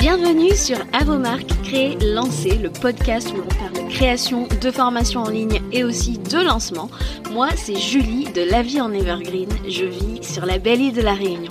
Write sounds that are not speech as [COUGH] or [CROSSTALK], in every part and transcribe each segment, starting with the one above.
Bienvenue sur Avomark, créer, lancer, le podcast où l'on parle de création, de formation en ligne et aussi de lancement. Moi, c'est Julie de La Vie en Evergreen. Je vis sur la belle île de la Réunion.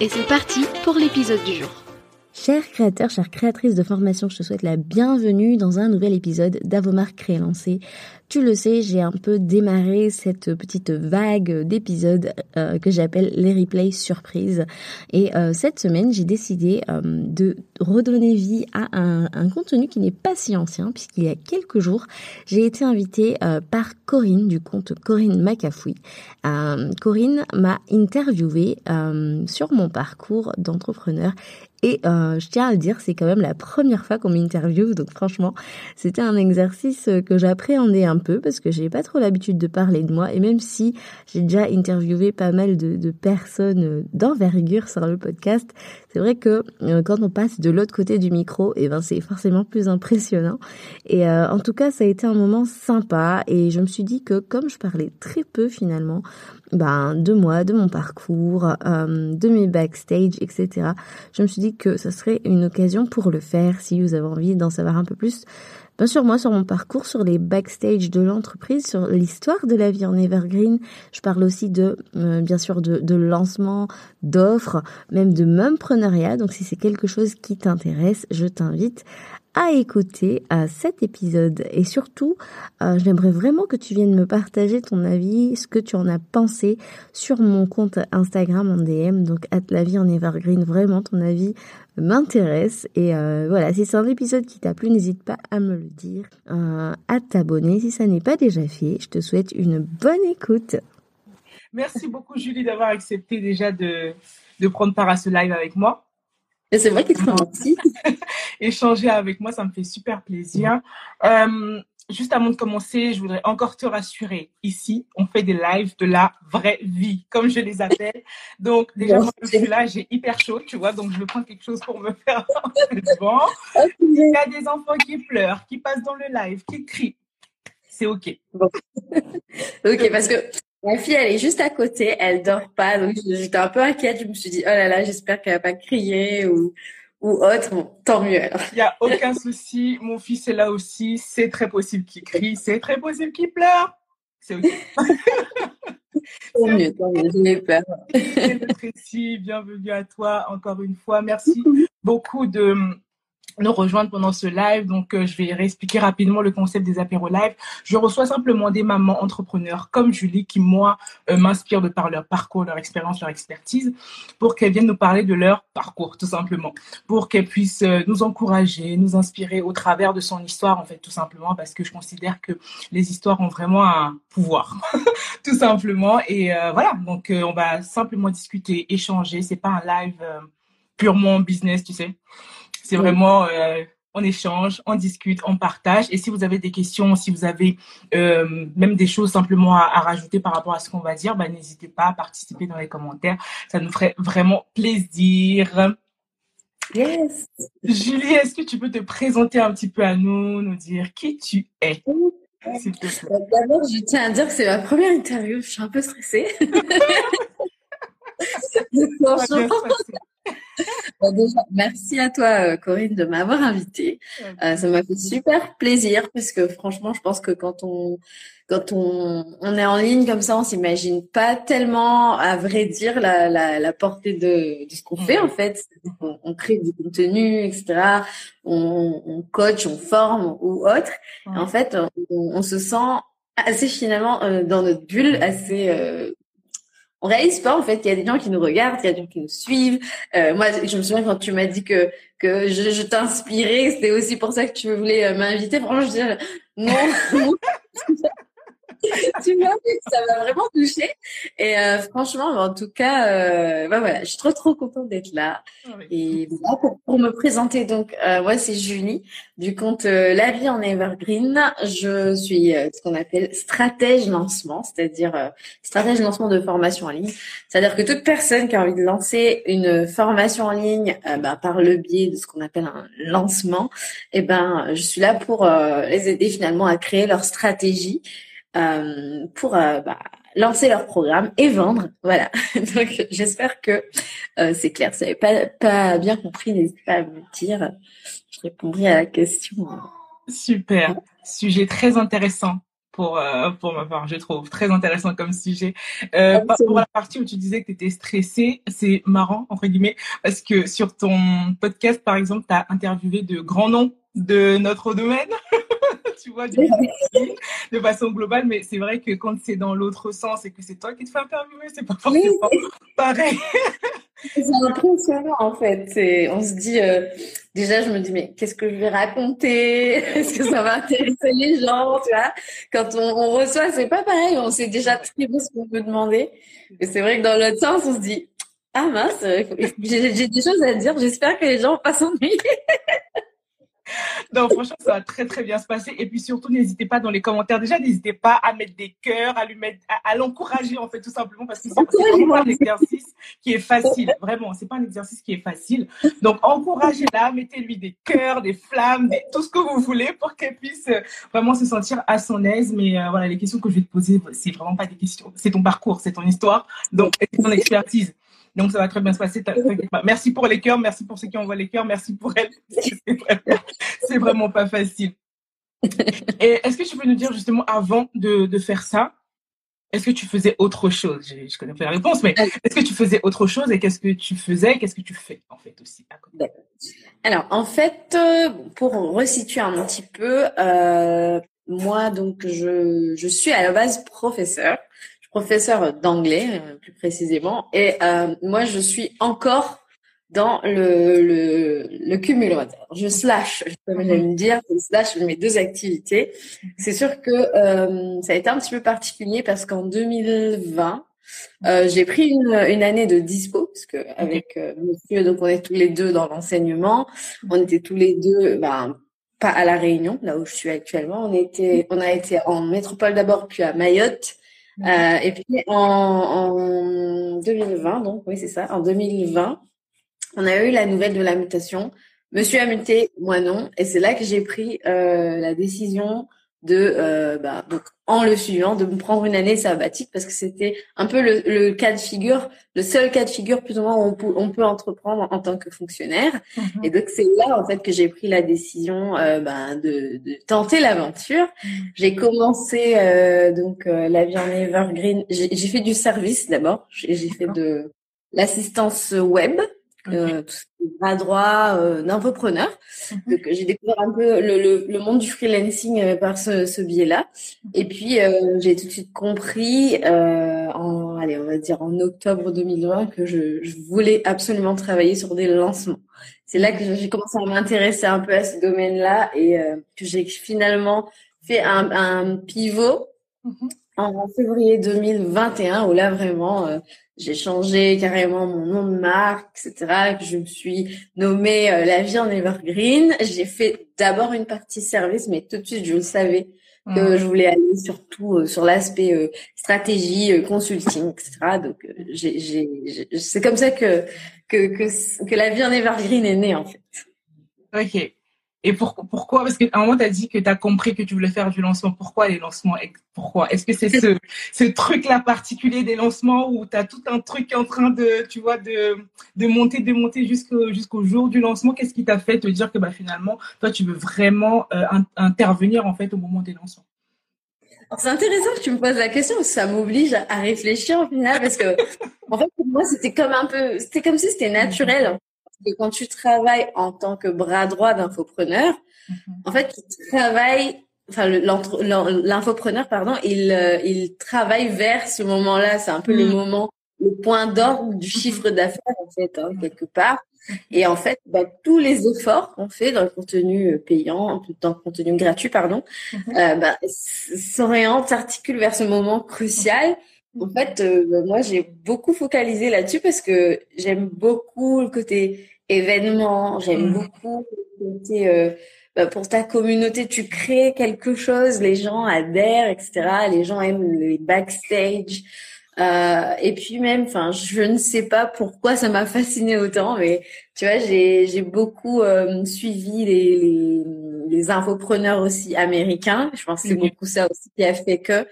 et c'est parti pour l'épisode du jour. Chers créateurs, chères créatrices de formation, je te souhaite la bienvenue dans un nouvel épisode d'Avomar Créer Lancé. Tu le sais, j'ai un peu démarré cette petite vague d'épisodes euh, que j'appelle les replays surprises. Et euh, cette semaine, j'ai décidé euh, de redonner vie à un, contenu qui n'est pas si ancien, puisqu'il y a quelques jours, j'ai été invitée par Corinne du compte Corinne Macafoui. Corinne m'a interviewé sur mon parcours d'entrepreneur et je tiens à le dire, c'est quand même la première fois qu'on m'interviewe, donc franchement, c'était un exercice que j'appréhendais un peu parce que j'ai pas trop l'habitude de parler de moi. Et même si j'ai déjà interviewé pas mal de, personnes d'envergure sur le podcast, c'est vrai que euh, quand on passe de l'autre côté du micro, et eh ben c'est forcément plus impressionnant. Et euh, en tout cas, ça a été un moment sympa. Et je me suis dit que comme je parlais très peu finalement, ben de moi, de mon parcours, euh, de mes backstage, etc. Je me suis dit que ça serait une occasion pour le faire si vous avez envie d'en savoir un peu plus. Bien sûr, moi, sur mon parcours, sur les backstage de l'entreprise, sur l'histoire de la vie en evergreen, je parle aussi de, euh, bien sûr, de, lancement, d'offres, même de mumprenariat. Donc, si c'est quelque chose qui t'intéresse, je t'invite à écouter à cet épisode et surtout euh, j'aimerais vraiment que tu viennes me partager ton avis, ce que tu en as pensé sur mon compte Instagram en DM donc at la vie en evergreen vraiment ton avis m'intéresse et euh, voilà si c'est un épisode qui t'a plu n'hésite pas à me le dire euh, à t'abonner si ça n'est pas déjà fait je te souhaite une bonne écoute merci beaucoup Julie d'avoir accepté déjà de de prendre part à ce live avec moi c'est moi qui te remercie. [LAUGHS] Échanger avec moi, ça me fait super plaisir. Euh, juste avant de commencer, je voudrais encore te rassurer. Ici, on fait des lives de la vraie vie, comme je les appelle. Donc, déjà, moi, je suis là, j'ai hyper chaud, tu vois, donc je vais prendre quelque chose pour me faire [LAUGHS] bon. Il y a des enfants qui pleurent, qui passent dans le live, qui crient. C'est OK. [LAUGHS] ok, parce que Ma fille, elle est juste à côté, elle dort pas, donc j'étais un peu inquiète. Je me suis dit, oh là là, j'espère qu'elle va pas crier ou, ou autre. Bon, tant mieux. Il y a aucun souci. Mon fils est là aussi. C'est très possible qu'il crie, c'est très possible qu'il pleure. C'est ok. [LAUGHS] tant mieux, tant mieux. J'ai peur. bienvenue à toi encore une fois. Merci beaucoup de nous rejoindre pendant ce live. Donc, euh, je vais réexpliquer rapidement le concept des apéros live. Je reçois simplement des mamans entrepreneurs comme Julie qui, moi, euh, m'inspirent de par leur parcours, leur expérience, leur expertise pour qu'elles viennent nous parler de leur parcours, tout simplement. Pour qu'elles puissent euh, nous encourager, nous inspirer au travers de son histoire, en fait, tout simplement, parce que je considère que les histoires ont vraiment un pouvoir, [LAUGHS] tout simplement. Et voilà, donc, on va simplement discuter, échanger. C'est pas un live purement business, tu sais. C'est vraiment, euh, on échange, on discute, on partage. Et si vous avez des questions, si vous avez euh, même des choses simplement à, rajouter par rapport à ce qu'on va dire, bah, n'hésitez pas à participer dans les commentaires. Ça nous ferait vraiment plaisir. Yes. Julie, est-ce que tu peux te présenter un petit peu à nous, nous dire qui tu es D'abord, je tiens à dire que c'est ma première interview. Je suis un peu stressée. [LAUGHS] [LAUGHS] déjà, merci à toi, euh, Corinne, de m'avoir invitée. Euh, ça m'a fait super plaisir parce que franchement, je pense que quand on quand on, on est en ligne comme ça, on s'imagine pas tellement, à vrai dire, la, la, la portée de, de ce qu'on fait en fait. On, on, crée du contenu, etc. On, on coach, on forme ou autre. En fait, on, on, se sent assez finalement euh, dans notre bulle, assez on réalise pas en fait qu'il y a des gens qui nous regardent, qu'il y a des gens qui nous suivent. Euh, moi, je me souviens quand tu m'as dit que que je, t'inspirais, c'était aussi pour ça que tu voulais euh, m'inviter. Franchement, je disais non. [LAUGHS] tu vois, ça m'a vraiment touchée. Et euh, franchement, en tout cas, euh, bah voilà, je suis trop trop contente d'être là. Ah et pour, pour, me présenter, donc euh, moi c'est Julie du compte euh, La Vie en Evergreen. Je suis euh, ce qu'on appelle stratège lancement, c'est-à-dire stratège lancement de formation en ligne. C'est-à-dire que toute personne qui a envie de lancer une formation en ligne bah, par le biais de ce qu'on appelle un lancement, eh ben je suis là pour les aider finalement à créer leur stratégie euh, pour euh, bah, lancer leur programme et vendre. Voilà. [LAUGHS] Donc j'espère que euh, c'est clair. Si vous n'avez pas, pas bien compris, n'hésitez pas à me dire. Je répondrai à la question. Super. Sujet très intéressant pour pour ma part, je trouve très intéressant comme sujet. Euh, pour la partie où tu disais que tu étais stressée, c'est marrant entre guillemets parce que sur ton podcast par exemple, tu as interviewé de grands noms de notre domaine. [LAUGHS] [LAUGHS] tu vois, [LAUGHS] de façon globale, mais c'est vrai que quand c'est dans l'autre sens et que c'est toi qui te fais interviewer, c'est pas forcément pareil. [LAUGHS] c'est impressionnant en fait. On se dit, euh, déjà je me dis, mais qu'est-ce que je vais raconter? Est-ce que ça va intéresser les gens tu vois? Quand on, reçoit, c'est pas pareil, on sait déjà très bien ce qu'on peut demander. Et c'est vrai que dans l'autre sens, on se dit, ah mince, j'ai des choses à dire, j'espère que les gens vont pas s'ennuyer. [LAUGHS] Donc, franchement, ça va très, très bien se passer. Et puis, surtout, n'hésitez pas dans les commentaires. Déjà, n'hésitez pas à mettre des cœurs, à lui mettre, à, l'encourager, en fait, tout simplement, parce que c'est pas un exercice qui est facile. Vraiment, c'est pas un exercice qui est facile. Donc, encouragez-la, mettez-lui des cœurs, des flammes, tout ce que vous voulez pour qu'elle puisse euh, vraiment se sentir à son aise. Mais euh, voilà, les questions que je vais te poser, c'est vraiment pas des questions. C'est ton parcours, c'est ton histoire. Donc, c'est ton expertise. Donc, ça va très bien se passer. Merci pour les cœurs, merci pour ceux qui envoient les cœurs, merci pour elle. [LAUGHS] C'est vraiment, pas facile. Et est-ce que tu peux nous dire justement avant de, de faire ça, est-ce que tu faisais autre chose? Je, je, connais pas la réponse, mais est-ce que tu faisais autre chose et qu'est-ce que tu faisais? Qu'est-ce que tu fais en fait aussi Alors en fait, euh, pour resituer un petit peu, euh, moi donc je, je suis à la base professeur professeur d'anglais euh, plus précisément. Et euh, moi, je suis encore dans le, le, le cumul. Je slash, je peux même dire, je slash mes deux activités. C'est sûr que euh, ça a été un petit peu particulier parce qu'en 2020, euh, j'ai pris une, une, année de dispo parce que avec euh, monsieur, donc on est tous les deux dans l'enseignement, on était tous les deux, ben, pas à la Réunion, là où je suis actuellement. On était, on a été en métropole d'abord, puis à Mayotte. Euh, et puis en, en 2020, donc oui c'est ça, en 2020, on a eu la nouvelle de la mutation. Monsieur a muté, moi non, et c'est là que j'ai pris euh, la décision de, euh, bah, donc en le suivant, de me prendre une année sabbatique parce que c'était un peu le, le, cas de figure, le seul cas de figure plus ou moins où on peut, on peut entreprendre en, tant que fonctionnaire. Mhm. Et donc c'est là en fait que j'ai pris la décision euh, bah, de, de, tenter l'aventure. Mhm. J'ai commencé euh, donc euh, la vie en evergreen. J'ai fait du service d'abord. J'ai fait de l'assistance web euh, tout ce qui est bras droit euh, d'infopreneur. Mhm. Donc j'ai découvert un peu le, le, le monde du freelancing euh, par ce, ce biais-là. Mhm. Et puis euh, j'ai tout de suite compris, euh, en allez on va dire en octobre 2020, que je, je voulais absolument travailler sur des lancements. C'est là que j'ai commencé à m'intéresser un peu à ce domaine-là et que j'ai finalement fait un, un pivot. Mhm. en février 2021 où là vraiment j'ai changé carrément mon nom de marque, etc. Je me suis nommée euh, La Vie en Evergreen. J'ai fait d'abord une partie service, mais tout de suite, je le savais que mmh. je voulais aller surtout euh, sur l'aspect euh, stratégie, consulting, etc. Donc, j'ai, j'ai, c'est comme ça que, que, que, que La Vie en Evergreen est née, en fait. Ok. Et pour, pourquoi? Parce qu'à un moment, tu as dit que tu as compris que tu voulais faire du lancement. Pourquoi les lancements Pourquoi? Est-ce que c'est ce, truc-là particulier des lancements où tu as tout un truc en train de, tu vois, de, monter, de monter jusqu'au jour du lancement? Qu'est-ce qui t'a fait te dire que bah, finalement, toi, tu veux vraiment euh, intervenir en fait au moment des lancements? C'est intéressant que tu me poses la question ça m'oblige à réfléchir au final parce que en fait pour moi c'était comme un peu c'était comme si c'était naturel que quand tu travailles en tant que bras droit d'infopreneur, mhm. en fait, tu travailles, enfin, l'infopreneur, pardon, il, euh, il travaille vers ce moment-là. C'est un peu le mhm. moment, le point d'orgue du mhm. chiffre d'affaires, en fait, hein, quelque part. Et en fait, bah, tous les efforts qu'on fait dans le contenu payant, dans le contenu gratuit, pardon, euh, bah, s'orientent, s'articulent vers ce moment crucial. En fait, euh, moi, j'ai beaucoup focalisé là-dessus parce que j'aime beaucoup le côté événement, j'aime mhm. beaucoup côté euh, bah, pour ta communauté, tu crées quelque chose, les gens adhèrent, etc. Les gens aiment les backstage. Euh, et puis même, enfin, je ne sais pas pourquoi ça m'a fasciné autant, mais tu vois, j'ai j'ai beaucoup euh, suivi les, les les infopreneurs aussi américains. Je pense que c'est beaucoup ça aussi qui a fait que.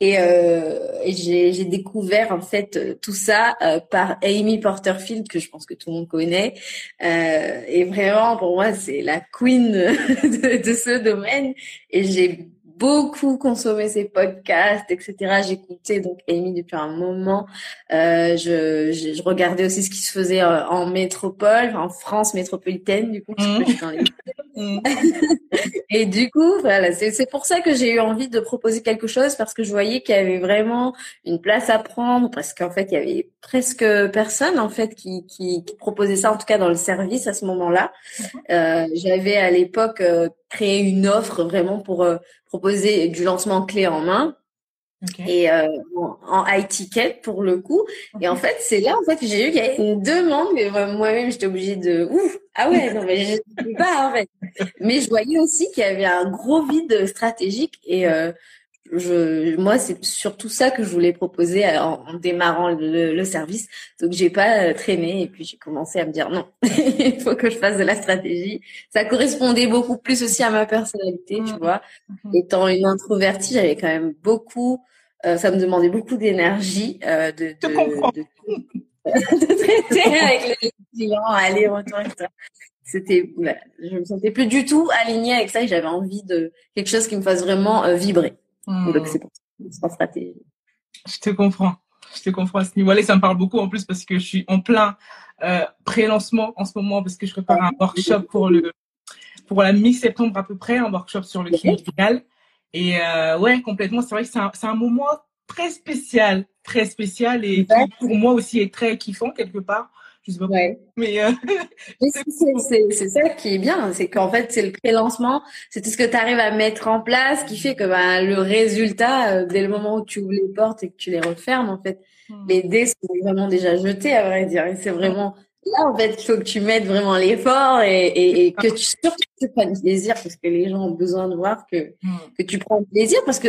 Et, euh, et j'ai découvert en fait tout ça euh, par Amy Porterfield que je pense que tout le monde connaît. Euh, et vraiment pour moi c'est la queen [LAUGHS] de, de ce domaine. Et j'ai beaucoup consommé ses podcasts, etc. J'écoutais donc Amy depuis un moment. Euh, je, je, regardais aussi ce qui se faisait euh, en métropole, en France métropolitaine, du coup. Mmh. Mmh. [LAUGHS] [LAUGHS] et du coup, voilà, c'est pour ça que j'ai eu envie de proposer quelque chose parce que je voyais qu'il y avait vraiment une place à prendre parce qu'en fait, il y avait presque personne en fait qui, qui, qui proposait ça, en tout cas dans le service à ce moment-là. Mmh. Euh, J'avais à l'époque euh, créé une offre vraiment pour euh, proposer du lancement clé en main. Et euh, en, high ticket pour le coup. Et en fait, c'est là en fait que j'ai eu qu'il y avait une demande. Mais moi-même, j'étais obligée de ouf. Ah ouais, non mais je pas en fait. Mais je voyais aussi qu'il y avait un gros vide stratégique et euh, je, moi, c'est surtout ça que je voulais proposer en, démarrant le, service. Donc, j'ai pas euh, traîné et puis j'ai commencé à me dire non, [LAUGHS] il faut que je fasse de la stratégie. Ça correspondait beaucoup plus aussi à ma personnalité, tu mmh. vois. Mmh. Étant une introvertie, j'avais quand même beaucoup, euh, ça me demandait beaucoup d'énergie euh, de, de, [LAUGHS] de, traiter avec les clients, aller retour, etc c'était je me sentais plus du tout alignée avec ça et j'avais envie de quelque chose qui me fasse vraiment vibrer donc hmm. c'est pour ça stratégie. Je te comprends. Je te comprends à ce niveau-là. Ça me parle beaucoup en plus parce que je suis en plein euh, pré-lancement en ce moment parce que je prépare un workshop pour le pour la mi-septembre à peu près, un workshop sur le climat final. Et euh, ouais, complètement. C'est vrai que c'est un, un moment très spécial, très spécial et qui pour moi aussi est très kiffant quelque part mais, euh, [LAUGHS] c'est ça qui est bien, c'est qu'en fait c'est le pré-lancement, c'est tout ce que tu arrives à mettre en place qui fait que ben, le résultat, euh, dès le moment où tu ouvres les portes et que tu les refermes, en fait, hmm. les dés sont vraiment déjà jetés à vrai dire. Et c'est vraiment là en fait qu'il faut que tu mettes vraiment l'effort et, que tu surtout tu prennes plaisir parce que les gens ont besoin de voir que hmm. que tu prends plaisir parce que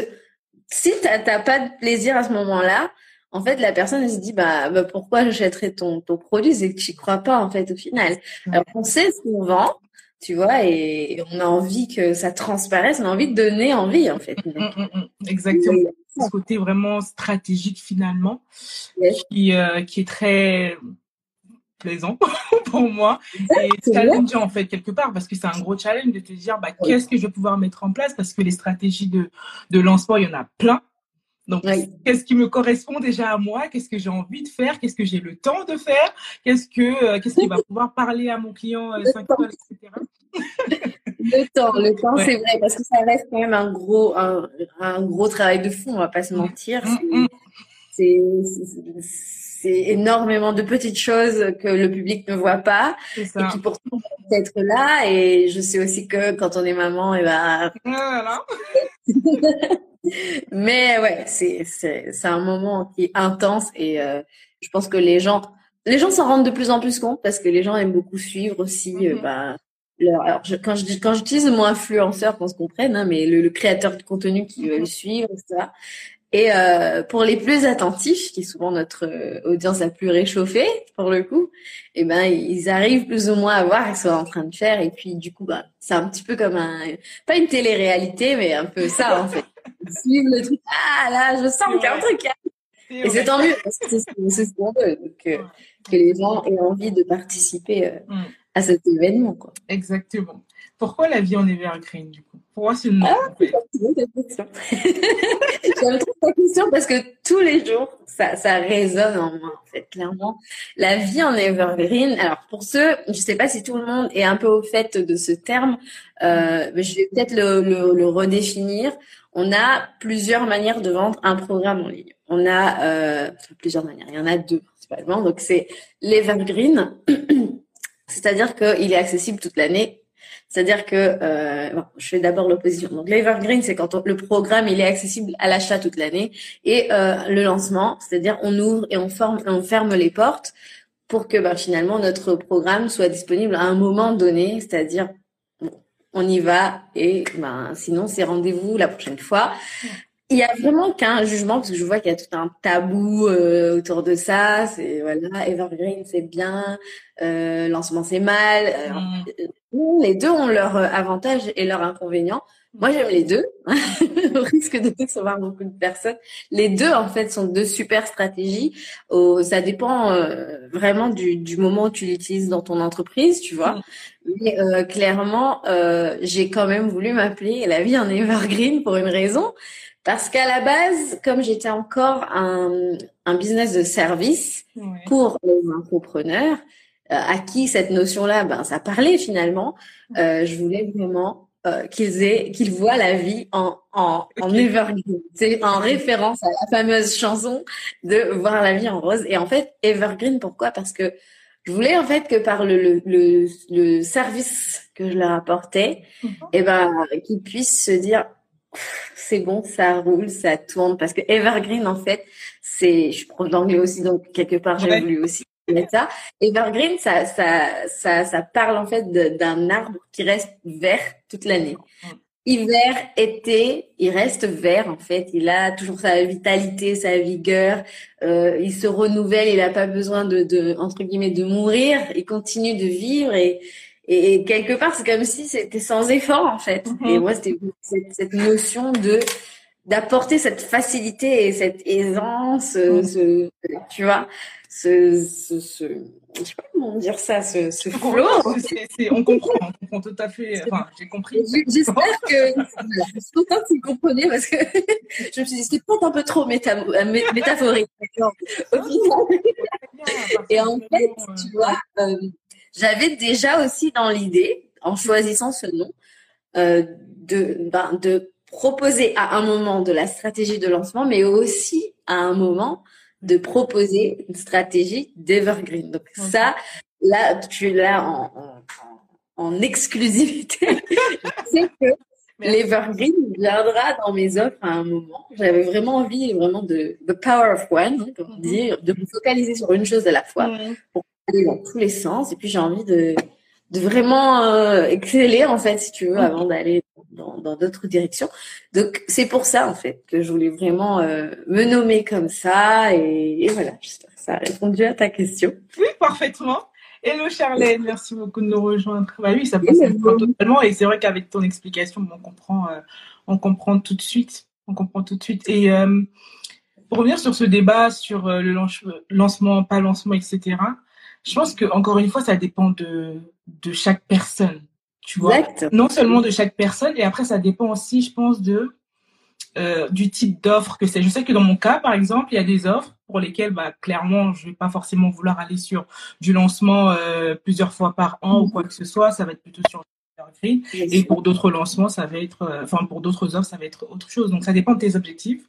si tu n'as pas de plaisir à ce moment-là, en fait, la personne elle se dit bah, bah pourquoi j'achèterais ton ton produit? C'est que tu crois pas en fait au final. Alors on sait ce qu'on vend, tu vois, et, on a envie que ça transparaisse, on a envie de donner envie en fait. Mm, mm, mm, Exactement. Ce côté vraiment stratégique finalement, qui euh, qui est très plaisant [LAUGHS] pour moi. Et challengeant en fait quelque part parce que c'est un gros challenge de te dire bah, qu'est-ce que je vais pouvoir mettre en place? Parce que les stratégies de, de lancement il y en a plein donc, qu'est-ce qui me correspond déjà à moi? Qu'est-ce que j'ai envie de faire? Qu'est-ce que j'ai le temps de faire? Qu'est-ce que euh, qu'est-ce qui va [LAUGHS] pouvoir parler à mon client euh, 5 étoiles, etc. le temps, le temps, c'est vrai, parce que ça reste quand même un gros, un, un, gros travail de fond, on va pas se mentir. Mm, mm. C'est c'est énormément de petites choses que le public ne voit pas et qui pourtant peuvent être là. Et je sais aussi que quand on est maman, et eh ben. Voilà. [LAUGHS] Mais ouais, c'est c'est c'est un moment qui est intense et euh, je pense que les gens les gens s'en rendent de plus en plus compte parce que les gens aiment beaucoup suivre aussi. Euh, mm-hmm. bah, leur, alors je, quand je quand j'utilise le mot influenceur, qu'on se comprenne, hein, mais le, créateur de contenu qui veut le suivre, etc. Et euh, pour les plus attentifs, qui est souvent notre euh, audience la plus réchauffée pour le coup, eh ben ils arrivent plus ou moins à voir ce qu'ils sont en train de faire. Et puis du coup, bah c'est un petit peu comme un pas une télé-réalité, mais un peu ça en fait. Suivre le truc. Ah là, je sens qu'il y a un truc. Et c'est tant mieux parce que c'est ce qu'on veut, donc euh, que les gens aient envie de participer mm. à cet événement, quoi. Exactement. Pourquoi la vie en evergreen du coup? Pourquoi c'est une ah. [LAUGHS] J'aime trop ta question parce que tous les jours, ça, ça résonne en moi, en fait, clairement. La vie en evergreen, alors pour ceux, je sais pas si tout le monde est un peu au fait de ce terme, euh, mais je vais peut-être le, le, le, redéfinir. On a plusieurs manières de vendre un programme en ligne. On a euh, plusieurs manières, il y en a deux principalement. Donc c'est l'evergreen [CLEARS THROAT] c'est-à-dire qu'il est accessible toute l'année. C'est-à-dire que euh, bon, je fais d'abord l'opposition. Donc l'evergreen, c'est quand le programme il est accessible à l'achat toute l'année et euh, le lancement, c'est-à-dire on ouvre et on forme, on ferme les portes pour que ben, finalement notre programme soit disponible à un moment donné, c'est-à-dire on y va et ben sinon c'est rendez-vous la prochaine fois. Il y a vraiment qu'un jugement parce que je vois qu'il y a tout un tabou euh, autour de ça. C'est voilà, evergreen c'est bien, euh, lancement c'est mal. Euh, mm. Les deux ont leurs avantages et leurs inconvénients. Moi j'aime les deux, [LAUGHS] au risque de décevoir beaucoup de personnes. Les deux en fait sont deux super stratégies. Oh, ça dépend vraiment du, du moment où tu l'utilises dans ton entreprise, tu vois. Mm. Mais euh, clairement, euh, j'ai quand même voulu m'appeler la vie en evergreen pour une raison. Parce qu'à la base, comme j'étais encore un, un business de service pour les entrepreneurs, euh, à qui cette notion-là, ben, ça parlait finalement, euh, je voulais vraiment euh, qu'ils aient, qu'ils voient la vie en, en, en evergreen. C'est en référence à la fameuse chanson de voir la vie en rose. Et en fait, evergreen, pourquoi? Parce que je voulais en fait que par le, le, le, service que je leur apportais, mhm. et eh ben, qu'ils puissent se dire c'est bon, ça roule, ça tourne. Parce que Evergreen, en fait, c'est, je suis prof d'anglais aussi, donc quelque part, j'ai voulu aussi mettre ça. Evergreen, ça, ça, ça, ça parle en fait d'un arbre qui reste vert toute l'année. Hiver, été, il reste vert en fait. Il a toujours sa vitalité, sa vigueur. Euh, il se renouvelle. Il n'a pas besoin de, de, entre guillemets, de mourir. Il continue de vivre et et quelque part, c'est comme si c'était sans effort, en fait. Mm-hmm. Et moi, c'était cette, cette, notion de d'apporter cette facilité et cette aisance, mm. ce, tu vois, ce, ce, ce, je sais pas comment dire ça, ce, ce flow. on comprend, on comprend tout à fait. Enfin, j'ai compris. J'espère [LAUGHS] que, je suis contente que vous compreniez parce que [LAUGHS] je me suis dit, c'est peut-être un peu trop méta, métaphorique. [LAUGHS] et en fait, tu vois, euh, j'avais déjà aussi dans l'idée, en choisissant ce nom, euh, de, ben, de proposer à un moment de la stratégie de lancement, mais aussi à un moment de proposer une stratégie d'evergreen. Donc ça, là, tu là en, en, en exclusivité. [LAUGHS] c'est que l'evergreen viendra dans mes offres à un moment. J'avais vraiment envie, vraiment de the power of one, hein, comme mm dire, de me focaliser sur une chose à la fois pour dans tous les sens. Et puis j'ai envie de, de vraiment euh, exceller en fait, si tu veux, avant d'aller dans d'autres directions. Donc c'est pour ça en fait que je voulais vraiment euh, me nommer comme ça. Et, et voilà, j'espère que ça a répondu à ta question. Oui, parfaitement. Hello Charlène, merci beaucoup de nous rejoindre. Bah oui, ça passe totalement. Et c'est vrai qu'avec ton explication, on comprend, euh, on comprend tout de suite. On comprend tout de suite. Et pour revenir sur ce débat sur le lancement, pas lancement, etc. Je pense que encore une fois, ça dépend de, de chaque personne. Tu vois, non seulement de chaque personne, et après ça dépend aussi, je pense, de euh, du type d'offre que c'est. Je sais que dans mon cas, par exemple, il y a des offres pour lesquelles, bah, clairement, je vais pas forcément vouloir aller sur du lancement euh, plusieurs fois par an ou quoi que ce soit. Ça va être plutôt sur et pour d'autres lancements, ça va être, euh, enfin pour d'autres offres, ça va être autre chose. Donc ça dépend de tes objectifs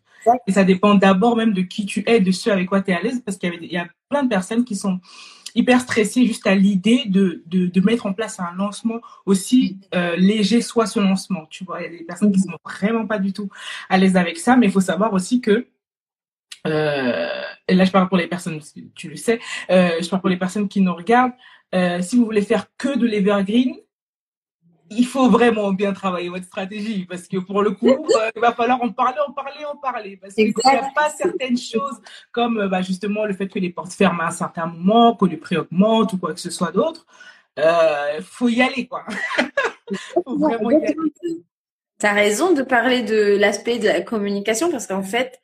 et ça dépend d'abord même de qui tu es, de ceux avec quoi tu es à l'aise, parce qu'il y a plein de personnes qui sont hyper stressé juste à l'idée de, de, de, mettre en place un lancement aussi euh, léger soit ce lancement. Tu vois, il y a des personnes qui sont vraiment pas du tout à l'aise avec ça, mais il faut savoir aussi que euh, là je parle pour les personnes, tu le sais, euh, je parle pour les personnes qui nous regardent. Euh, si vous voulez faire que de l'evergreen, il faut vraiment bien travailler votre stratégie parce que pour le coup, [LAUGHS] euh, il va falloir en parler, en parler, en parler. Parce qu'il n'y a pas certaines choses comme euh, bah, justement le fait que les portes ferment à un certain moment, que le prix augmente ou quoi que ce soit d'autre. Il euh, faut y aller, quoi. [LAUGHS] faut vraiment y aller. Tu as raison de parler de l'aspect de la communication parce qu'en fait,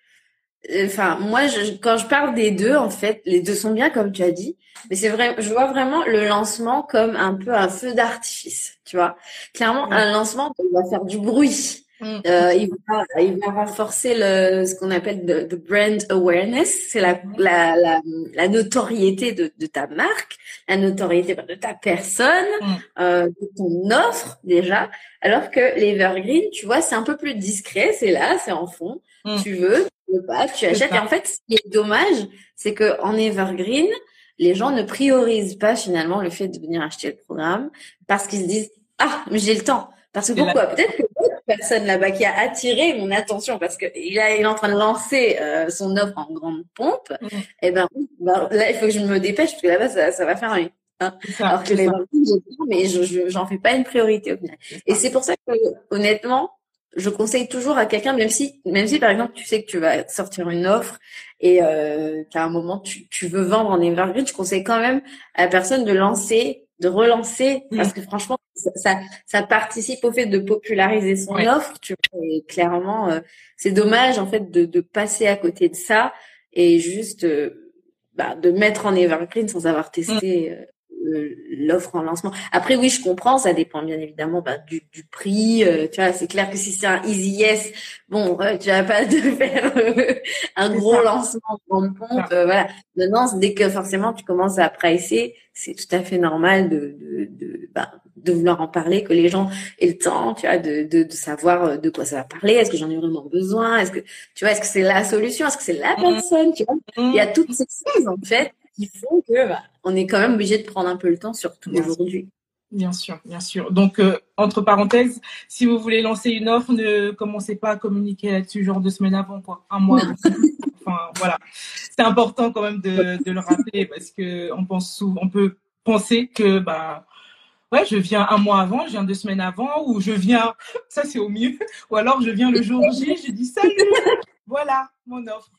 enfin moi je, quand je parle des deux en fait les deux sont bien comme tu as dit. Mais c'est vrai je vois vraiment le lancement comme un peu un feu d'artifice tu vois. Clairement un lancement il va faire du bruit. Mm. euh, il, va, il va renforcer le ce qu'on appelle the, brand awareness. C'est la, mm. la, la, la notoriété de, de ta marque la notoriété de ta personne mm. euh, de ton offre déjà. Alors que l'evergreen tu vois c'est un peu plus discret. C'est là c'est en fond. Tu veux, tu achètes. Et en fait, ce qui est dommage, c'est que en evergreen, les gens ne priorisent pas finalement le fait de venir acheter le programme parce qu'ils se disent ah mais j'ai le temps. Parce que pourquoi? Peut-être que l'autre personne là-bas qui a attiré mon attention parce que il, est en train de lancer euh, son offre en grande pompe, et eh ben bah, là il faut que je me dépêche parce que là-bas ça, ça va faire rien. Hein. Alors que les mais je j'en fais pas une priorité au final. Et c'est pour ça que honnêtement, je conseille toujours à quelqu'un, même si, même si par exemple tu sais que tu vas sortir une offre et euh, qu'à un moment tu, tu veux vendre en evergreen, je conseille quand même à la personne de lancer, de relancer, parce que franchement ça, ça participe au fait de populariser son offre. Tu vois, et clairement, euh, c'est dommage en fait de, de passer à côté de ça et juste euh, bah, de mettre en evergreen sans avoir testé. Euh, l'offre en lancement. Après, oui, je comprends, ça dépend bien évidemment bah, du, du, prix. Euh, tu vois, c'est clair que si c'est un easy yes, bon, euh, tu vas pas [LAUGHS] de faire euh, un gros lancement en pompe. voilà. Maintenant, dès que forcément tu commences à pricer, c'est tout à fait normal de de, de, bah, de vouloir en parler, que les gens aient le temps, tu vois, de, de, de savoir de quoi ça va parler. Est-ce que j'en ai vraiment besoin? Est-ce que tu vois, est-ce que c'est la solution? Est-ce que c'est la mmh. personne? Tu vois, il y a toutes ces choses en fait qui font que bah, on est quand même obligé de prendre un peu le temps, surtout aujourd'hui. Bien sûr, bien sûr. Donc, euh, entre parenthèses, si vous voulez lancer une offre, ne commencez pas à communiquer là-dessus genre deux semaines avant, quoi, un mois. [LAUGHS] enfin, voilà. C'est important quand même de, de, le rappeler parce que on pense souvent, on peut penser que bah ouais, je viens un mois avant, je viens deux semaines avant, ou je viens, ça c'est au mieux, ou alors je viens le jour J, je dis salut, voilà mon offre.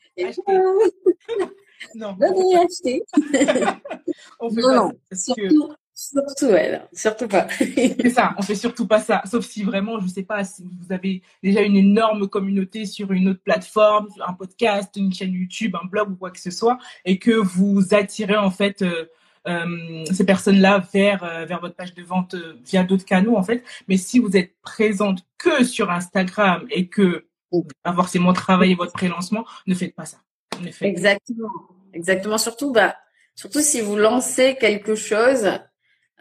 Non. Venez acheter. [LAUGHS] on fait non, surtout, surtout elle, surtout pas. [LAUGHS] c'est ça, on fait surtout pas ça. Sauf si vraiment, je sais pas, si vous avez déjà une énorme communauté sur une autre plateforme, un podcast, une chaîne YouTube, un blog ou quoi que ce soit, et que vous attirez en fait euh, euh, ces personnes-là vers euh, vers votre page de vente via d'autres canaux en fait. Mais si vous êtes présente que sur Instagram et que pas forcément travailler votre pré-lancement, ne faites pas ça. Exactement. Exactement. Surtout, bah, surtout si vous lancez quelque chose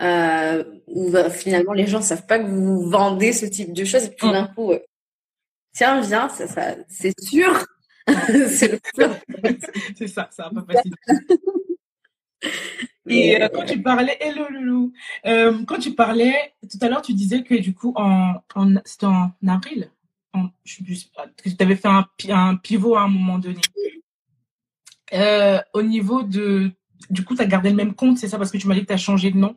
euh, où bah, finalement les gens savent pas que vous vendez ce type de choses et puis tout d'un coup, euh, tiens, viens, ça, ça, c'est sûr. [LAUGHS] c'est [LAUGHS] C'est ça, ça va pas facile. Et euh, quand tu parlais, hello loulou, euh, quand tu parlais tout à l'heure, tu disais que du coup en, en c'était en avril, en, je, que tu avais fait un, un pivot à un moment donné. Euh, au niveau de. Du coup, tu as gardé le même compte, c'est ça Parce que tu m'as dit que tu as changé de nom?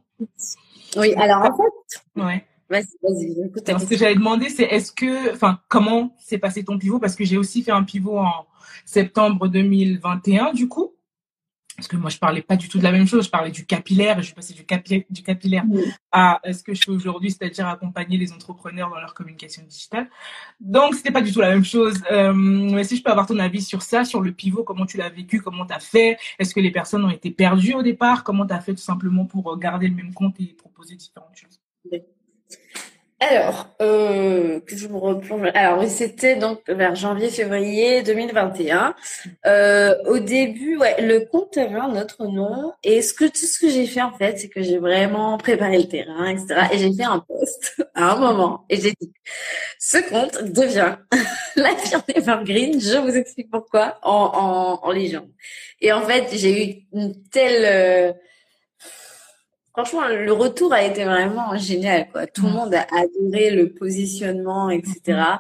Oui, alors en fait. Ouais. Vas-y, vas-y. ce que j'allais demander, c'est est-ce que. Enfin, comment s'est passé ton pivot? Parce que j'ai aussi fait un pivot en septembre 2021, du coup parce que moi je parlais pas du tout de la même chose, je parlais du capillaire et je suis passée du, capillaire, du capillaire à ce que je fais aujourd'hui, c'est-à-dire accompagner les entrepreneurs dans leur communication digitale. Donc c'était pas du tout la même chose. Euh, mais si je peux avoir ton avis sur ça, sur le pivot, comment tu l'as vécu, comment tu as fait, est-ce que les personnes ont été perdues au départ, comment tu as fait tout simplement pour garder le même compte et proposer différentes choses? Alors, euh, que je me replonge. Alors c'était donc vers janvier-février 2021. Euh, au début, ouais, le compte avait un autre nom. Et ce que tout ce que j'ai fait en fait, c'est que j'ai vraiment préparé le terrain, etc. Et j'ai fait un post [LAUGHS] à un moment. Et j'ai dit, ce compte devient [LAUGHS] la firme Evergreen. Je vous explique pourquoi en, en, en légende. Et en fait, j'ai eu une telle euh, Franchement, le retour a été vraiment génial. Quoi. Tout le mm. monde a adoré le positionnement, etc.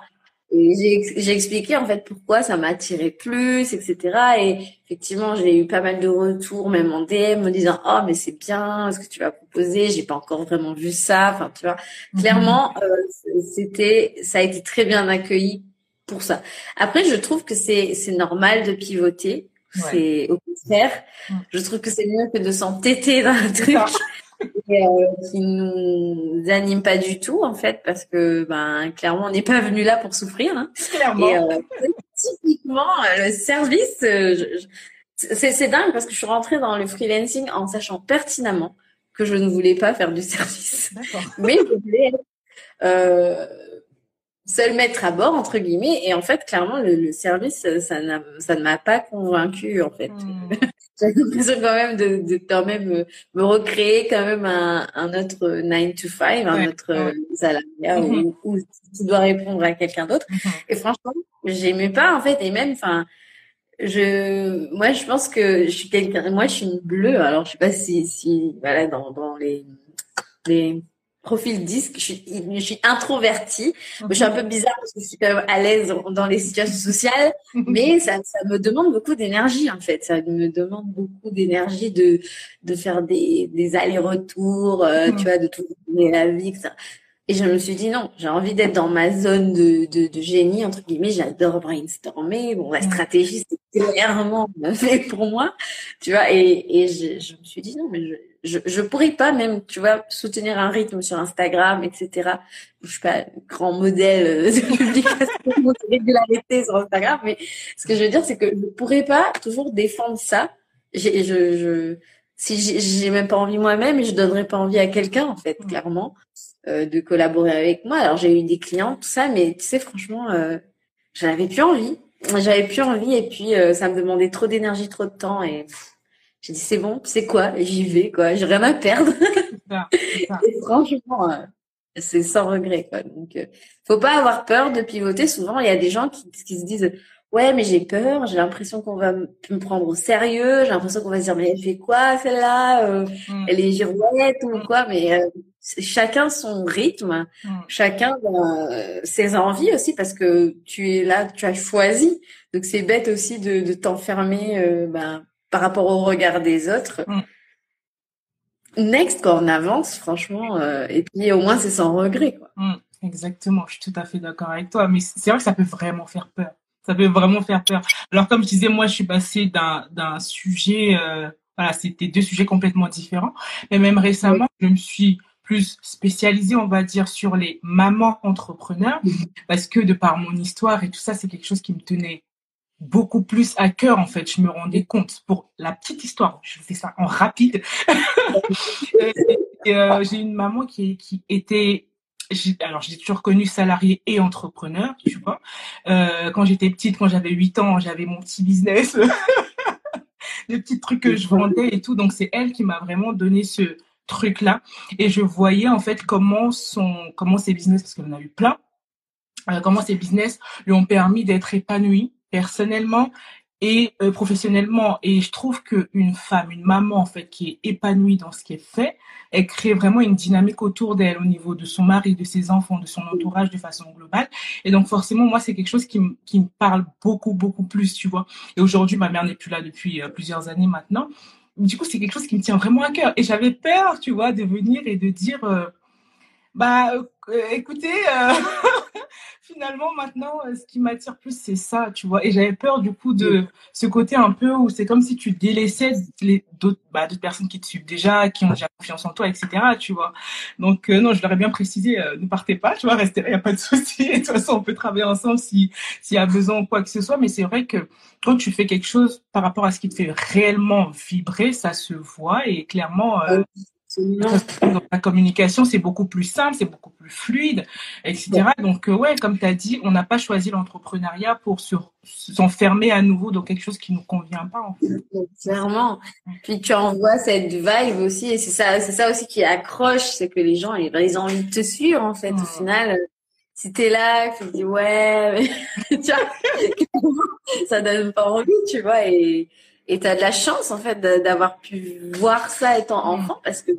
Et j'ai expliqué en fait pourquoi ça m'attirait plus, etc. Et effectivement, j'ai eu pas mal de retours, même en DM, me disant oh mais c'est bien ce que tu vas proposer. J'ai pas encore vraiment vu ça. Enfin, tu vois, mm-hmm. clairement, euh, c'était, ça a été très bien accueilli pour ça. Après, je trouve que c'est c'est normal de pivoter. C'est au contraire, mm. je trouve que c'est mieux que de s'entêter dans un truc [LAUGHS] et, euh, qui nous anime pas du tout en fait parce que ben clairement on n'est pas venu là pour souffrir. Hein. Clairement. Et, euh, typiquement le service, euh, c'est dingue parce que je suis rentrée dans le freelancing en sachant pertinemment que je ne voulais pas faire du [LAUGHS] service, mais je voulais euh, seul mettre à bord entre guillemets et en fait clairement le, le service ça, ça ne m'a pas convaincu en fait hmm. [LAUGHS] j'ai l'impression quand même de, de quand même me, recréer quand même un, un autre 9 to 5 un autre ouais. salariat mm-hmm. où, où, tu dois répondre à quelqu'un d'autre mm-hmm. et franchement j'aimais pas en fait et même enfin je, moi, je pense que je suis quelqu'un. Moi, je suis une bleue. Alors, je sais pas si, si, voilà, dans, dans les, les profils disques, je suis, je suis introvertie. Je suis un peu bizarre parce que je suis quand même à l'aise dans les situations sociales, [LAUGHS] mais ça, ça me demande beaucoup d'énergie en fait. Ça me demande beaucoup d'énergie de, de faire des, des allers-retours, euh, tu vois, de tout la vie, etc. Et je me suis dit non, j'ai envie d'être dans ma zone de, de, de génie, entre guillemets, j'adore brainstormer. Bon, la stratégie, c'est clairement [LAUGHS] fait pour moi, tu vois. Et, et je, je me suis dit non, mais je, je, je pourrais pas même, tu vois, soutenir un rythme sur Instagram, etc. Je suis pas grand modèle de [LAUGHS] publication de régularité sur Instagram, mais ce que je veux dire, c'est que je pourrais pas toujours défendre ça. J'ai, je, je, si j'ai même pas envie moi-même, je donnerais pas envie à quelqu'un, en fait, clairement. Euh, de collaborer avec moi. Alors j'ai eu des clients, tout ça, mais tu sais, franchement, euh, j'avais plus envie. J'avais plus envie et puis euh, ça me demandait trop d'énergie, trop de temps et j'ai dit c'est bon, c'est quoi, j'y vais quoi, j'ai rien à perdre. [LAUGHS] et franchement, euh, c'est sans regret quoi. Donc, faut pas avoir peur de pivoter. Souvent, il y a des gens qui, qui se disent ouais mais j'ai peur, j'ai l'impression qu'on va me prendre au sérieux, j'ai l'impression qu'on va se dire mais elle fait quoi celle-là, euh, mm. elle est girouette ou mm. quoi, mais euh, chacun son rythme, mm. chacun euh, ses envies aussi parce que tu es là, tu as choisi, donc c'est bête aussi de, de t'enfermer ben, par rapport au regard des autres. Next quand on avance franchement et puis au moins c'est sans regret quoi. Exactement, je suis tout à fait d'accord avec toi, mais c'est vrai que ça peut vraiment faire peur ça peut vraiment faire peur. Alors comme je disais, moi je suis passée d'un d'un sujet, euh, voilà, c'était deux sujets complètement différents. Mais même récemment, je me suis plus spécialisée, on va dire, sur les mamans entrepreneurs, parce que de par mon histoire et tout ça, c'est quelque chose qui me tenait beaucoup plus à cœur en fait. Je me rendais compte pour la petite histoire. Je fais ça en rapide. [LAUGHS] Euh, j'ai une maman qui qui était alors j'ai toujours connu salarié et entrepreneur, tu vois. Euh, quand j'étais petite, quand j'avais 8 ans, j'avais mon petit business, [LAUGHS] des petits trucs que je vendais et tout. Donc c'est elle qui m'a vraiment donné ce truc-là. Et je voyais en fait comment son, comment ses business, parce en a eu plein, euh, comment ses business lui ont permis d'être épanouie personnellement et euh, professionnellement. Et je trouve qu'une femme, une maman en fait, qui est épanouie dans ce qu'elle fait, elle crée vraiment une dynamique autour d'elle au niveau de son mari, de ses enfants, de son entourage de façon globale. Et donc forcément, moi, c'est quelque chose qui, qui me parle beaucoup, beaucoup plus, tu vois. Et aujourd'hui, ma mère n'est plus là depuis euh, plusieurs années maintenant. Du coup, c'est quelque chose qui me tient vraiment à cœur. Et j'avais peur, tu vois, de venir et de dire, euh, bah, écoutez, [LAUGHS] finalement, maintenant, euh, ce qui m'attire plus, c'est ça, tu vois. Et j'avais peur, du coup, de ce côté un peu où c'est comme si tu délaissais les d'autres bah, personnes qui te suivent déjà, qui ont déjà confiance en toi, etc., tu vois. Donc, euh, non, je leur ai bien précisé, euh, ne partez pas, tu vois, restez là, il n'y a pas de souci. De toute façon, on peut travailler ensemble si s'il y a besoin ou quoi que ce soit. Mais c'est vrai que quand tu fais quelque chose par rapport à ce qui te fait réellement vibrer, ça se voit et clairement, dans la communication, c'est beaucoup plus simple, c'est beaucoup plus fluide, etc. Donc, euh, ouais, comme tu as dit, on n'a pas choisi l'entrepreneuriat pour s'enfermer à nouveau dans quelque chose qui ne nous convient pas. En fait. Clairement. Puis tu envoies cette vibe aussi, et c'est ça, c'est ça aussi qui accroche, c'est que les gens, ils ont envie de te suivre, en fait. Au final, si t'es là, tu te dis ouais, [LAUGHS] [LAUGHS] tu vois, [LAUGHS] ça donne pas envie, tu vois, et et tu as de la chance, en fait, d'avoir pu voir ça étant mm. enfant, parce que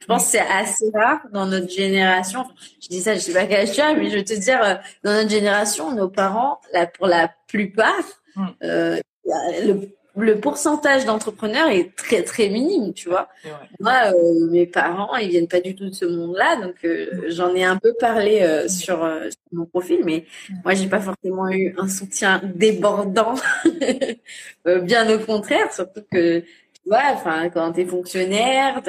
je pense que c'est assez rare dans notre génération. Je dis ça, je sais pas quel âge tu as, mais je veux te dire, euh, dans notre génération, nos parents, là, pour la plupart, mm. euh, le le pourcentage d'entrepreneurs est très très minime, tu vois. Moi, euh, mes parents, ils viennent pas du tout de ce monde-là, donc euh, j'en ai un peu parlé euh, sur, mon profil, mais moi, j'ai pas forcément eu un soutien débordant, [LAUGHS] bien au contraire, surtout que tu vois, enfin, quand t'es fonctionnaire,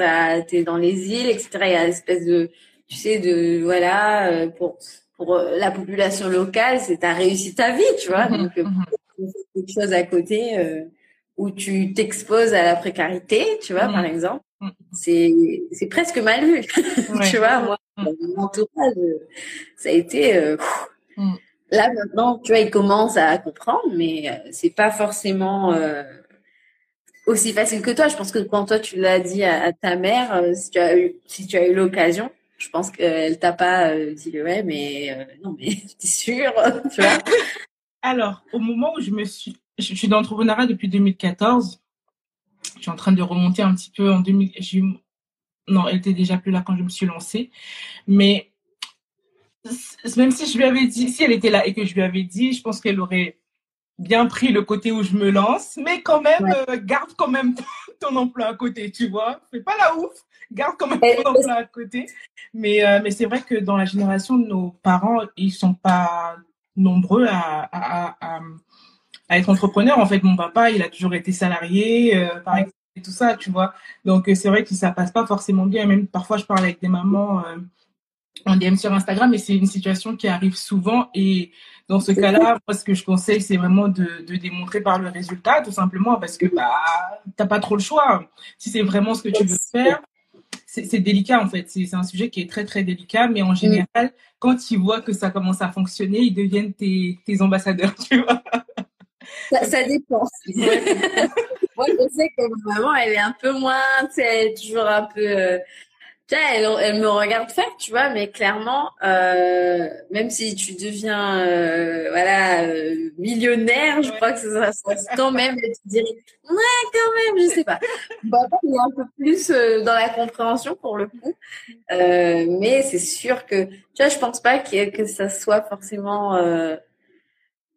t'es dans les îles, etc. Il y a une espèce de, tu sais, de voilà, pour pour la population locale, c'est t'as réussi ta vie, tu vois. Donc, quelque chose à côté où tu t'exposes à la précarité, tu vois, par mm. exemple, mm. c'est c'est presque mal vu. [LAUGHS] tu vois, moi, mm. mon entourage, ça a été euh, là maintenant, tu vois, il commence à comprendre, mais euh, c'est pas forcément euh, aussi facile que toi. Je pense que quand toi tu l'as dit à, ta mère, si tu as eu si tu as eu l'occasion, je pense qu'elle t'a pas dit ouais, mais non, mais [LAUGHS] t'es sûr, [LAUGHS] tu vois. Alors, au moment où je me suis, je, suis dans l'entrepreneuriat depuis 2014. Je suis en train de remonter un petit peu en 2000. Non, elle était déjà plus là quand je me suis lancée. Mais même si je lui avais dit, si elle était là et que je lui avais dit, je pense qu'elle aurait bien pris le côté où je me lance, mais quand même, euh, garde quand même ton emploi à côté, tu vois. Fais pas la ouf, garde quand même ton emploi à côté. Mais, euh, mais c'est vrai que dans la génération de nos parents, ils sont pas nombreux à, à, à, à, être entrepreneurs. En fait, mon papa, il a toujours été salarié, euh, par exemple, et tout ça, tu vois. Donc, c'est vrai que ça passe pas forcément bien. Même parfois, je parle avec des mamans en DM sur Instagram, et c'est une situation qui arrive souvent. Et dans ce cas-là, moi, ce que je conseille, c'est vraiment de, de, démontrer par le résultat, tout simplement, parce que bah, t'as pas trop le choix. Si c'est vraiment ce que tu veux faire, c'est délicat en fait. C'est un sujet qui est très très délicat, mais en général, quand ils voient que ça commence à fonctionner, ils deviennent tes, tes ambassadeurs, [LAUGHS] tu vois. Ça, ça dépend. [LAUGHS] Moi, je sais que maman, elle est un peu moins, tu toujours un peu. Euh, elle, elle, me regarde faire, tu vois, mais clairement, euh, même si tu deviens, euh, voilà, millionnaire, je crois que ça, ça, quand même, tu dirais, ouais, quand même, je sais pas. Bon, il est un peu plus dans la compréhension pour le coup, mais c'est sûr que, tu vois, je pense pas que, que ça soit forcément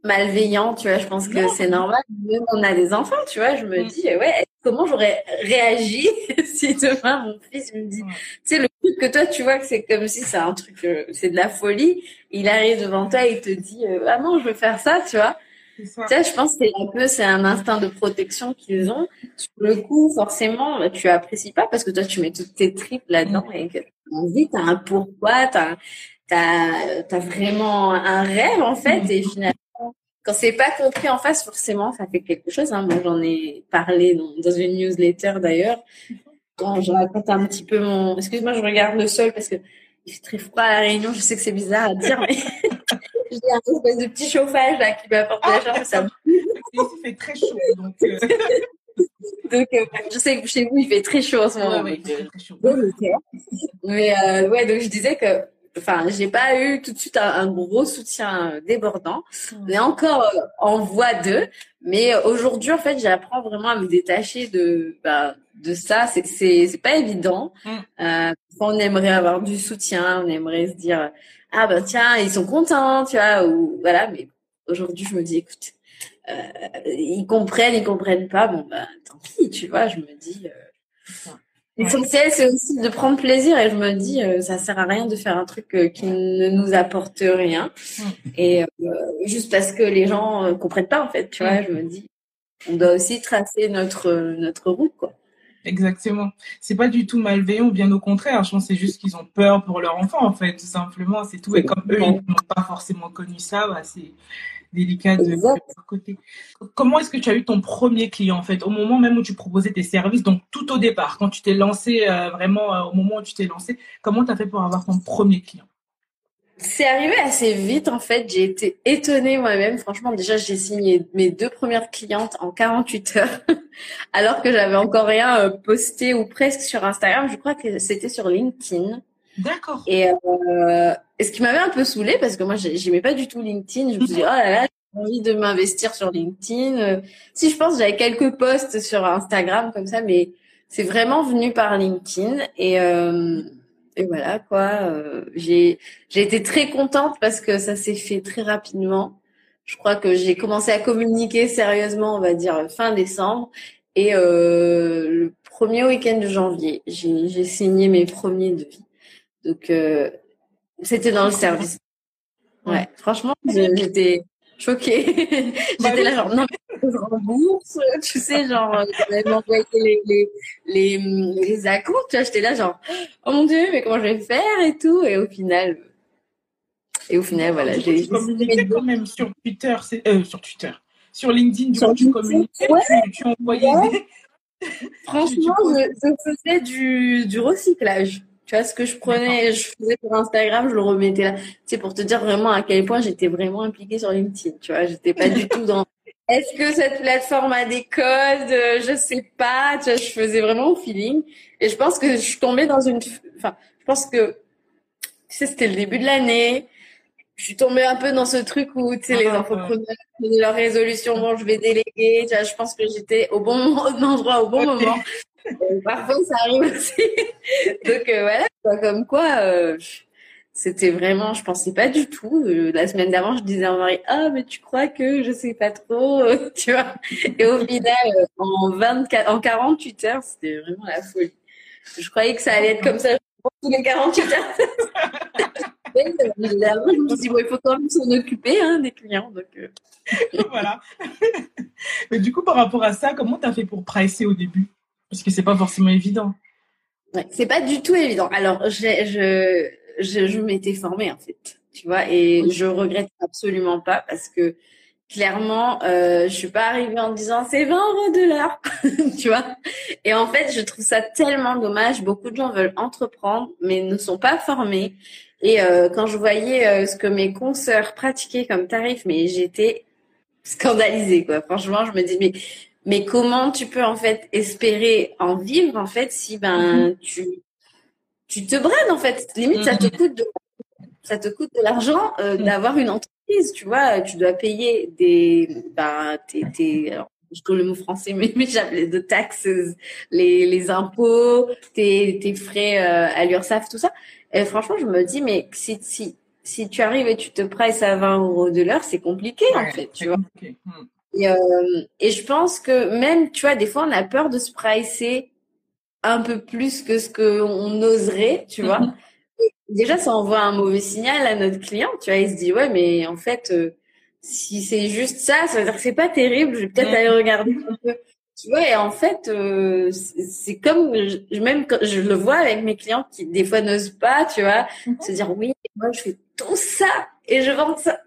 malveillant, tu vois. Je pense que c'est normal. Même on a des enfants, tu vois. Je me mm. dis, ouais, comment j'aurais réagi [LAUGHS] si demain mon fils me dit, tu sais, le truc que toi tu vois que c'est comme si c'est un truc, euh, c'est de la folie. Il arrive devant toi et il te dit, euh, ah non, je veux faire ça, tu vois. Tu sais, je pense que c'est un peu, c'est un instinct de protection qu'ils ont. Sur le coup, forcément, bah, tu apprécies pas parce que toi, tu mets toutes tes tripes là-dedans mm. et que tu t'as un pourquoi, t'as, t'as, t'as vraiment un rêve, en fait, mm. et finalement, quand c'est pas compris en face, forcément, ça fait quelque chose. Hein. Moi, j'en ai parlé dans, dans une newsletter d'ailleurs. Quand je raconte un petit peu mon... Excuse-moi, je regarde le sol parce que il fait très froid à la Réunion. Je sais que c'est bizarre à dire, mais [LAUGHS] j'ai un espèce de petit chauffage là qui m'apporte la chaleur. Ça il fait très chaud, donc... Euh. [LAUGHS] donc, euh, je sais que chez vous, il fait très chaud en ce moment. Ouais, ouais, très chaud. Mais euh, ouais, donc je disais que enfin, j'ai pas eu tout de suite un, gros soutien débordant. On est encore euh, en voie d'eux, mais aujourd'hui, en fait, j'apprends vraiment à me détacher de bah, de ça. C'est c'est c'est pas évident. Mm. Euh, on aimerait avoir du soutien, on aimerait se dire ah ben tiens, ils sont contents, tu vois, ou voilà. Mais aujourd'hui, je me dis écoute, euh, ils comprennent, ils comprennent pas. Bon ben tant pis, tu vois. Je me dis. Euh, L'essentiel, c'est aussi de prendre plaisir et je me dis, euh, ça sert à rien de faire un truc euh, qui ne nous apporte rien. Mm. Et euh, juste parce que les gens euh, comprennent pas, en fait, tu vois, mm. je me dis, on doit aussi tracer notre notre route, quoi. Exactement. C'est pas du tout malveillant, bien au contraire. Je pense c'est juste qu'ils ont peur pour leur enfant, en fait, tout simplement. C'est tout. Et comme eux, ils n'ont pas forcément connu ça, bah, c'est délicat de, côté. Comment est-ce que tu as eu ton premier client en fait au moment même où tu proposais tes services, donc tout au départ, quand tu t'es lancé euh, vraiment euh, au moment où tu t'es lancé, comment tu as fait pour avoir ton premier client? C'est arrivé assez vite en fait. J'ai été étonnée moi-même. Franchement, déjà j'ai signé mes deux premières clientes en 48 heures, [LAUGHS] alors que j'avais encore rien euh, posté ou presque sur Instagram. Je crois que c'était sur LinkedIn. D'accord. Et, euh, ce qui m'avait un peu saoulée, parce que moi, j'aimais pas du tout LinkedIn. Je me suis dit, oh là là, j'ai envie de m'investir sur LinkedIn. Si je pense, j'avais quelques posts sur Instagram comme ça, mais c'est vraiment venu par LinkedIn. Et, euh, et voilà, quoi. Euh, j'ai j'ai été très contente parce que ça s'est fait très rapidement. Je crois que j'ai commencé à communiquer sérieusement, on va dire, fin décembre. Et euh, le premier week-end de janvier, j'ai signé mes premiers devis. Donc, euh, c'était dans le service. Ouais, franchement, j'étais choquée. [LAUGHS] j'étais là genre, non, mais je rembourse, tu sais, genre, j'avais envoyé les, les, les, les accounts, tu vois, j'étais là genre, oh mon dieu, mais comment je vais faire et tout, et au final, et au final, voilà, j'ai... communiqué quand même sur Twitter, euh, sur Twitter, sur LinkedIn, du coup, tu communiquais, tu, tu envoyais des... [LAUGHS] Franchement, je, je faisais du, du recyclage. Tu vois, ce que je prenais, je faisais pour Instagram, je le remettais là. Tu sais, pour te dire vraiment à quel point j'étais vraiment impliquée sur LinkedIn. Tu vois, j'étais pas du tout dans est-ce que cette plateforme a des codes? Je sais pas. Tu vois, je faisais vraiment au feeling. Et je pense que je suis tombée dans une. Enfin, je pense que tu sais, c'était le début de l'année. je suis tombée un peu dans ce truc où, tu sais, les Ah, entrepreneurs de leur résolution, bon, je vais déléguer. Tu vois, je pense que j'étais au bon [LAUGHS] endroit au bon moment. Parfois, ça arrive aussi. [LAUGHS] Donc, euh, voilà, quoi, comme quoi, euh, c'était vraiment, je pensais pas du tout. Euh, la semaine d'avant, je disais à mon mari, ah, mais tu crois que je sais pas trop, [LAUGHS] tu vois? Et au final, en 24, en 48 heures, c'était vraiment la folie. Je croyais que ça allait être comme ça [LAUGHS] tous les 48 heures. Évidemment, je me dit, bon, il faut quand même s'en occuper, hein, des clients. Donc, voilà. Mais du coup, par rapport à ça, comment tu as fait pour pricer au début? Parce que c'est pas forcément évident. Ouais, c'est pas du tout évident. Alors, je, je, je m'étais formée en fait, tu vois, et je regrette absolument pas parce que clairement, euh, je suis pas arrivée en disant c'est 20 euros de l'heure, [LAUGHS] tu vois. Et en fait, je trouve ça tellement dommage. Beaucoup de gens veulent entreprendre, mais ne sont pas formés. Et euh, quand je voyais euh, ce que mes consoeurs pratiquaient comme tarif, mais j'étais scandalisée, quoi. Franchement, je me dis mais mais comment tu peux en fait espérer en vivre en fait si ben tu tu te brades en fait? Limite ça te coûte de ça te coûte de l'argent euh, d'avoir une entreprise tu vois? Tu dois payer des ben tes, tes alors, je trouve le mot français [LAUGHS] mais, mais j'appelais de taxes les les impôts tes tes frais euh, à l'URSSAF tout ça. Et franchement je me dis mais si si si tu arrives et tu te prices à 20 euros de l'heure c'est compliqué en Ouais, fait tu vois? compliqué. Et, euh, et je pense que même, tu vois, des fois, on a peur de se pricer un peu plus que ce qu'on oserait, tu vois. [LAUGHS] Déjà, ça envoie un mauvais signal à notre client, tu vois. Il se dit, ouais, mais en fait, euh, si c'est juste ça, ça veut dire que c'est pas terrible, je vais peut-être aller regarder un peu. Tu vois, et en fait, euh, c'est comme, je- même quand je le vois avec mes clients qui, des fois, n'osent pas, tu vois, Mhm. se dire, oui, moi, je fais tout ça et je vends ça,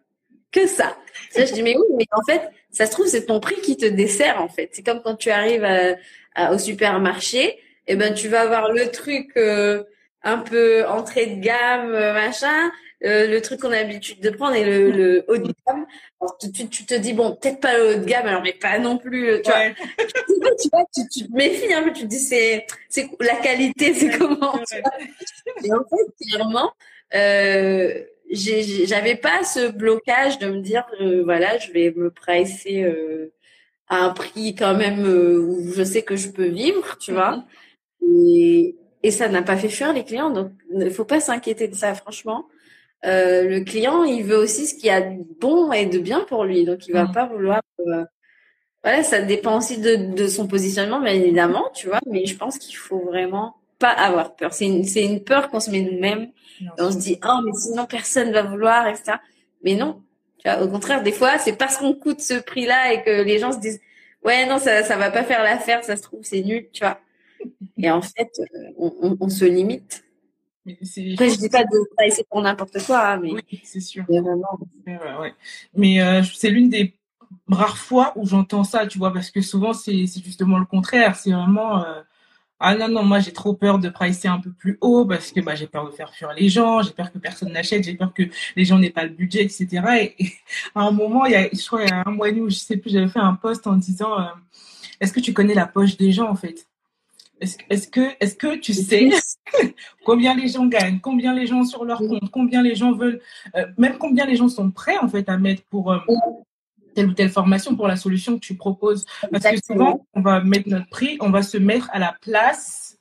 que ça. Tu vois, je dis, mais oui, mais en fait, ça se trouve, c'est ton prix qui te dessert, en fait. C'est comme quand tu arrives à- à- au supermarché, et ben, tu vas avoir le truc euh, un peu entrée de gamme, euh, machin, euh, le truc qu'on a l'habitude de prendre et le, le haut de gamme. Alors, tu, tu, tu te dis, bon, peut-être pas le haut de gamme, alors, mais pas non plus, euh, tu vois. Ouais. [LAUGHS] Tu vois, tu, vois, tu, tu te méfies un peu, tu te dis, c'est, c'est la qualité, c'est comment, tu vois. Et en fait, clairement, euh, j'avais pas ce blocage de me dire, euh, voilà, je vais me pricer euh, à un prix quand même euh, où je sais que je peux vivre, tu vois. Et, et ça n'a pas fait fuir les clients, donc il faut pas s'inquiéter de ça, franchement. Euh, le client, il veut aussi ce qu'il y a de bon et de bien pour lui, donc il va Mhm. pas vouloir. euh, voilà, ça dépend aussi de, de son positionnement, bien évidemment, tu vois. Mais je pense qu'il faut vraiment pas avoir peur. C'est une, c'est une peur qu'on se met nous-mêmes. Et on se dit, oh, mais sinon personne va vouloir, etc. Mais non. Tu vois, au contraire, des fois, c'est parce qu'on coûte ce prix-là et que les gens se disent, ouais, non, ça, ça va pas faire l'affaire, ça se trouve, c'est nul, tu vois. [LAUGHS] Et en fait, euh, on, on, on se limite. Mais Après, je dis pas de pas essayer pour n'importe quoi, hein, mais, Oui, c'est sûr. mais vraiment. Ouais, ouais, ouais. Mais euh, c'est l'une des rares fois où j'entends ça, tu vois, parce que souvent c'est c'est justement le contraire. C'est vraiment euh, ah non non, moi j'ai trop peur de pricer un peu plus haut parce que bah j'ai peur de faire fuir les gens, j'ai peur que personne n'achète, j'ai peur que les gens n'aient pas le budget, etc. Et, et à un moment, il y a, je crois il y a un mois et demi, je sais plus, j'avais fait un post en disant euh, est-ce que tu connais la poche des gens en fait? Est-ce est-ce que est-ce que tu sais [LAUGHS] combien les gens gagnent, combien les gens ont sur leur compte, combien les gens veulent, euh, même combien les gens sont prêts en fait à mettre pour euh, telle ou telle formation, pour la solution que tu proposes. Parce que souvent, on va mettre notre prix, on va se mettre à la place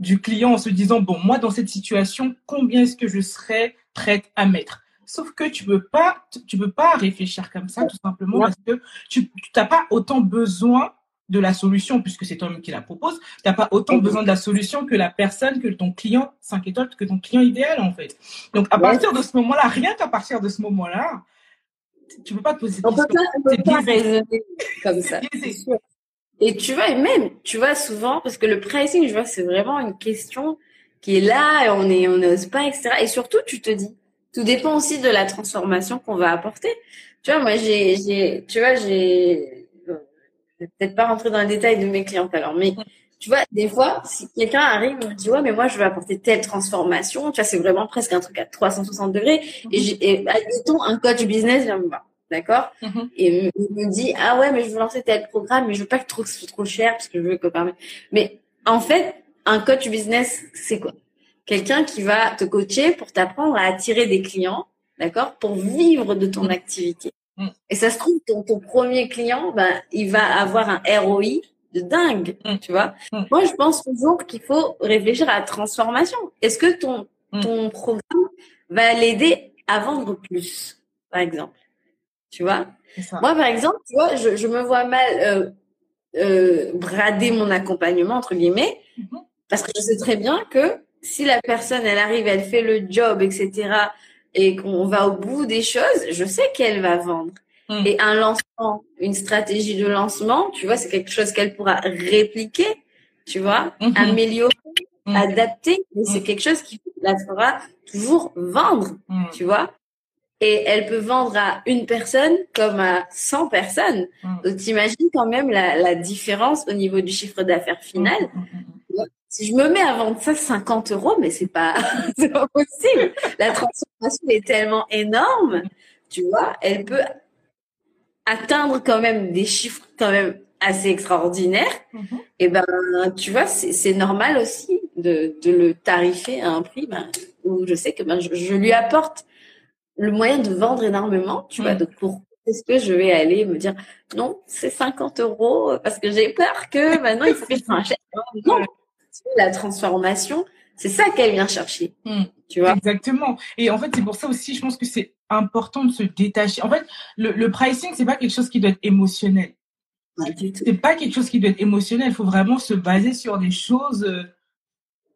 du client en se disant, bon, moi, dans cette situation, combien est-ce que je serais prête à mettre? Sauf que tu peux pas, tu peux pas réfléchir comme ça, tout simplement, parce que tu n'as pas autant besoin de la solution, puisque c'est toi-même qui la propose, tu n'as pas autant besoin de la solution que la personne, que ton client 5 étoiles, que ton client idéal, en fait. Donc, à Ouais. partir de ce moment-là, rien qu'à partir de ce moment-là, tu peux pas te poser cette On peut pas, on peut C'est pas biaisé. raisonner comme ça. Et tu vois, et même, tu vois, souvent, parce que le pricing, je vois, c'est vraiment une question qui est là et on est, on n'ose pas, etc. Et surtout, tu te dis, tout dépend aussi de la transformation qu'on va apporter. Tu vois, moi, j'ai, j'ai, tu vois, j'ai, je vais peut-être pas rentrer dans les détails de mes clientes alors, mais tu vois, des fois, si quelqu'un arrive et me dit, ouais, mais moi, je veux apporter telle transformation, tu vois, c'est vraiment presque un truc à 360 degrés. Et, j'ai, et admettons, un coach business vient me voir. D'accord? Mhm. Et il me dit, ah ouais, mais je veux lancer tel programme, mais je veux pas que trop, ce soit trop cher parce que je veux que. Mais en fait, un coach business, c'est quoi? Quelqu'un qui va te coacher pour t'apprendre à attirer des clients d'accord, pour vivre de ton Mm. activité. Et ça se trouve, ton, ton premier client, ben, il va avoir un ROI de dingue, Mm. tu vois. Mm. Moi, je pense toujours qu'il faut réfléchir à la transformation. Est-ce que ton, Mm. ton programme va l'aider à vendre plus, par exemple, tu vois? Moi, par exemple, tu vois, je, je me vois mal euh, euh, brader mon accompagnement, entre guillemets, Mhm. parce que je sais très bien que si la personne, elle arrive, elle fait le job, etc., et qu'on va au bout des choses, je sais qu'elle va vendre. Mm. Et un lancement, une stratégie de lancement, tu vois, c'est quelque chose qu'elle pourra répliquer, tu vois, Mhm. améliorer, Mm. adapter, mais c'est quelque chose qui la fera toujours vendre tu vois. Et elle peut vendre à une personne comme à 100 personnes. Donc, t'imagines quand même la, la différence au niveau du chiffre d'affaires final. Si je me mets à vendre ça 50 euros, mais c'est pas, [LAUGHS] c'est pas possible. La transformation est tellement énorme, tu vois. Elle peut atteindre quand même des chiffres quand même assez extraordinaires. mm, mhm. Et ben, tu vois, c'est normal aussi de, de le tarifer à un prix ben, où je sais que ben, je, je lui apporte le moyen de vendre énormément, tu vois. Mm. Donc, pour est-ce que je vais aller me dire non, c'est 50 euros parce que j'ai peur que maintenant il faut que je. Non, la transformation, c'est ça qu'elle vient chercher, Mm. tu vois? Exactement. Et en fait, c'est pour ça aussi, je pense que c'est important de se détacher. En fait, le, le pricing, c'est pas quelque chose qui doit être émotionnel. C'est pas quelque chose qui doit être émotionnel. Il faut vraiment se baser sur des choses euh,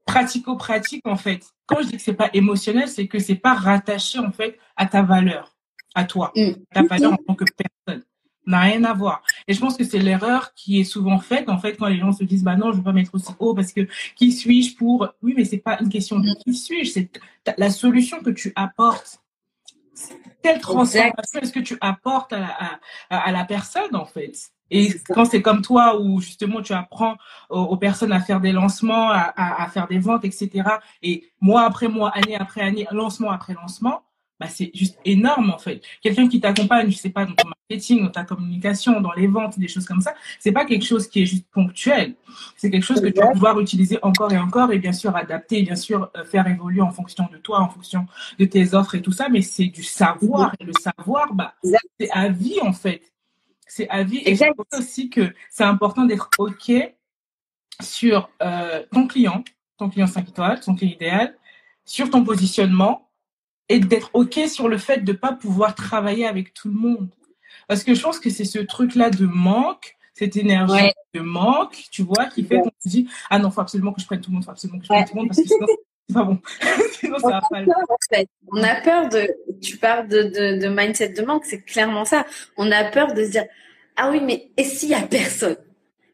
pratico-pratiques, en fait. Quand je dis que c'est pas émotionnel, c'est que c'est pas rattaché, en fait, à ta valeur, à toi, Mm. ta valeur en tant que personne. N'a rien à voir. Et je pense que c'est l'erreur qui est souvent faite, en fait, quand les gens se disent, bah non, je veux pas mettre aussi haut parce que qui suis-je pour, oui, mais c'est pas une question de qui suis-je, c'est la solution que tu apportes. Quelle transformation est-ce que tu apportes à la, à, la personne, en fait? Et quand c'est comme toi, où justement tu apprends aux, aux personnes à faire des lancements, à, à, à faire des ventes, etc. Et mois après mois, année après année, lancement après lancement, bah c'est juste énorme en fait. Quelqu'un qui t'accompagne, je sais pas, dans ton marketing, dans ta communication, dans les ventes, des choses comme ça, c'est pas quelque chose qui est juste ponctuel. C'est quelque chose que tu vas pouvoir utiliser encore et encore et bien sûr adapter, bien sûr euh, faire évoluer en fonction de toi, en fonction de tes offres et tout ça. Mais c'est du savoir et le savoir, bah c'est à vie en fait. C'est à vie. Et je pense aussi que c'est important d'être OK sur euh, ton client, ton client 5 étoiles, ton client idéal, sur ton positionnement et d'être OK sur le fait de ne pas pouvoir travailler avec tout le monde. Parce que je pense que c'est ce truc-là de manque, cette énergie Ouais. de manque, tu vois, qui fait Ouais. qu'on se dit Ah non, faut absolument que je prenne tout le monde, faut absolument que je prenne Ouais. tout le monde, parce que sinon, c'est pas bon. [LAUGHS] sinon, ça va pas le peur, en fait. On a peur de, tu parles de, de, de mindset de manque, c'est clairement ça. On a peur de se dire, ah oui, mais et s'il y a personne?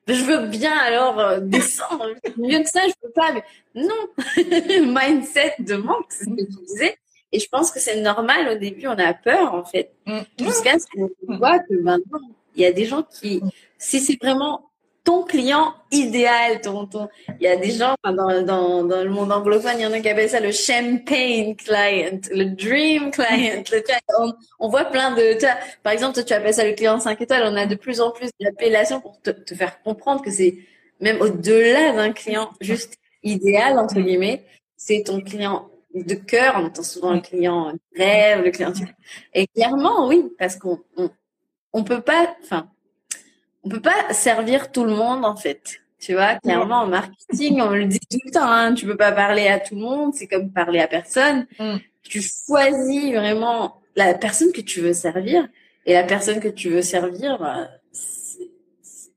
Je veux bien alors euh, descendre. Mieux que ça, je peux pas. Mais non, [LAUGHS] mindset de manque, c'est ce que tu disais. Et je pense que c'est normal au début, on a peur en fait, Mm. jusqu'à ce qu'on voit que maintenant, il y a des gens qui, si c'est vraiment ton client idéal, ton, ton, il y a des gens dans, dans, dans le monde anglophone, il y en a qui appellent ça le champagne client, le dream client. Le, on, on voit plein de, tu vois, par exemple, toi, tu appelles ça le client 5 étoiles, on a de plus en plus d'appellations pour te, te faire comprendre que c'est même au-delà d'un client juste idéal, entre guillemets, c'est ton client de cœur, on entend souvent le client rêve, le client. Et clairement, oui, parce qu'on on, on peut pas, enfin, on peut pas servir tout le monde en fait. Tu vois, clairement en marketing, on le dit tout le temps, hein, tu peux pas parler à tout le monde, c'est comme parler à personne. Mm. Tu choisis vraiment la personne que tu veux servir et la personne que tu veux servir, bah, c'est-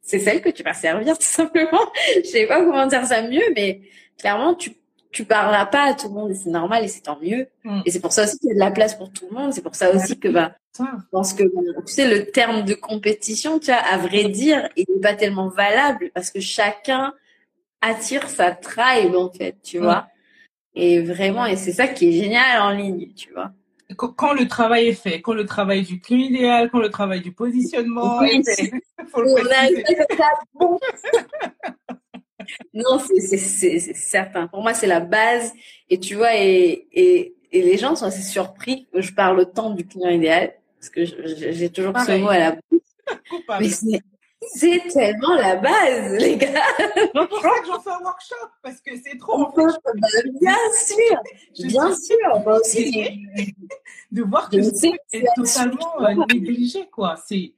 c'est celle que tu vas servir [LAUGHS] tout simplement. Je sais pas comment dire ça mieux, mais clairement tu tu parleras pas à tout le monde et c'est normal et c'est tant mieux. Mm. Et c'est pour ça aussi qu'il y a de la place pour tout le monde. C'est pour ça aussi que bah je pense que tu sais le terme de compétition, tu vois, à vrai dire, il n'est pas tellement valable parce que chacun attire sa tribe en fait, tu Mm. vois. Et vraiment, et c'est ça qui est génial en ligne, tu vois. Quand- Quand le travail est fait, quand le travail du client idéal, quand le travail du positionnement Oui. est fait, [LAUGHS] faut le [LAUGHS] Non, c'est- certain. Pour moi, c'est la base. Et tu vois, et, et, et les gens sont assez surpris que je parle autant du client idéal parce que j'ai toujours ce mot à la. Mais c'est tellement la base, [LAUGHS] les gars. C'est pour ça que j'en fais un workshop, parce que c'est trop. En fait. [LAUGHS] bah, bien sûr, Je bien suis- sûr. Moi aussi, [LAUGHS] de voir que c'est totalement euh, négligé, quoi. C'est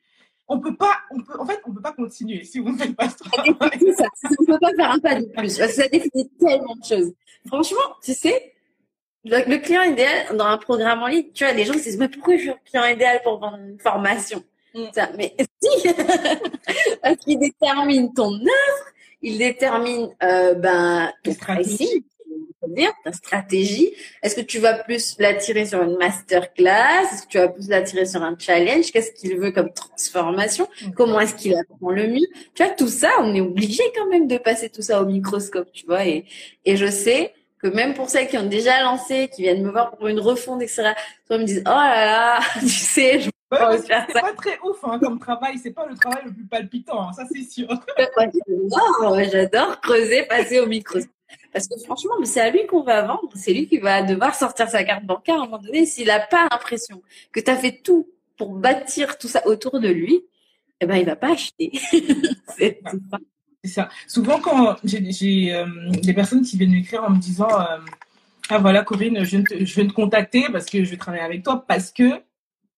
on peut pas, on peut, en fait, on peut pas continuer si vous ne faites pas ce travail. Ça, on peut pas faire un pas de plus parce que ça définit tellement de choses. Franchement, tu sais, le, client idéal dans un programme en ligne, tu vois, les gens se disent mais pourquoi je suis un client idéal pour vendre une formation mm. ça, Mais si, [LAUGHS] parce qu'il détermine ton offre, il détermine euh, ben ton pricing, dire, ta stratégie. Est-ce que tu vas plus l'attirer sur une masterclass? Est-ce que tu vas plus l'attirer sur un challenge? Qu'est-ce qu'il veut comme transformation? Comment est-ce qu'il apprend le mieux? Tu vois, tout ça, on est obligé quand même de passer tout ça au microscope, tu vois. Et, et je sais que même pour celles qui ont déjà lancé, qui viennent me voir pour une refonte, etc., toi me disent, oh là là, [LAUGHS] tu sais, je c'est pas très ouf hein, comme travail, c'est pas le travail le plus palpitant, hein, ça c'est sûr. [LAUGHS] j'adore creuser, passer au microscope. Parce que franchement, c'est à lui qu'on va vendre. C'est lui qui va devoir sortir sa carte bancaire à un moment donné. S'il n'a pas l'impression que tu as fait tout pour bâtir tout ça autour de lui, eh ben, il va pas acheter. [LAUGHS] c'est ça. Souvent, quand j'ai euh, des personnes qui viennent m'écrire en me disant euh, Ah voilà, Corinne, je je viens te contacter parce que je vais travailler avec toi parce que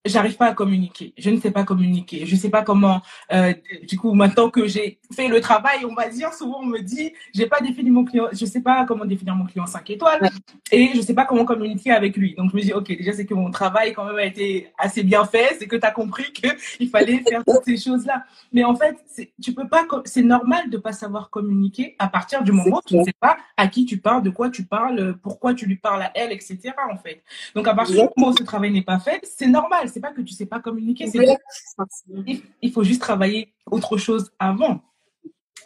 j'arrive pas à communiquer. Je ne sais pas communiquer. Je sais pas comment. Euh, du coup, maintenant que j'ai fait le travail, on va dire, souvent on me dit, j'ai pas défini mon client. Je sais pas comment définir mon client 5 étoiles et je sais pas comment communiquer avec lui. Donc je me dis, ok, déjà c'est que mon travail quand même a été assez bien fait. C'est que tu as compris que [LAUGHS] il fallait faire toutes ces choses là. Mais en fait, tu peux pas. C'est normal de pas savoir communiquer à partir du moment où tu ne sais pas à qui tu parles, de quoi tu parles, pourquoi tu lui parles à elle, etc. En fait. Donc à partir du moment où ce travail n'est pas fait, c'est normal c'est pas que tu sais pas communiquer, il, faut juste travailler autre chose avant,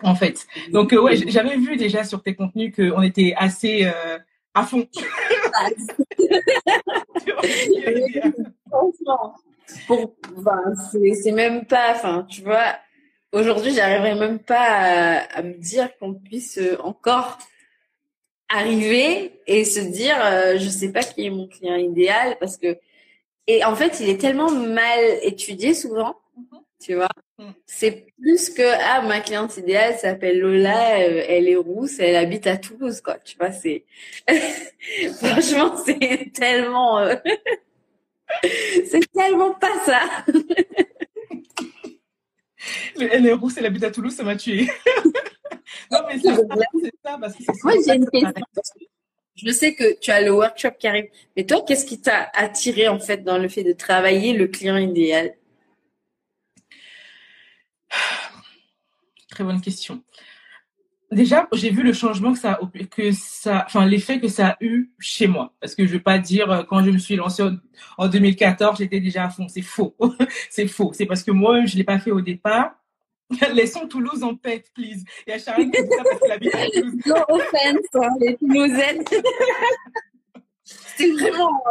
en fait. Donc, euh, ouais, j'avais vu déjà sur tes contenus qu'on était assez euh, à fond. [LAUGHS] c'est même pas, enfin, tu vois, aujourd'hui, j'arriverai même pas à, me dire qu'on puisse euh, encore arriver et se dire, je sais pas qui est mon client idéal parce que et en fait, il est tellement mal étudié souvent, mhm. tu vois. Mm. C'est plus que ah ma cliente idéale s'appelle Lola, euh, elle est rousse, elle habite à Toulouse quoi. Tu vois, c'est [LAUGHS] franchement c'est tellement euh, [LAUGHS] c'est tellement pas ça. elle est rousse, elle habite à Toulouse, ça m'a tué. [LAUGHS] non mais c'est ça, parce que Moi j'ai une question je sais que tu as le workshop qui arrive, mais toi, qu'est-ce qui t'a attiré en fait dans le fait de travailler le client idéal? Très bonne question. Déjà, j'ai vu le changement que ça, que ça, enfin l'effet que ça a eu chez moi. Parce que je veux pas dire euh, quand je me suis lancée en 2014, j'étais déjà à fond. C'est faux. [LAUGHS] c'est faux. C'est parce que moi, je l'ai pas fait au départ. [LAUGHS] Laissons Toulouse en paix, please. Il y a Charline qui dit ça parce qu'elle habite à Toulouse. [LAUGHS] No offense, hein, les Toulousaines. [LAUGHS] C'est vraiment.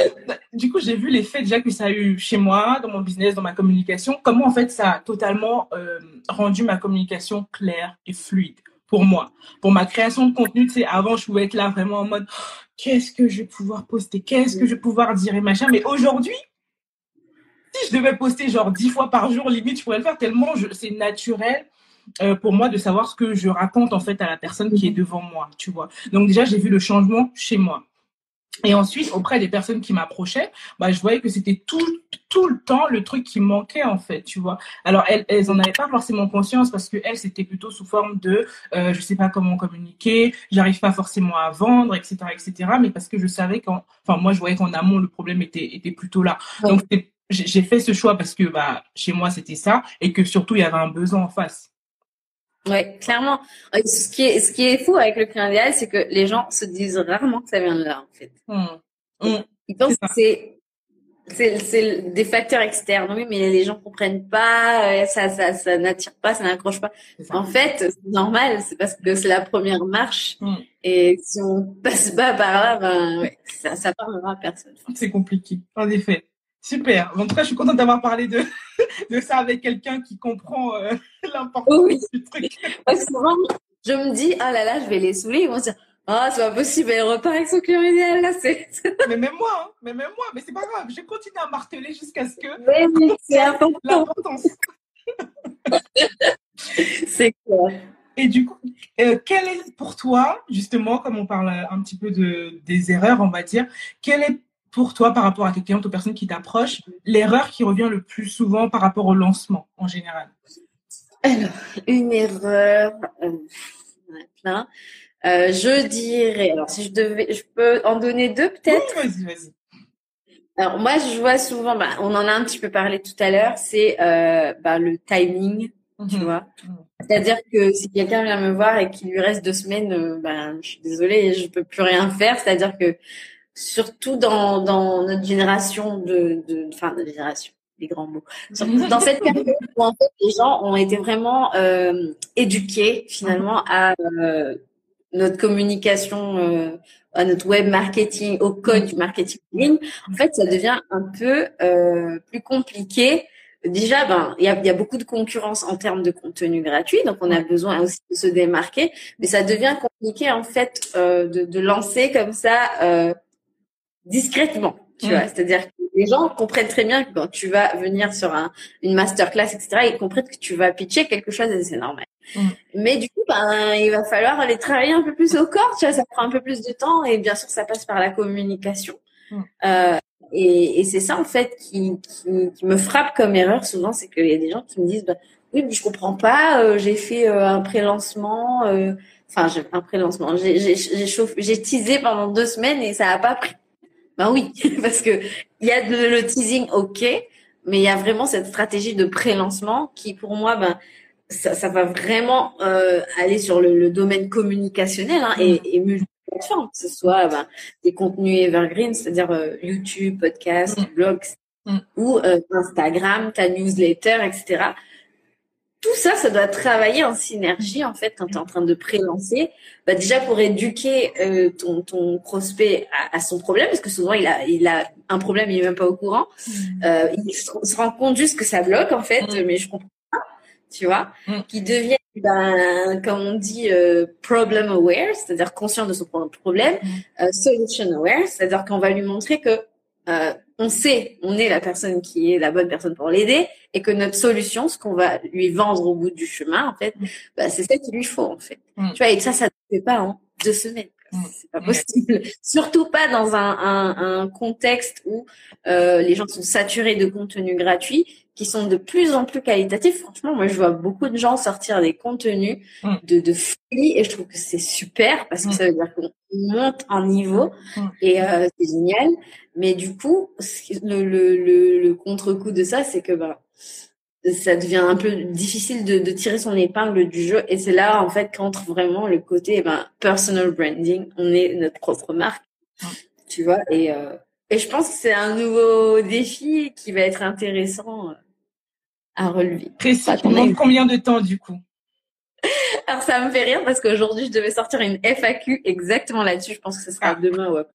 Euh, du coup, j'ai vu l'effet déjà que ça a eu chez moi, dans mon business, dans ma communication. Comment en fait ça a totalement euh, rendu ma communication claire et fluide pour moi? Pour ma création de contenu, tu sais, avant, je pouvais être là vraiment en mode qu'est-ce que je vais pouvoir poster, qu'est-ce que je vais pouvoir dire et machin? Mais aujourd'hui, je devais poster genre dix fois par jour, limite, je pourrais le faire tellement c'est naturel. Euh, pour moi de savoir ce que je raconte en fait à la personne qui est devant moi, tu vois. Donc déjà j'ai vu le changement chez moi. Et ensuite, auprès des personnes qui m'approchaient, bah, je voyais que c'était tout, tout le temps le truc qui manquait, en fait, tu vois. Alors, elles, elles en avaient pas forcément conscience parce que elles, c'était plutôt sous forme de, euh, je sais pas comment communiquer, j'arrive pas forcément à vendre, etc., etc. Mais parce que je savais qu'en, enfin, moi, je voyais qu'en amont, le problème était, était plutôt là. Donc, j'ai fait ce choix parce que bah chez moi c'était ça et que surtout il y avait un besoin en face. Ouais, clairement. Ce qui est ce qui est fou avec le client idéal, c'est que les gens se disent rarement que ça vient de là en fait. Mmh. Mmh. Ils pensent que c'est c'est des facteurs externes. Oui, mais les gens comprennent pas, euh, ça ça ça n'attire pas, ça n'accroche pas. En fait, c'est normal, c'est parce que c'est la première marche. Mmh. Et si on passe pas par là, ben ouais, ça ça parlera à personne. C'est compliqué, en effet. Super. En tout cas, je suis contente d'avoir parlé de, [LAUGHS] de ça avec quelqu'un qui comprend euh, [LAUGHS] l'importance du truc. [LAUGHS] Parce que souvent, je me dis, ah là là, je vais les saouler. Ils vont se dire, ah, c'est pas possible, elle repart avec son client idéal, là, c'est... mais même moi, hein, mais même moi, mais c'est pas grave, je continue à marteler jusqu'à ce que... Mais c'est important. L'importance. c'est clair. Et du coup, euh, quel est pour toi, justement, comme on parle un petit peu de, des erreurs, on va dire, quelle est pour toi, par rapport à tes clientes, aux personnes qui t'approchent, l'erreur qui revient le plus souvent par rapport au lancement en général? Alors, une erreur, euh, plein. Euh, je dirais, alors si je devais, je peux en donner deux peut-être? Oui, vas-y, vas-y. Alors moi, je vois souvent, bah, on en a un petit peu parlé tout à l'heure, c'est euh, bah, le timing, tu Mhm. vois. Mhm. C'est-à-dire que si quelqu'un vient me voir et qu'il lui reste deux semaines, euh, ben, je suis désolée, je peux plus rien faire. C'est-à-dire que surtout dans, dans notre génération de, de, enfin notre génération, des grands mots. Dans cette période où en fait les gens ont été vraiment euh, éduqués finalement à euh, notre communication, euh, à notre web marketing, au code du marketing en ligne. En fait, ça devient un peu euh, plus compliqué déjà, ben, il y a, y a beaucoup de concurrence en termes de contenu gratuit, donc on a besoin aussi de se démarquer, mais ça devient compliqué en fait euh, de, de lancer comme ça euh, discrètement, tu Mm. vois. C'est-à-dire que les gens comprennent très bien que quand tu vas venir sur un, une masterclass, etc., ils comprennent que tu vas pitcher quelque chose et c'est normal. Mm. Mais du coup, ben, il va falloir aller travailler un peu plus au corps, tu vois, ça prend un peu plus de temps et bien sûr, ça passe par la communication. Mm. Euh, et, et c'est ça en fait qui, qui, qui me frappe comme erreur souvent, c'est qu'il y a des gens qui me disent bah, oui mais je comprends pas, euh, j'ai fait euh, un pré-lancement, euh, enfin j'ai un pré-lancement, j'ai teasé pendant deux semaines et ça a pas pris. Ben oui, [LAUGHS] parce que il y a le, le teasing ok, mais il y a vraiment cette stratégie de pré-lancement qui pour moi ben ça, ça va vraiment euh, aller sur le, le domaine communicationnel hein, et, et multiplateforme, que ce soit ben, des contenus evergreen, c'est-à-dire euh, YouTube, podcast, Mm. blog Mm. ou euh, Instagram, ta newsletter, etc. Tout ça, ça doit travailler en synergie en fait quand tu es en train de pré-lancer. Bah, déjà pour éduquer euh, ton, ton prospect à, à son problème, parce que souvent il a, il a un problème, il est même pas au courant. Euh, il se, se rend compte juste que ça bloque en fait, Mm. mais je comprends pas, tu vois, Mm. qui devient, ben, comme on dit, euh, problem aware, c'est-à-dire conscient de son pro- problème, euh, solution aware, c'est-à-dire qu'on va lui montrer que euh, on sait, on est la personne qui est la bonne personne pour l'aider, et que notre solution, ce qu'on va lui vendre au bout du chemin, en fait, Mm. bah, c'est celle qu'il lui faut, en fait. Mm. Tu vois, et ça, ça ne fait pas en deux semaines. Mm. C'est pas possible. [LAUGHS] Surtout pas dans un, un, un contexte où euh, les gens sont saturés de contenus gratuits qui sont de plus en plus qualitatifs. Franchement, moi, je vois beaucoup de gens sortir des contenus Mm. de, de folie et je trouve que c'est super parce que Mm. ça veut dire qu'on monte en niveau Mm. et euh, c'est génial. Mais du coup, le, le, le, le contre-coup de ça, c'est que bah, ça devient un peu difficile de, de tirer son épingle du jeu et c'est là en fait qu'entre vraiment le côté eh ben, personal branding. On est notre propre marque, tu vois. Et, euh, et je pense que c'est un nouveau défi qui va être intéressant euh, à relever. Précis, pendant combien de temps du coup? Alors ça me fait rire parce qu'aujourd'hui je devais sortir une FAQ exactement là-dessus. Je pense que ce sera Ah. demain ou après.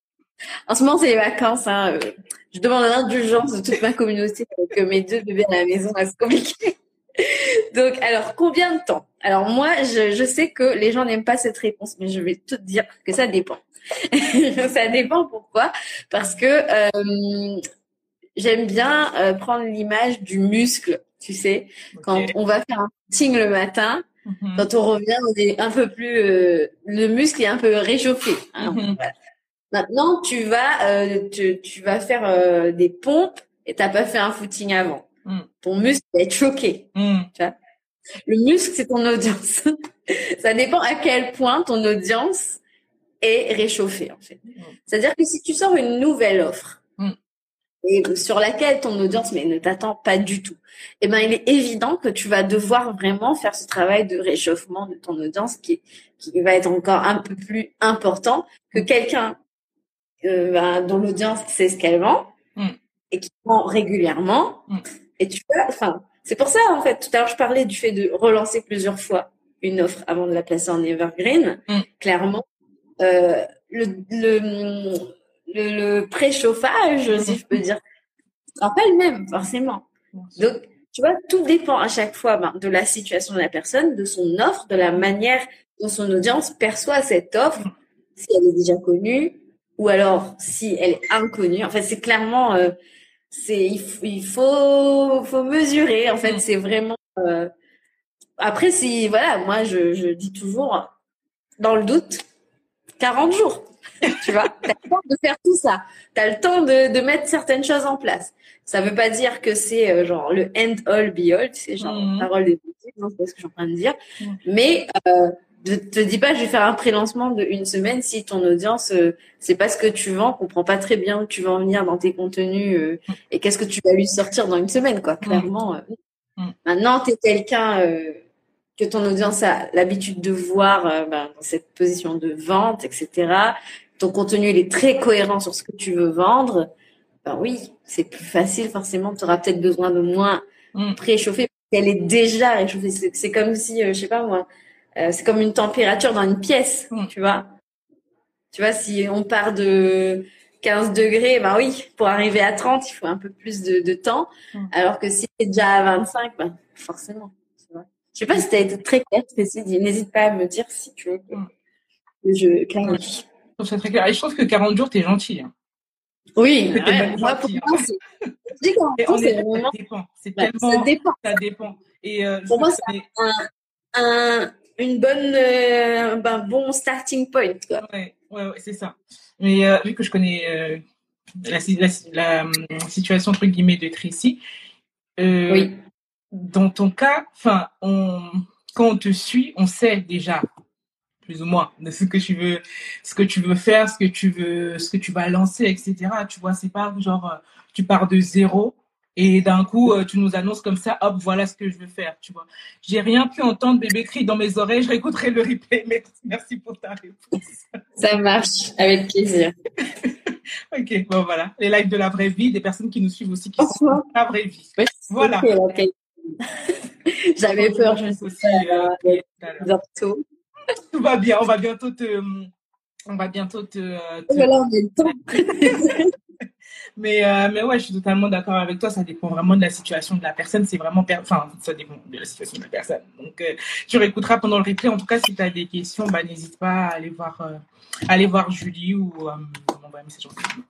En ce moment c'est les vacances. Hein. euh, Je demande l'indulgence de toute ma communauté [LAUGHS] avec euh, mes deux bébés à la maison. C'est compliqué. [LAUGHS] Donc alors combien de temps? Alors moi je, je sais que les gens n'aiment pas cette réponse, mais je vais te dire que ça dépend. [LAUGHS] ça dépend pourquoi Parce que euh, j'aime bien euh, prendre l'image du muscle. Tu sais, quand on va faire un footing le matin, Mhm. quand on revient, on est un peu plus, euh, le muscle est un peu réchauffé. hein. Mhm. Voilà. Maintenant, tu vas, euh, tu, tu vas faire euh, des pompes et t'as pas fait un footing avant. Mm. Ton muscle va être choqué. Mhm. Le muscle, c'est ton audience. [LAUGHS] Ça dépend à quel point ton audience est réchauffée, en fait. C'est-à-dire que si tu sors une nouvelle offre Mm. Et sur laquelle ton audience mais ne t'attend pas du tout, eh ben il est évident que tu vas devoir vraiment faire ce travail de réchauffement de ton audience qui qui va être encore un peu plus important que quelqu'un euh, ben, dont l'audience sait ce qu'elle vend Mm. et qui vend régulièrement. Mm. Et tu vois, enfin, c'est pour ça en fait. Tout à l'heure, je parlais du fait de relancer plusieurs fois une offre avant de la placer en evergreen. Mm. Clairement, euh, le, le, le, le préchauffage, si je peux dire, sera pas le même forcément. Donc, tu vois, tout dépend à chaque fois ben, de la situation de la personne, de son offre, de la manière dont son audience perçoit cette offre, si elle est déjà connue ou alors si elle est inconnue. En fait, c'est clairement, euh, c'est il, faut, il faut, faut mesurer. En fait, Mm. c'est vraiment, euh, après, si, voilà, moi, je, je dis toujours, dans le doute, 40 jours. Tu vois, t'as le temps de faire tout ça. T'as le temps de, de mettre certaines choses en place. Ça veut pas dire que c'est euh, genre le end all be all, c'est genre Mhm. parole de non, c'est pas ce que je suis en train de dire. Mhm. Mais euh, ne te dis pas, je vais faire un pré-lancement de une semaine si ton audience, euh, c'est pas ce que tu vends, comprend pas très bien où tu vas en venir dans tes contenus euh, et qu'est-ce que tu vas lui sortir dans une semaine, quoi. Clairement. euh. Mhm. Maintenant, t'es quelqu'un euh, que ton audience a l'habitude de voir ben, dans cette position de vente, etc. Ton contenu il est très cohérent sur ce que tu veux vendre. Ben oui, c'est plus facile forcément. Tu auras peut-être besoin de moins Mm. préchauffer. Elle est déjà réchauffée. C'est comme si, euh, je sais pas moi, euh, c'est comme une température dans une pièce, Mm. tu vois. Tu vois, si on part de 15 degrés, ben oui, pour arriver à 30, il faut un peu plus de, de temps. Mm. Alors que si c'est déjà à 25, ben forcément. Tu vois. Je sais pas si tu as été très claire. N'hésite pas à me dire si tu veux que que je clarifie. Je trouve ça très clair. Et je trouve que 40 jours, t'es gentil. Hein. Oui, ouais, pour moi, c'est, c'est vraiment, ça dépend. C'est tellement, ça dépend. ça dépend. Et euh, Pour moi, Un, une bonne, euh, ben, bon starting point, quoi. Ouais, ouais, ouais, c'est ça. Mais euh, vu que je connais la, si- la, la, hum, situation entre guillemets de Tracy, Oui. dans ton cas, enfin, on, quand on te suit, on sait déjà plus ou moins de ce que tu veux, ce que tu veux faire, ce que tu veux, ce que tu vas lancer, etc. Tu vois, c'est pas genre euh, tu pars de zéro et d'un coup euh, tu nous annonces comme ça, hop, voilà ce que je veux faire, tu vois. J'ai rien pu entendre bébé cri dans mes oreilles, je réécouterai le replay. Merci, [LAUGHS] merci pour ta réponse. Ça marche, avec plaisir. [LAUGHS] Ok, bon voilà, les lives de la vraie vie, des personnes qui nous suivent aussi qui sont la vraie vie. Ouais, Voilà. [LAUGHS] J'avais peur, je me suis aussi. Tout va bien, on va bientôt te, on va bientôt te, euh, on a le temps. [LAUGHS] Mais, euh, mais ouais, je suis totalement d'accord avec toi. Ça dépend vraiment de la situation de la personne. C'est vraiment, per- enfin, ça dépend de la situation de la personne. Donc, euh, tu réécouteras pendant le replay. En tout cas, si tu as des questions, bah, n'hésite pas à aller voir, euh, aller voir Julie ou m'envoyer un message. en privé.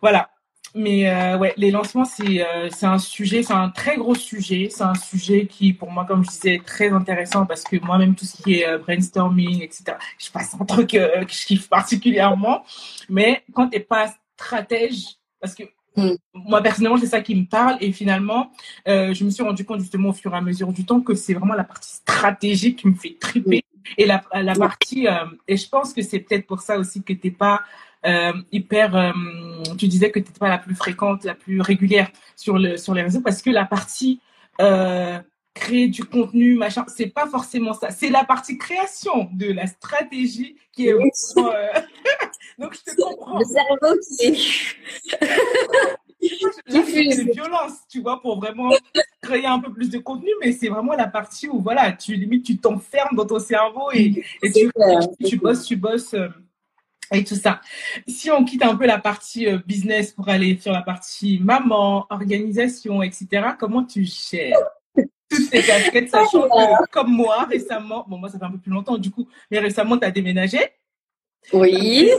Voilà. Mais euh, ouais, les lancements, c'est euh, c'est un sujet, c'est un très gros sujet. C'est un sujet qui, pour moi, comme je disais, est très intéressant parce que moi-même, tout ce qui est euh, brainstorming, etc., je passe un truc euh, que je kiffe particulièrement. Mais quand tu n'es pas stratège, parce que Mm. moi, personnellement, c'est ça qui me parle. Et finalement, euh, je me suis rendu compte justement au fur et à mesure du temps que c'est vraiment la partie stratégique qui me fait triper. Et la, la partie, euh, et je pense que c'est peut-être pour ça aussi que t'es pas euh, hyper, euh, tu disais que t'es pas la plus fréquente, la plus régulière sur le sur les réseaux, parce que la partie créer du contenu, machin, c'est pas forcément ça. C'est la partie création de la stratégie qui est vraiment, [LAUGHS] Donc je te comprends. Le cerveau qui est... [LAUGHS] Qui violence, tu vois, pour vraiment créer un peu plus de contenu, mais c'est vraiment la partie où, voilà, tu limite, tu t'enfermes dans ton cerveau et, et tu, clair, tu, c'est tu bosses, tu bosses euh, et tout ça. Si on quitte un peu la partie euh, business pour aller sur la partie maman, organisation, etc., comment tu gères? [LAUGHS] Toutes ces casquettes, sachant que, comme moi, récemment, bon, moi, ça fait un peu plus longtemps, du coup, mais récemment, tu as déménagé. Oui.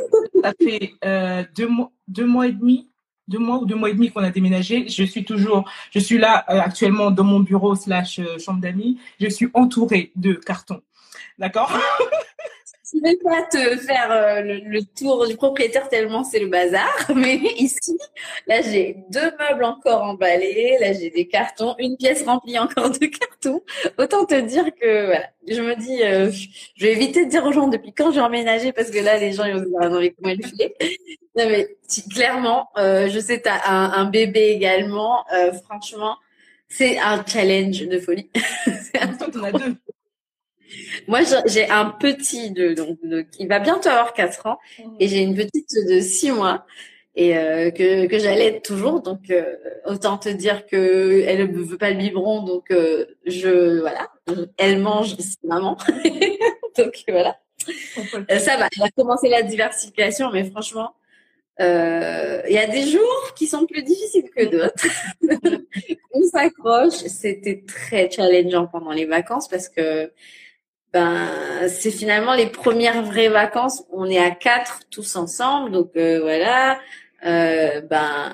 Ça fait euh, deux, mois, deux mois et demi, deux mois ou deux mois et demi qu'on a déménagé. Je suis toujours, je suis là euh, actuellement dans mon bureau slash euh, chambre d'amis. Je suis entourée de cartons. D'accord? [LAUGHS] Je ne vais pas te faire euh, le, le tour du propriétaire tellement c'est le bazar, [LAUGHS] mais ici, là j'ai deux meubles encore emballés, là j'ai des cartons, une pièce remplie encore de cartons. Autant te dire que voilà, je me dis, euh, je vais éviter de dire aux gens depuis quand j'ai emménagé parce que là les gens ils vont se dire ah non mais comment elle fait? Non mais clairement, euh, je sais t'as un, un bébé également, euh, franchement c'est un challenge de folie. [LAUGHS] C'est un t'en as deux. Moi, j'ai- un petit de, donc, de- qui va bientôt avoir 4 ans et j'ai une petite de 6 mois et euh, que, que j'allais toujours. Donc, euh, autant te dire que elle ne veut pas le biberon. Donc, euh, je voilà, elle mange, c'est maman. [LAUGHS] donc, voilà. Euh, ça va. Elle a commencé la diversification, mais franchement, euh, il y a des jours qui sont plus difficiles que d'autres. [LAUGHS] On s'accroche. C'était très challengeant pendant les vacances parce que ben c'est finalement les premières vraies vacances. On est à quatre tous ensemble, donc euh, voilà. Euh, ben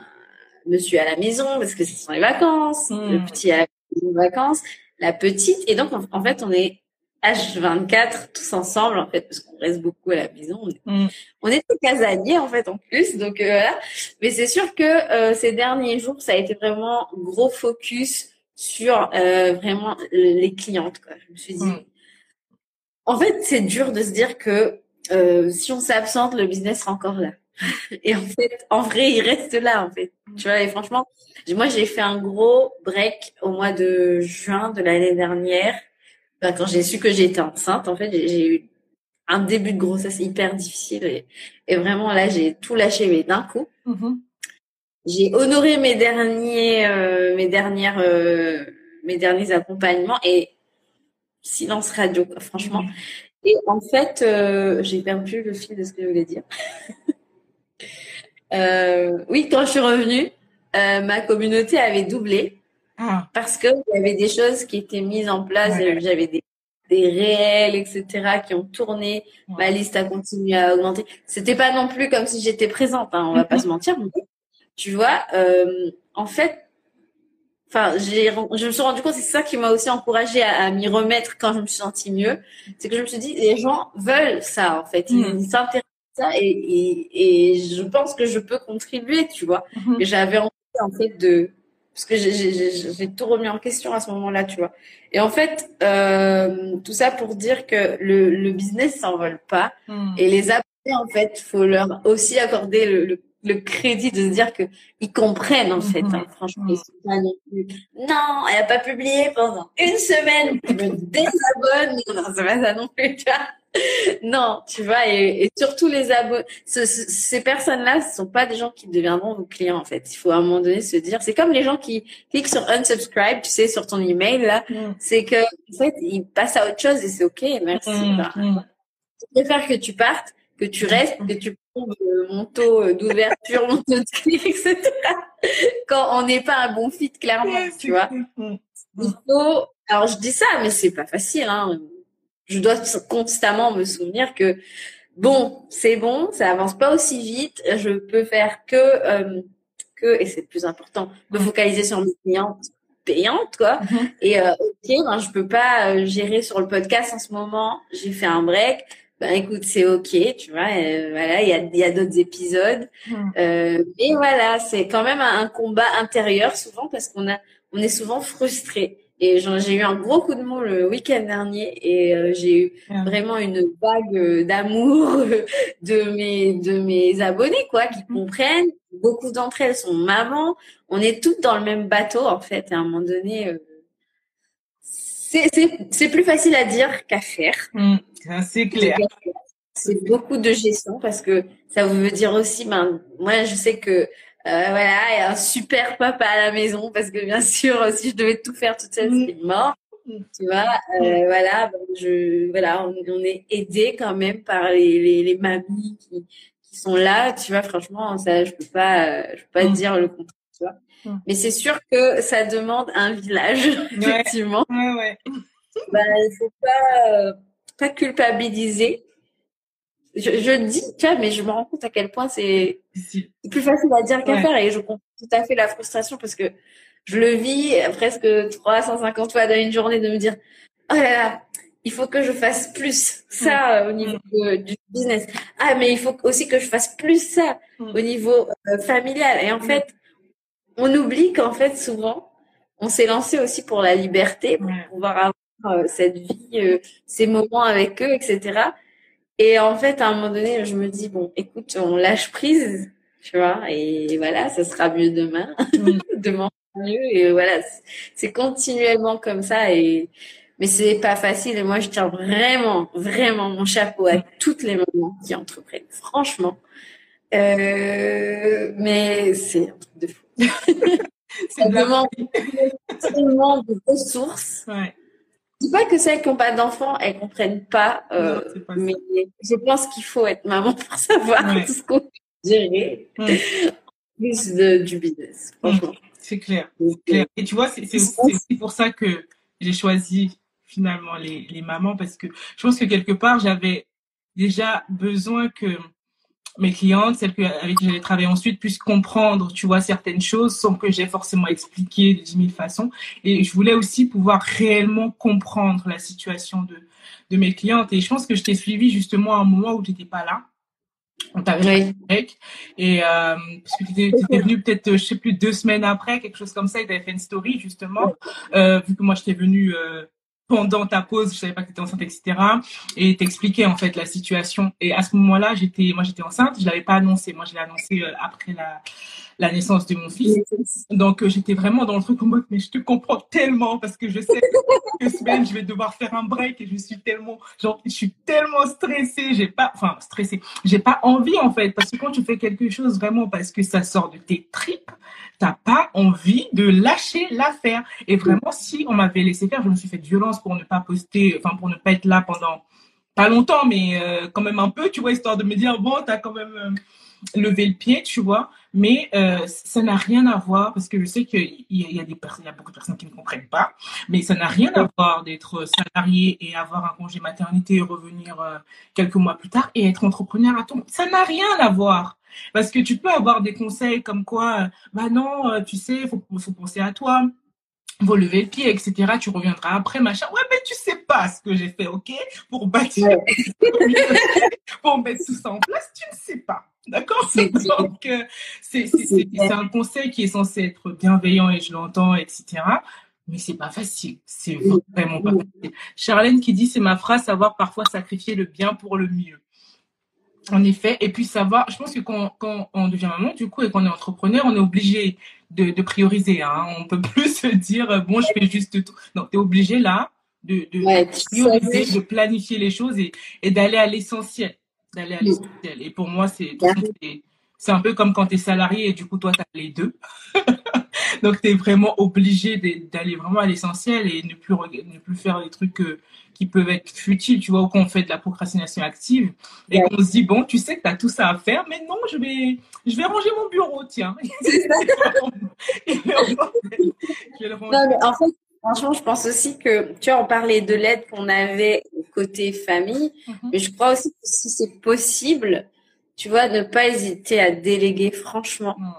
monsieur à la maison parce que ce sont les vacances. Mm. Le petit à les vacances. la petite. Et donc, en, fait, on est H24 tous ensemble, en fait, parce qu'on reste beaucoup à la maison. On est, mm. on est casaniers, en fait, en plus. Donc, euh, voilà. Mais c'est sûr que euh, ces derniers jours, ça a été vraiment gros focus sur euh, vraiment les clientes. Quoi. Je me suis dit, mm. En fait, c'est dur de se dire que si on s'absente, le business sera encore là. [LAUGHS] Et en fait, en vrai, il reste là, en fait. Tu vois, et franchement, moi, j'ai fait un gros break au mois de juin de l'année dernière. Ben, quand j'ai su que j'étais enceinte, en fait, j'ai eu un début de grossesse hyper difficile. Et, et vraiment, là, j'ai tout lâché, mais d'un coup. Mm-hmm. J'ai honoré mes derniers, euh, mes dernières, euh, mes derniers accompagnements et silence radio, quoi, franchement. Mm-hmm. Et en fait, euh, j'ai perdu le fil de ce que je voulais dire. [LAUGHS] Euh, oui, quand je suis revenue, euh, ma communauté avait doublé ah. parce que il y avait des choses qui étaient mises en place. J'avais des, des réels, etc., qui ont tourné. Ma liste a continué à augmenter. C'était pas non plus comme si j'étais présente. Hein, on va pas se mentir. tu vois, en fait, enfin, j'ai, je me suis rendu compte, c'est ça qui m'a aussi encouragée à, m'y remettre quand je me suis sentie mieux. C'est que je me suis dit, les gens veulent ça, en fait. Ils mm. s'intéressent ça et, et, et, je pense que je peux contribuer, tu vois. Mhm. Et j'avais envie en fait de parce que j'ai tout remis en question à ce moment-là, tu vois. Et en fait, euh, tout ça pour dire que le, le business s'envole pas mhm. et les abonnés en fait, faut leur aussi accorder le, le le crédit de se dire que ils comprennent en fait. Hein, franchement, ils sont pas non plus. Non, elle a pas publié pendant une semaine. Je me désabonne. Non, c'est pas ça non plus. Tu vois non, tu vois, et, et surtout les abonnés, ces personnes-là, ce sont pas des gens qui deviendront vos clients en fait. Il faut à un moment donné se dire, c'est comme les gens qui cliquent sur unsubscribe, tu sais, sur ton email là, mm. c'est que en fait ils passent à autre chose et c'est ok, merci. Mm, bah, mm. Je préfère que tu partes, que tu restes, que tu prouves mon taux d'ouverture, [LAUGHS] mon taux de clic, etc. Quand on n'est pas un bon fit, clairement, tu vois. Il faut, alors je dis ça, mais c'est pas facile, hein je dois constamment me souvenir que bon, c'est bon, ça avance pas aussi vite, je peux faire que euh, que et c'est le plus important, me focaliser sur mes clientes payantes quoi. Mm-hmm. Et euh, ok, ben, je peux pas euh, gérer sur le podcast en ce moment. J'ai fait un break. Ben écoute, c'est ok, tu vois. voilà, il y a il y a d'autres épisodes. Mm. Euh, et voilà, c'est quand même un, un combat intérieur souvent parce qu'on a on est souvent frustré. Et j'ai eu un gros coup de mou le week-end dernier et euh, j'ai eu ah. vraiment une vague euh, d'amour de mes de mes abonnés quoi qui mm. comprennent. Beaucoup d'entre elles sont mamans. On est toutes dans le même bateau en fait. à un moment donné, euh, c'est plus facile à dire qu'à faire. Mm. [LAUGHS] c'est clair. C'est beaucoup de gestion parce que ça veut dire aussi, ben moi je sais que euh, voilà, et un super papa à la maison parce que bien sûr, [LAUGHS] si je devais tout faire toute seule, c'est mort. Tu vois, euh, voilà, je, voilà, on, est aidé quand même par les, les, les mamies qui, qui sont là. Tu vois, franchement, ça, je peux pas, je peux pas mm. dire le contraire. Tu vois. Mm. Mais c'est sûr que ça demande un village, [LAUGHS] effectivement. Ouais, ouais. Bah, il faut pas, euh, pas culpabiliser. Je, je dis, tu vois, mais je me rends compte à quel point c'est plus facile à dire qu'à faire et je comprends tout à fait la frustration parce que je le vis presque 350 fois dans une journée de me dire, oh là là, il faut que je fasse plus ça au niveau du business. Ah, mais il faut aussi que je fasse plus ça au niveau euh, familial. Et en fait, on oublie qu'en fait, souvent, on s'est lancé aussi pour la liberté, pour pouvoir avoir cette vie, euh, ces moments avec eux, etc. Et en fait, à un moment donné, je me dis, bon, écoute, on lâche prise, tu vois, et voilà, ça sera mieux demain, mm. [LAUGHS] demain mieux, et voilà, c'est continuellement comme ça, et mais c'est pas facile, et moi, je tiens vraiment, vraiment mon chapeau à toutes les mamans qui entreprennent, franchement. Euh, mais c'est un truc de fou. [LAUGHS] ça demande tellement de ressources. Ouais dis pas que celles qui n'ont pas d'enfants, elles comprennent pas, euh, mais je pense qu'il faut être maman pour savoir tout ce qu'on peut gérer mm. plus de, du business, mm. franchement. C'est clair, clair. Et tu vois, c'est aussi pour ça que j'ai choisi finalement les, les mamans parce que je pense que quelque part, j'avais déjà besoin que mes clientes, celles que, avec qui j'allais travailler ensuite, puissent comprendre, tu vois, certaines choses sans que j'ai forcément expliqué de 10 000 façons. Et je voulais aussi pouvoir réellement comprendre la situation de, de mes clientes. Et je pense que je t'ai suivi justement à un moment où tu n'étais pas là. On t'avait oui. et euh, parce que tu étais, venu peut-être, je sais plus, deux semaines après, quelque chose comme ça, et tu avais fait une story justement, euh, vu que moi je t'ai venu euh, pendant ta pause, je savais pas que tu étais enceinte, etc. Et t'expliquais en fait la situation. Et à ce moment-là, j'étais, moi j'étais enceinte, je l'avais pas annoncé. Moi je l'ai annoncé euh, après la, la naissance de mon fils. Donc euh, j'étais vraiment dans le truc en mode, mais je te comprends tellement parce que je sais que [LAUGHS] semaine je vais devoir faire un break et je suis tellement, genre, je suis tellement stressée. J'ai pas, enfin stressée, j'ai pas envie en fait parce que quand tu fais quelque chose vraiment parce que ça sort de tes tripes, t'as pas envie de lâcher l'affaire. Et vraiment, si on m'avait laissé faire, je me suis fait violence pour ne pas poster, enfin pour ne pas être là pendant pas longtemps, mais euh, quand même un peu, tu vois, histoire de me dire bon, t'as quand même euh, levé le pied, tu vois. Mais euh, ça n'a rien à voir parce que je sais qu'il y, y, a des personnes, il y a beaucoup de personnes qui ne comprennent pas, mais ça n'a rien à voir d'être salarié et avoir un congé maternité et revenir quelques mois plus tard et être entrepreneur à ton. Ça n'a rien à voir. Parce que tu peux avoir des conseils comme quoi, bah non, euh, tu sais, il faut, faut penser à toi, faut lever le pied, etc. Tu reviendras après, machin. Ouais, mais tu sais pas ce que j'ai fait, ok? Pour bâtir, [LAUGHS] pour mettre tout ça en place, tu ne sais pas. D'accord [LAUGHS] Donc, euh, c'est un conseil qui est censé être bienveillant et je l'entends, etc. Mais c'est pas facile. C'est vraiment pas facile. Charlène qui dit, c'est ma phrase, savoir parfois sacrifier le bien pour le mieux. En effet, et puis savoir, je pense que quand, quand on devient maman, du coup, et qu'on est entrepreneur, on est obligé de, de prioriser. Hein. On peut [LAUGHS] plus se dire, bon, je fais juste tout. Non, tu es obligé là de, de prioriser, de planifier les choses et, et d'aller à l'essentiel. D'aller à l'essentiel. Et pour moi, c'est c'est un peu comme quand tu es salarié et du coup, toi, tu as les deux. [LAUGHS] Donc, tu es vraiment obligé d'aller vraiment à l'essentiel et ne plus, ne plus faire des trucs euh, qui peuvent être futiles, tu vois, ou qu'on fait de la procrastination active et qu'on se dit, bon, tu sais que tu as tout ça à faire, mais non, je vais, je vais ranger mon bureau, tiens. [LAUGHS] non, mais en fait, franchement, je pense aussi que, tu vois, on parlait de l'aide qu'on avait côté famille, mm-hmm. mais je crois aussi que si c'est possible, tu vois, ne pas hésiter à déléguer, franchement. Mm.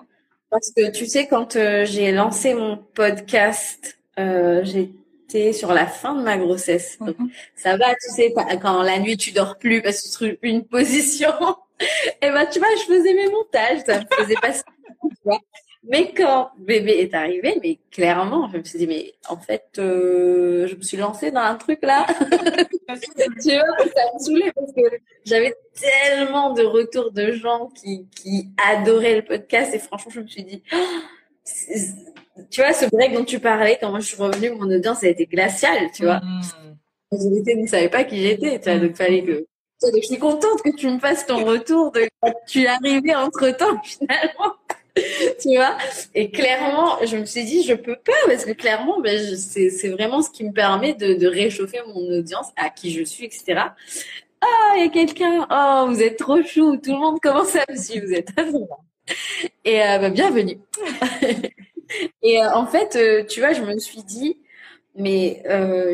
Parce que tu sais, quand euh, j'ai lancé mon podcast, euh, j'ai sur la fin de ma grossesse. Mhm. ça va, tu sais, quand la nuit tu dors plus parce que tu trouves une position. [LAUGHS] et ben, tu vois, je faisais mes montages, ça me faisait pas tu vois. Mais quand bébé est arrivé, mais clairement, je me suis dit, mais en fait, euh, je me suis lancée dans un truc là. [LAUGHS] tu vois, ça me saoulait parce que j'avais tellement de retours de gens qui, qui adoraient le podcast et franchement, je me suis dit, [GASPS] tu vois, ce break dont tu parlais, quand moi je suis revenue, mon audience a été glaciale, tu vois. Mmh. La majorité ne savait pas qui j'étais, tu vois, donc fallait que. Donc, je suis contente que tu me fasses ton retour de quand tu es arrivé entre temps, [LAUGHS] finalement. [LAUGHS] tu vois? Et clairement je me suis dit je peux pas parce que clairement ben c'est vraiment ce qui me permet de, de réchauffer mon audience à qui je suis etc ah il y a quelqu'un. Oh vous êtes trop chou. Tout le monde commence à me suivre. Vous êtes et euh, ben, bienvenue. [LAUGHS] Et euh, en fait, euh, tu vois, je me suis dit, mais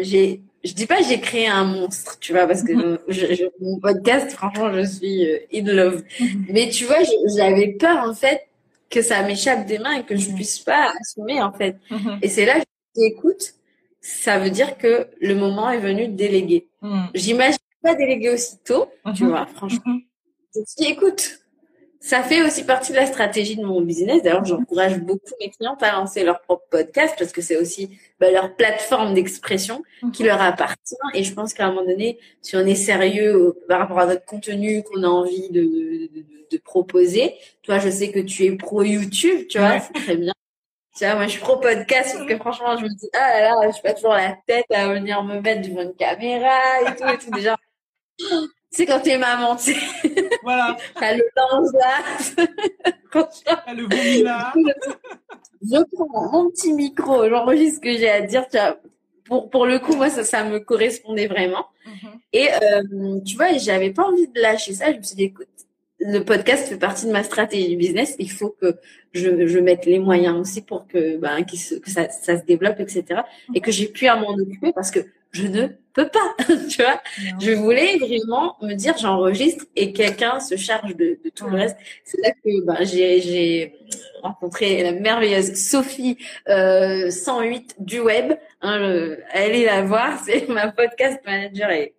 j'ai, je dis pas j'ai créé un monstre, tu vois, parce que mhm. je, mon podcast, franchement, je suis in love. Mhm. Mais tu vois, j'avais peur en fait que ça m'échappe des mains et que je mhm. puisse pas assumer en fait. Et c'est là que je dis, écoute, ça veut dire que le moment est venu de déléguer. J'imagine pas déléguer aussitôt, tu vois, franchement. Je dit, écoute, ça fait aussi partie de la stratégie de mon business. D'ailleurs, j'encourage beaucoup mes clientes à lancer leur propre podcast parce que c'est aussi bah, leur plateforme d'expression qui leur appartient. Et je pense qu'à un moment donné, si on est sérieux par rapport à notre contenu qu'on a envie de, de, de, proposer, toi, je sais que tu es pro YouTube, tu vois, c'est très bien. Tu vois, moi, je suis pro podcast parce que franchement, je me dis, ah là là, je suis pas toujours la tête à venir me mettre devant une caméra et tout et tout. Déjà, c'est quand t'es maman, tu sais. Voilà. [LAUGHS] T'as le linge là. [LAUGHS] T'as le vomi là. Je prends mon petit micro, j'enregistre ce que j'ai à dire. Tu vois, pour, pour le coup, moi, ça, ça me correspondait vraiment. Mm-hmm. Et euh, tu vois, j'avais pas envie de lâcher ça. Je me suis dit, écoute, le podcast fait partie de ma stratégie business. Il faut que je, je mette les moyens aussi pour que, ben, que ça, ça se développe, etc. Et que j'ai pu à m'en occuper parce que je ne peux pas, [LAUGHS] tu vois. Je voulais vraiment me dire, j'enregistre et quelqu'un se charge de, de tout le reste. C'est là que ben, j'ai, rencontré la merveilleuse Sophie euh, 108 du web. Hein, allez la voir, [LAUGHS] c'est ma podcast manager et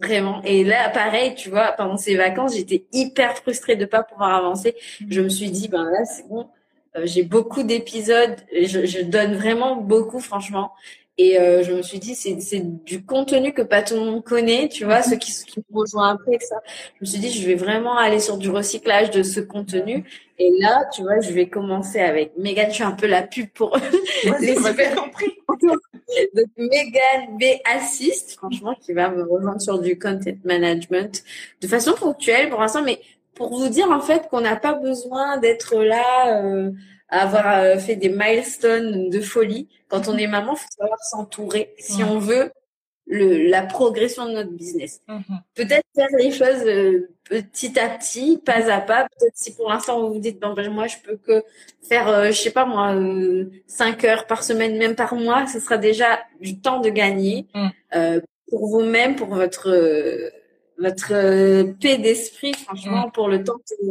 Vraiment. Et là, pareil, tu vois, pendant ces vacances, j'étais hyper frustrée de pas pouvoir avancer. Je me suis dit, ben là, c'est bon. Euh, j'ai beaucoup d'épisodes. Je, je, donne vraiment beaucoup, franchement. Et euh, je me suis dit, c'est, c'est du contenu que pas tout le monde connaît, tu vois, ceux qui, qui me rejoignent après ça. Je me suis dit, je vais vraiment aller sur du recyclage de ce contenu. Et là, tu vois, je vais commencer avec Megan. Je suis un peu la pub pour [LAUGHS] les super compris. [LAUGHS] Donc Megan B Assist, franchement, qui va me rejoindre sur du content management de façon ponctuelle pour l'instant, mais pour vous dire en fait qu'on n'a pas besoin d'être là. Euh, avoir euh, fait des milestones de folie. Quand on est maman, faut savoir s'entourer si on veut le, la progression de notre business. Mhm. Peut-être faire les choses euh, petit à petit, pas à pas. Peut-être si pour l'instant vous vous dites bon ben moi je peux que faire euh, je sais pas moi euh, cinq heures par semaine, même par mois, ce sera déjà du temps de gagner mm. pour vous-même, pour votre votre paix d'esprit, franchement, mm. pour le temps que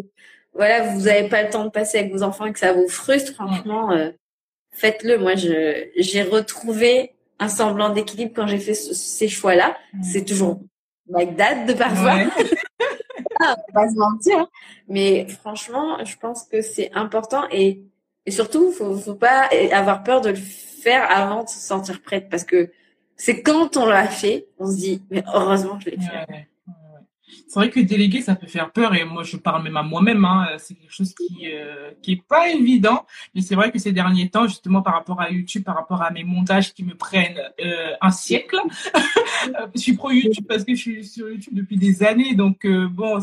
voilà, vous n'avez pas le temps de passer avec vos enfants et que ça vous frustre, franchement, euh, faites-le. Moi, je j'ai retrouvé un semblant d'équilibre quand j'ai fait ces choix-là. Mm. C'est toujours Bagdad de parfois. [LAUGHS] ah, on va se mentir. Mais franchement, je pense que c'est important et, et surtout, faut, faut pas avoir peur de le faire avant de se sentir prête parce que c'est quand on l'a fait, on se dit, mais heureusement je l'ai fait c'est vrai que déléguer, ça peut faire peur et moi, je parle même à moi-même. Hein, c'est quelque chose qui euh, qui est pas évident. Mais c'est vrai que ces derniers temps, justement, par rapport à YouTube, par rapport à mes montages qui me prennent euh, un siècle, [LAUGHS] je suis pro YouTube parce que je suis sur YouTube depuis des années. Donc euh, bon,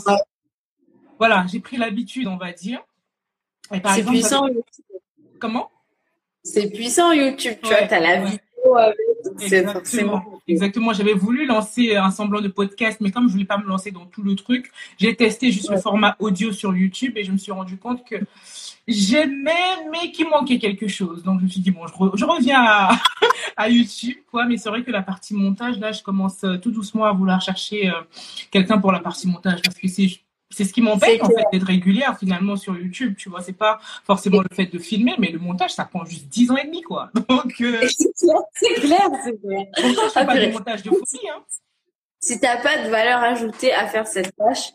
voilà, j'ai pris l'habitude, on va dire. C'est puissant. Comment? C'est puissant YouTube. Tu vois, t'as la vidéo avec Exactement. Exactement. J'avais voulu lancer un semblant de podcast, mais comme je voulais pas me lancer dans tout le truc, j'ai testé juste le format audio sur YouTube et je me suis rendu compte que j'aimais, mais qu'il manquait quelque chose. Donc je me suis dit bon, je, reviens à, [LAUGHS] à, YouTube, quoi. Mais c'est vrai que la partie montage, là, je commence tout doucement à vouloir chercher euh, quelqu'un pour la partie montage parce que c'est c'est ce qui m'empêche en fait d'être régulière finalement sur YouTube, tu vois. C'est pas forcément le fait de filmer, mais le montage ça prend juste 10 ans et demi quoi. [LAUGHS] Donc euh... c'est clair, c'est clair. Pourtant, je fais pas de montage de folie. Hein. Si t'as pas de valeur ajoutée à faire cette tâche,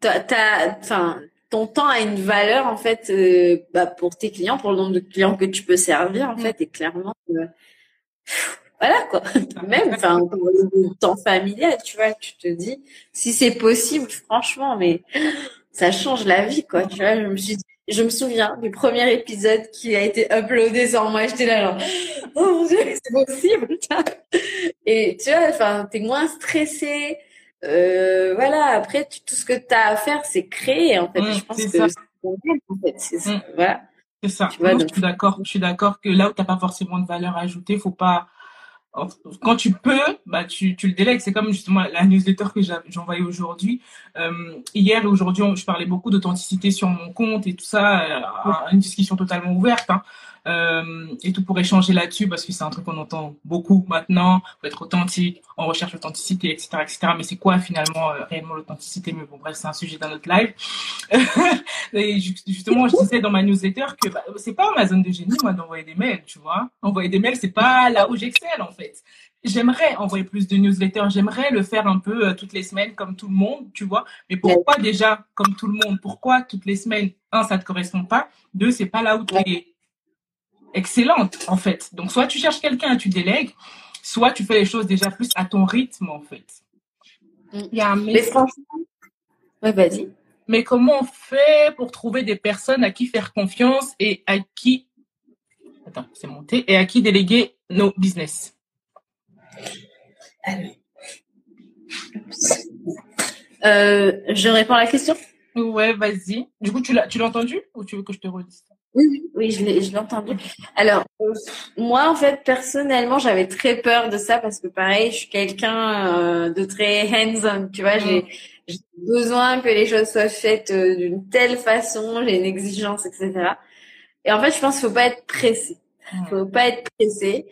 t'as, enfin, ton temps a une valeur en fait euh, bah, pour tes clients, pour le nombre de clients que tu peux servir en mm. fait, et clairement. Euh, voilà quoi. [LAUGHS] Même, enfin, le temps familial, tu vois, tu te dis, si c'est possible, franchement, mais ça change la vie, quoi. Tu vois, je me suis, je me souviens du premier épisode qui a été uploadé sans moi. J'étais là genre, oh mon dieu, c'est possible. Et tu vois, enfin, t'es moins stressé. Euh, voilà. Après, tout ce que t'as à faire, c'est créer. En fait, mmh, je pense que c'est en fait. C'est mmh. voilà. C'est ça. Vois, je suis d'accord. Je suis d'accord que là où t'as pas forcément de valeur ajoutée, faut pas quand tu peux, bah tu, tu le délègues. C'est comme justement la newsletter que j'ai envoyée aujourd'hui. Euh, hier et aujourd'hui, je parlais beaucoup d'authenticité sur mon compte et tout ça, euh, une discussion totalement ouverte. Hein euh, et tout pour échanger là-dessus parce que c'est un truc qu'on entend beaucoup maintenant. Faut être authentique, on recherche l'authenticité, etc., etc. Mais c'est quoi finalement euh, réellement l'authenticité? Mais bon, bref, c'est un sujet dans notre live. [LAUGHS] justement, je disais dans ma newsletter que bah, c'est pas ma zone de génie moi d'envoyer des mails, tu vois. Envoyer des mails, c'est pas là où j'excelle en fait. J'aimerais envoyer plus de newsletters, j'aimerais le faire un peu euh, toutes les semaines comme tout le monde, tu vois. Mais pourquoi déjà comme tout le monde Pourquoi toutes les semaines? Un, ça te correspond pas. Deux, c'est pas là où tu es excellente, en fait. Donc, soit tu cherches quelqu'un et tu délègues, soit tu fais les choses déjà plus à ton rythme, en fait. Il y a un mais franchement, ouais, vas-y. Mais comment on fait pour trouver des personnes à qui faire confiance et à qui, attends, c'est monté, et à qui déléguer nos business? Euh, je réponds à la question? Ouais, vas-y. Du coup, tu l'as, tu l'as entendu ou tu veux que je te redise? Oui, oui, je l'ai, je l'ai entendu. Alors, moi, en fait, personnellement, j'avais très peur de ça parce que, pareil, je suis quelqu'un euh, de très hands-on. Tu vois, j'ai, j'ai besoin que les choses soient faites euh, d'une telle façon. J'ai une exigence, etc. Et en fait, je pense qu'il faut pas être pressé. Il faut pas être pressé.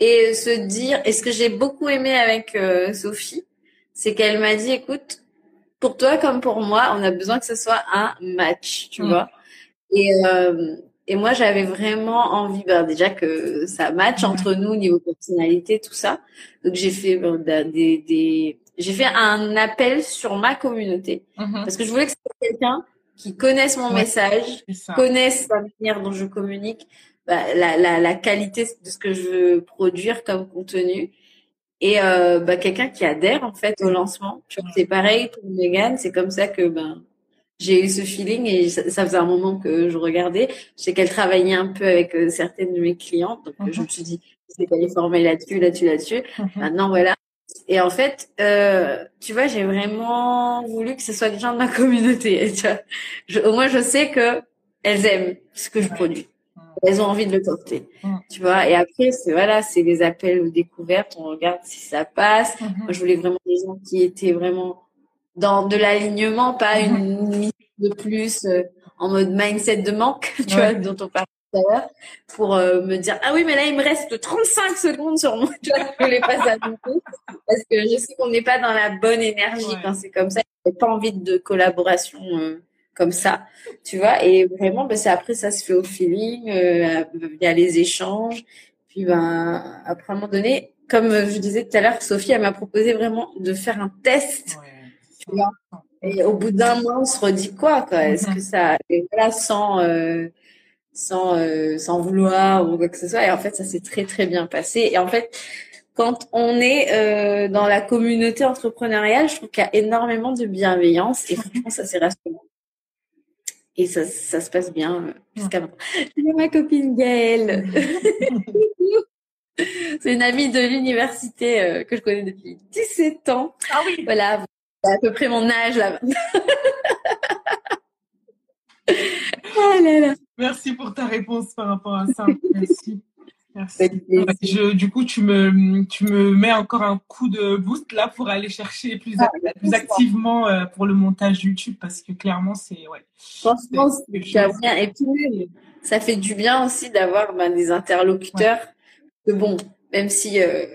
et se dire, et ce que j'ai beaucoup aimé avec euh, Sophie, c'est qu'elle m'a dit, écoute, pour toi comme pour moi, on a besoin que ce soit un match, tu mm. vois. Et, euh, et moi, j'avais vraiment envie, ben, déjà que ça match entre nous niveau personnalité, tout ça. Donc j'ai fait ben, des, des, j'ai fait un appel sur ma communauté mm-hmm. parce que je voulais que ce soit quelqu'un qui connaisse mon message, connaisse la manière dont je communique, bah, la, la, la, qualité de ce que je veux produire comme contenu et euh, bah, quelqu'un qui adhère en fait au lancement. C'est pareil pour Megan, c'est comme ça que ben j'ai eu ce feeling et ça, faisait un moment que je regardais. Je sais qu'elle travaillait un peu avec euh, certaines de mes clientes, donc je me suis dit c'est qu'elle est formée là-dessus, là-dessus, là-dessus. Maintenant voilà. Et en fait, euh, tu vois, j'ai vraiment voulu que ce soit des gens de ma communauté. [LAUGHS] Tu vois. Je, au moins, je sais que elles aiment ce que je produis elles ont envie de le porter. Mm. Tu vois, et après, c'est voilà, c'est des appels aux découvertes, on regarde si ça passe. Moi, je voulais vraiment des gens qui étaient vraiment dans de l'alignement, pas une mm-hmm. mise de plus euh, en mode mindset de manque, [LAUGHS] tu vois, dont on parlait tout à l'heure, pour euh, me dire ah oui, mais là il me reste 35 secondes sur moi, [LAUGHS] tu vois, je les passe à parce que je sais qu'on n'est pas dans la bonne énergie quand c'est comme ça. J'ai pas envie de collaboration. Euh, comme ça, tu vois. Et vraiment, ben, c'est après, ça se fait au feeling, euh, il y a les échanges. Puis, ben, après, à un moment donné, comme je disais tout à l'heure, Sophie, elle m'a proposé vraiment de faire un test, tu vois. Et au bout d'un mois, on se redit quoi, quoi? Est-ce que ça, et voilà, sans, euh, sans, euh, sans vouloir ou quoi que ce soit? Et en fait, ça s'est très, très bien passé. Et en fait, quand on est euh, dans la communauté entrepreneuriale, je trouve qu'il y a énormément de bienveillance et franchement, ça c'est rassurant. Et ça, ça se passe bien euh, jusqu'à maintenant. J'ai ma copine Gaëlle. [LAUGHS] [LAUGHS] C'est une amie de l'université que je connais depuis 17 ans. Ah oui. Voilà, à peu près mon âge là. [LAUGHS] là là. Merci pour ta réponse par rapport à ça. [LAUGHS] Merci. Je, du coup, tu me, tu me mets encore un coup de boost là pour aller chercher plus, ah, plus activement euh, pour le montage YouTube parce que clairement, c'est. Ouais, Franchement, c'est bien. Et puis, ça fait du bien aussi d'avoir ben, des interlocuteurs. Que bon, même si euh,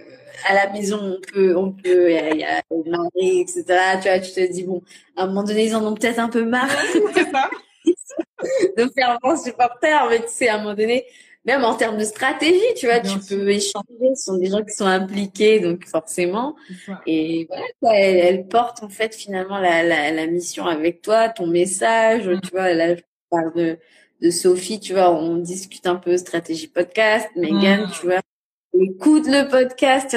à la maison, on peut, on peut, il y a, le mari, etc. Tu vois, tu te dis, bon, à un moment donné, ils en ont peut-être un peu marre. [LAUGHS] de faire un supporter, mais tu sais, à un moment donné, même en termes de stratégie, tu vois, tu peux échanger. Ce sont des gens qui sont impliqués, donc forcément. Et voilà, quoi, elle, elle, porte en fait finalement la, la, la, mission avec toi, ton message. Mm. Tu vois, là, je parle de, de Sophie, tu vois, on discute un peu stratégie podcast. Megan, mm. tu vois, écoute le podcast.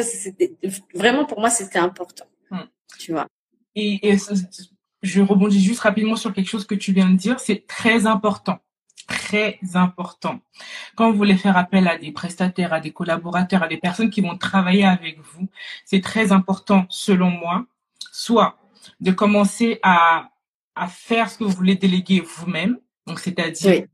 Vraiment pour moi, c'était important. Mm. Tu vois. Et, et je rebondis juste rapidement sur quelque chose que tu viens de dire. C'est très important très important. Quand vous voulez faire appel à des prestataires, à des collaborateurs, à des personnes qui vont travailler avec vous, c'est très important, selon moi, soit de commencer à, à faire ce que vous voulez déléguer vous-même. Donc, c'est-à-dire,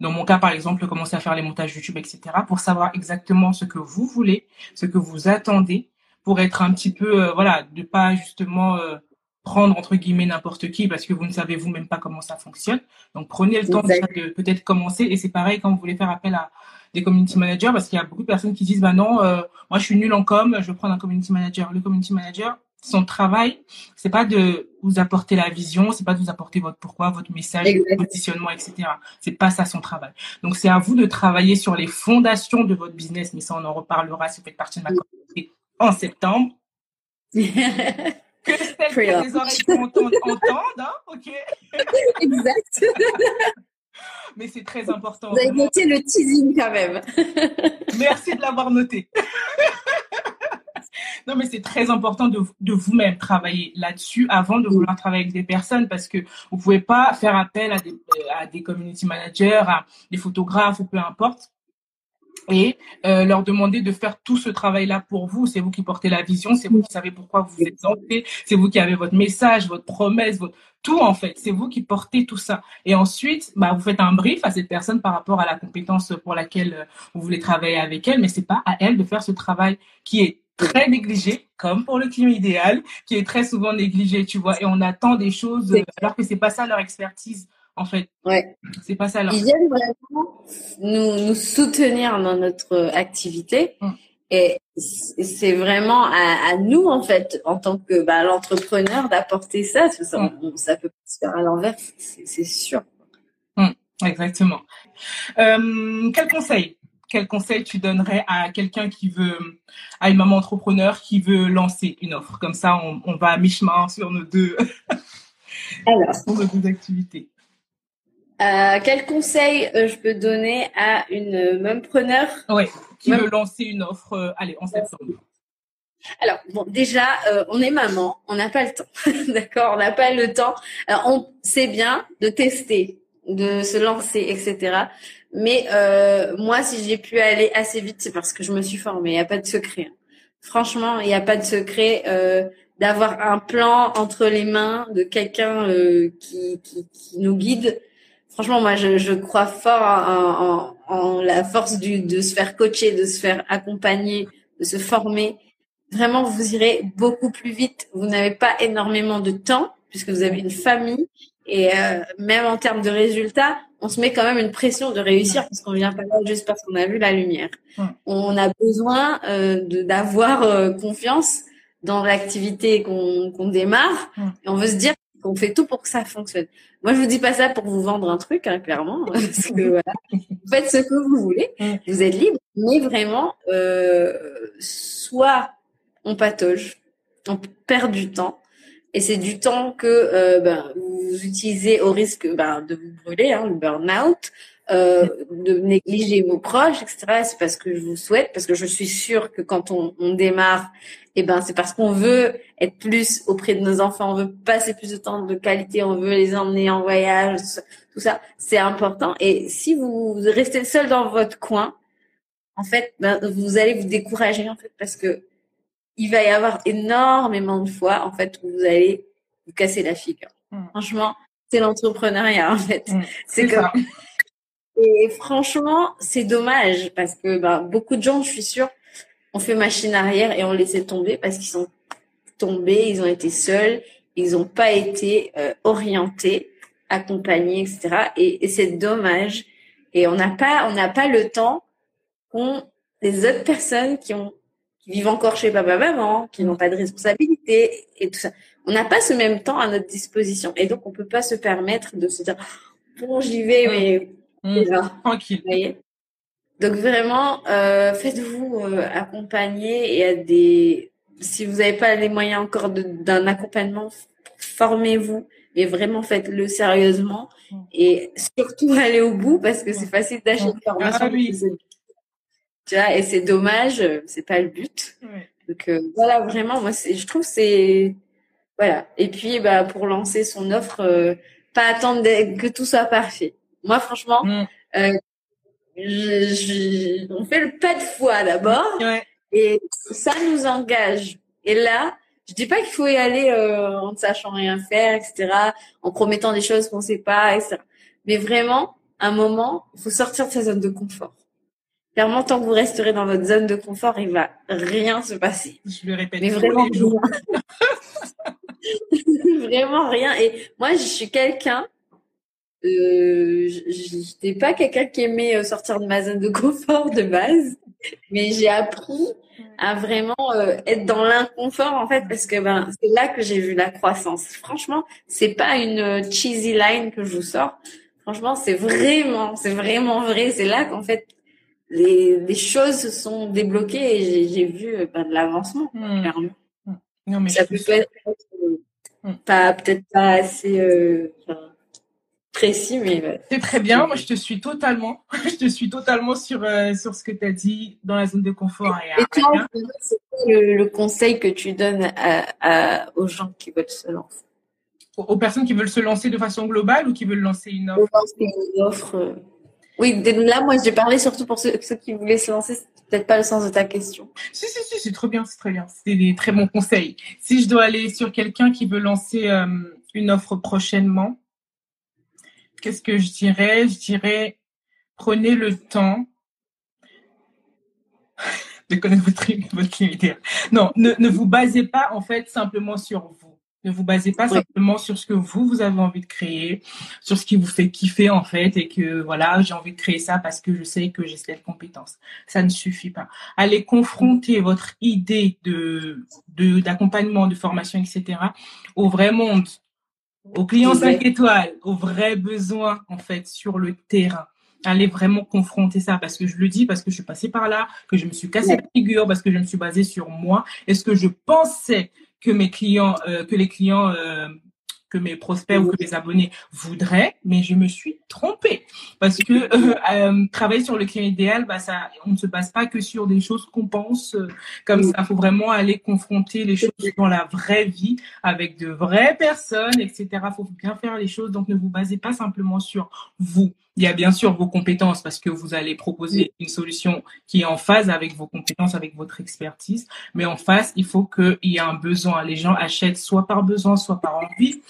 dans mon cas, par exemple, commencer à faire les montages YouTube, etc., pour savoir exactement ce que vous voulez, ce que vous attendez, pour être un petit peu, euh, voilà, de pas justement euh, prendre entre guillemets n'importe qui parce que vous ne savez vous-même pas comment ça fonctionne. Donc prenez le temps de peut-être commencer et c'est pareil quand vous voulez faire appel à des community managers parce qu'il y a beaucoup de personnes qui disent bah non euh, moi je suis nul en com je vais prendre un community manager. Le community manager son travail c'est pas de vous apporter la vision c'est pas de vous apporter votre pourquoi votre message votre positionnement etc. C'est pas ça son travail. Donc c'est à vous de travailler sur les fondations de votre business mais ça on en reparlera si vous faites partie de ma communauté en septembre. [LAUGHS] que celles que les oreilles entendent, hein, ok Exact. [LAUGHS] Mais c'est très important. Vous avez noté le teasing quand même. Merci de l'avoir noté. [LAUGHS] non, mais c'est très important de, de vous-même travailler là-dessus avant de vouloir travailler avec des personnes parce que vous pouvez pas faire appel à des, à des community managers, à des photographes peu importe et euh, leur demander de faire tout ce travail-là pour vous. C'est vous qui portez la vision, c'est vous qui savez pourquoi vous êtes santé, c'est vous qui avez votre message, votre promesse, votre tout en fait. C'est vous qui portez tout ça. Et ensuite, bah, vous faites un brief à cette personne par rapport à la compétence pour laquelle euh, vous voulez travailler avec elle, mais c'est pas à elle de faire ce travail qui est très négligé, comme pour le client idéal, qui est très souvent négligé, tu vois. Et on attend des choses alors que c'est pas ça leur expertise en fait. Ouais. C'est pas ça. Ils viennent vraiment nous, nous soutenir dans notre activité. Mm. Et c'est vraiment à, nous, en fait, en tant que bah, l'entrepreneur, d'apporter ça. Ça, mm. ça peut se faire à l'envers, c'est sûr. Mm, exactement. Euh, quel conseil quel conseil tu donnerais à quelqu'un qui veut, à une maman entrepreneur qui veut lancer une offre? Comme ça, on, va à mi-chemin sur nos deux, [LAUGHS] Alors, [LAUGHS] nos deux activités. Euh, quel conseil euh, je peux donner à une preneur Oui, qui veut lancer une offre, euh, allez, en septembre. Alors, bon, déjà, on est maman, on n'a pas le temps, [LAUGHS] d'accord? On n'a pas le temps. Alors, on sait bien de tester, de se lancer, etc. Mais moi, si j'ai pu aller assez vite, c'est parce que je me suis formée. Il n'y a pas de secret. Hein. Franchement, il n'y a pas de secret d'avoir un plan entre les mains de quelqu'un qui, qui, qui, nous guide franchement, moi, je, je crois fort en, en, en, la force du, de se faire coacher, de se faire accompagner, de se former. Vraiment, vous irez beaucoup plus vite. Vous n'avez pas énormément de temps puisque vous avez une famille et euh, même en termes de résultats, on se met quand même une pression de réussir parce qu'on vient pas là juste parce qu'on a vu la lumière. On a besoin euh, d'avoir euh, confiance dans l'activité qu'on qu'on démarre. Et on veut se dire qu'on fait tout pour que ça fonctionne. Moi, je vous dis pas ça pour vous vendre un truc, hein, clairement, parce que [LAUGHS] voilà, vous faites ce que vous voulez, vous êtes libre, mais vraiment, euh, soit on patauge, on perd du temps, et c'est du temps que euh, ben, vous utilisez au risque ben, de vous brûler, hein, le burn-out, euh, de négliger vos proches, etc. C'est parce que je vous souhaite, parce que je suis sûre que quand on, on démarre, eh ben c'est parce qu'on veut être plus auprès de nos enfants, on veut passer plus de temps de qualité, on veut les emmener en voyage, tout ça, c'est important. Et si vous restez seul dans votre coin, en fait, ben, vous allez vous décourager en fait parce que il va y avoir énormément de fois en fait où vous allez vous casser la figure. Mm. Franchement, c'est l'entrepreneuriat en fait. Mm. c'est comme [LAUGHS] et franchement, c'est dommage parce que bah, beaucoup de gens, je suis sûre, ont fait machine arrière et ont laissé tomber parce qu'ils sont tombés, ils ont été seuls, ils n'ont pas été euh, orientés, accompagnés, etc. Et, c'est dommage. Et on n'a pas, on n'a pas le temps qu'ont les autres personnes qui ont qui vivent encore chez papa maman, qui n'ont pas de responsabilité et tout ça. On n'a pas ce même temps à notre disposition et donc on peut pas se permettre de se dire bon j'y vais mais Mmh. tranquille. Donc vraiment, euh, faites-vous euh, accompagner et à des. Si vous n'avez pas les moyens encore d'un accompagnement, formez-vous, mais vraiment faites-le sérieusement mmh. et surtout allez au bout parce que c'est facile d'acheter une formation. Ah, oui. Tu vois, et c'est dommage, c'est pas le but. Donc euh, voilà, vraiment, moi, je trouve c'est voilà. Et puis, bah, pour lancer son offre, euh, pas attendre que tout soit parfait. Moi, franchement, mm. euh, je, on fait le pas de foi d'abord, et ça nous engage. Et là, je dis pas qu'il faut y aller euh, en ne sachant rien faire, etc., en promettant des choses qu'on sait pas, etc. Mais vraiment, un moment, il faut sortir de sa zone de confort. Clairement, tant que vous resterez dans votre zone de confort, il va rien se passer. Je le répète. Mais vraiment rien. [LAUGHS] vraiment rien. Et moi, je suis quelqu'un euh, j'étais pas quelqu'un qui aimait euh, sortir de ma zone de confort de base, mais j'ai appris à vraiment euh, être dans l'inconfort en fait parce que ben c'est là que j'ai vu la croissance. Franchement, c'est pas une euh, cheesy line que je vous sors. Franchement, c'est vraiment, c'est vraiment vrai. C'est là qu'en fait les, les choses se sont débloquées et j'ai vu ben, de l'avancement mmh. clairement. Mmh. Non, mais ça peut être mmh. pas peut-être pas assez précis, mais c'est très bien. Moi, je te suis totalement. [LAUGHS] je te suis totalement sur euh, sur ce que tu as dit dans la zone de confort. Et, toi, c'est le, le, conseil que tu donnes à, aux gens qui veulent se lancer? Aux, personnes qui veulent se lancer de façon globale ou qui veulent lancer une offre? Une offre. Oui, là, moi, j'ai parlé surtout pour ceux, qui voulaient se lancer. C'est peut-être pas le sens de ta question. Si, si, si, c'est très bien, c'est très bien. C'est des très bons conseils. Si je dois aller sur quelqu'un qui veut lancer euh, une offre prochainement, qu'est-ce que je dirais? Je dirais, prenez le temps [LAUGHS] de connaître votre, votre Non, ne, ne vous basez pas en fait simplement sur vous. Ne vous basez pas simplement sur ce que vous, vous avez envie de créer, sur ce qui vous fait kiffer en fait et que voilà, j'ai envie de créer ça parce que je sais que j'ai cette compétence. Ça ne suffit pas. Allez confronter votre idée de d'accompagnement, de, formation, etc. au vrai monde, aux clients 5 étoiles, aux vrais besoins en fait sur le terrain allez vraiment confronter ça parce que je le dis parce que je suis passée par là, que je me suis cassé la figure parce que je me suis basée sur moi. Est-ce que je pensais que mes clients, euh, que les clients, euh, que mes prospects ou que mes abonnés voudraient, mais je me suis trompée parce que [LAUGHS] euh, travailler sur le client idéal, bah on ne se base pas que sur des choses qu'on pense comme ça. Il faut vraiment aller confronter les choses dans la vraie vie avec de vraies personnes, etc. Il faut bien faire les choses. Donc ne vous basez pas simplement sur vous. Il y a bien sûr vos compétences parce que vous allez proposer une solution qui est en phase avec vos compétences, avec votre expertise. Mais en face, il faut qu'il y ait un besoin. Les gens achètent soit par besoin, soit par envie.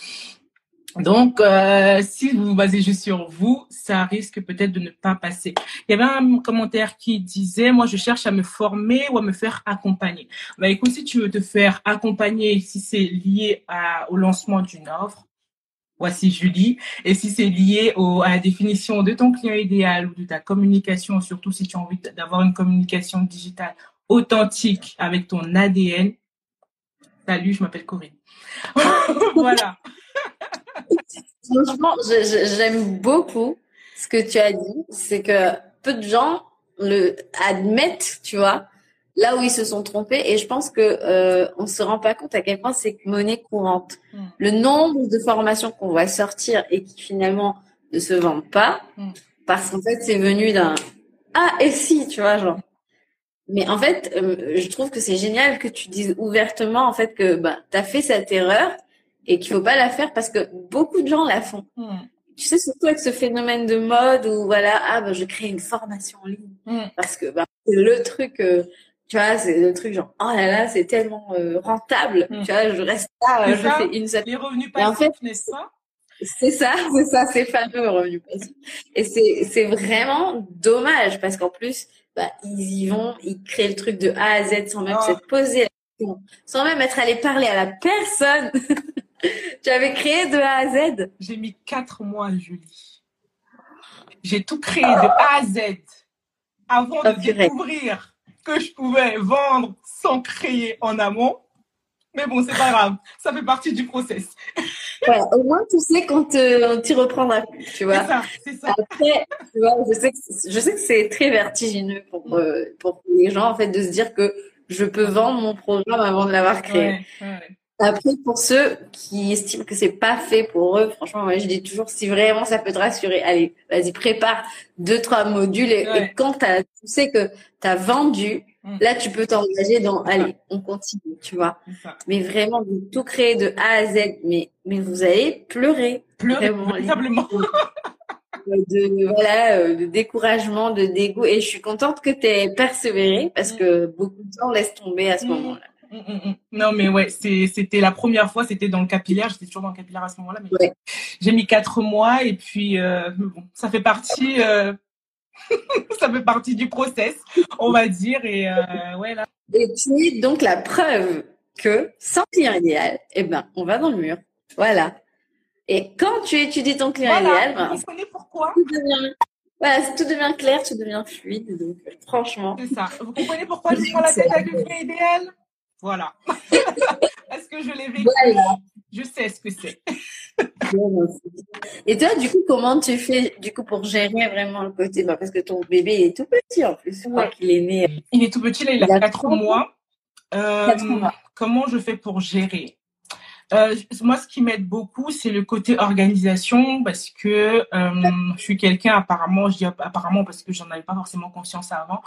Donc, euh, si vous vous basez juste sur vous, ça risque peut-être de ne pas passer. Il y avait un commentaire qui disait, moi, je cherche à me former ou à me faire accompagner. Bah, écoute, si tu veux te faire accompagner, si c'est lié au lancement d'une offre, Voici Julie. Et si c'est lié à la définition de ton client idéal ou de ta communication, surtout si tu as envie d'avoir une communication digitale authentique avec ton ADN, salut, je m'appelle Corinne. [LAUGHS] voilà. [LAUGHS] Franchement, j'aime beaucoup ce que tu as dit. C'est que peu de gens le admettent, tu vois, là où ils se sont trompés. Et je pense que euh, on se rend pas compte à quel point c'est monnaie courante. Mm. Le nombre de formations qu'on va sortir et qui finalement ne se vendent pas, mm. parce qu'en fait c'est venu d'un ah et si, tu vois genre. Mais en fait, euh, je trouve que c'est génial que tu dises ouvertement en fait que bah as fait cette erreur et qu'il faut pas la faire parce que beaucoup de gens la font. Mm. Tu sais, surtout avec ce phénomène de mode où voilà, ah bah, je crée une formation en ligne parce que bah, c'est le truc euh, tu vois, c'est le truc genre, oh là là, c'est tellement euh, rentable. Mm. Tu vois, je reste là, euh, je fais une Les revenus passifs, en fait, n'est-ce pas C'est ça, [LAUGHS] c'est ça, c'est fameux revenus passifs. Et c'est, c'est vraiment dommage parce qu'en plus, bah, ils y vont, ils créent le truc de A à Z sans même oh. se poser la question, sans même être allé parler à la personne. [LAUGHS] tu avais créé de A à Z. J'ai mis quatre mois, Julie. J'ai tout créé de A à Z avant de découvrir que je pouvais vendre sans créer en amont. Mais bon, c'est pas grave. Ça fait partie du process. [LAUGHS] Ouais, au moins, tu sais quand euh, tu reprendras plus, tu vois. C'est ça, c'est ça. Après, tu vois, je sais que, je sais que c'est très vertigineux pour, euh, pour les gens, en fait, de se dire que je peux vendre mon programme avant de l'avoir créé. Ouais, ouais. Après, pour ceux qui estiment que c'est pas fait pour eux, franchement, moi, je dis toujours, si vraiment ça peut te rassurer, allez, vas-y, prépare deux, trois modules et, quand tu sais que tu as vendu, mm. là, tu peux t'engager dans, allez, on continue, tu vois. Mais vraiment, de tout créer de A à Z, mais, mais vous allez pleurer. Pleurer, véritablement. de voilà euh, de découragement de dégoût et je suis contente que tu aies persévéré parce mm. que beaucoup de gens laissent tomber à ce mm. moment-là. Non, mais ouais, c'était la première fois, c'était dans le capillaire. J'étais toujours dans le capillaire à ce moment-là. Mais J'ai mis quatre mois et puis euh, bon, ça fait partie, euh, [LAUGHS] ça fait partie du process, on va dire. Et euh, ouais là. Et tu es donc la preuve que sans client idéal, eh ben, on va dans le mur. Voilà. Et quand tu étudies ton client idéal, ben, vous comprenez pourquoi? tout devient, voilà, tout devient clair, tout devient fluide. Donc, franchement. C'est ça. Vous comprenez pourquoi [LAUGHS] je prends la tête avec le client idéal? Voilà. [LAUGHS] Est-ce que je l'ai vécu? Je sais ce que c'est. [LAUGHS] Et toi, du coup, comment tu fais du coup pour gérer vraiment le côté bah, Parce que ton bébé est tout petit en plus. Il est né. Il est tout petit, là, il, a 4 mois. Euh, mois. Comment je fais pour gérer? Euh, moi, ce qui m'aide beaucoup, c'est le côté organisation, parce que euh, je suis quelqu'un apparemment, je dis apparemment parce que j'en avais pas forcément conscience avant,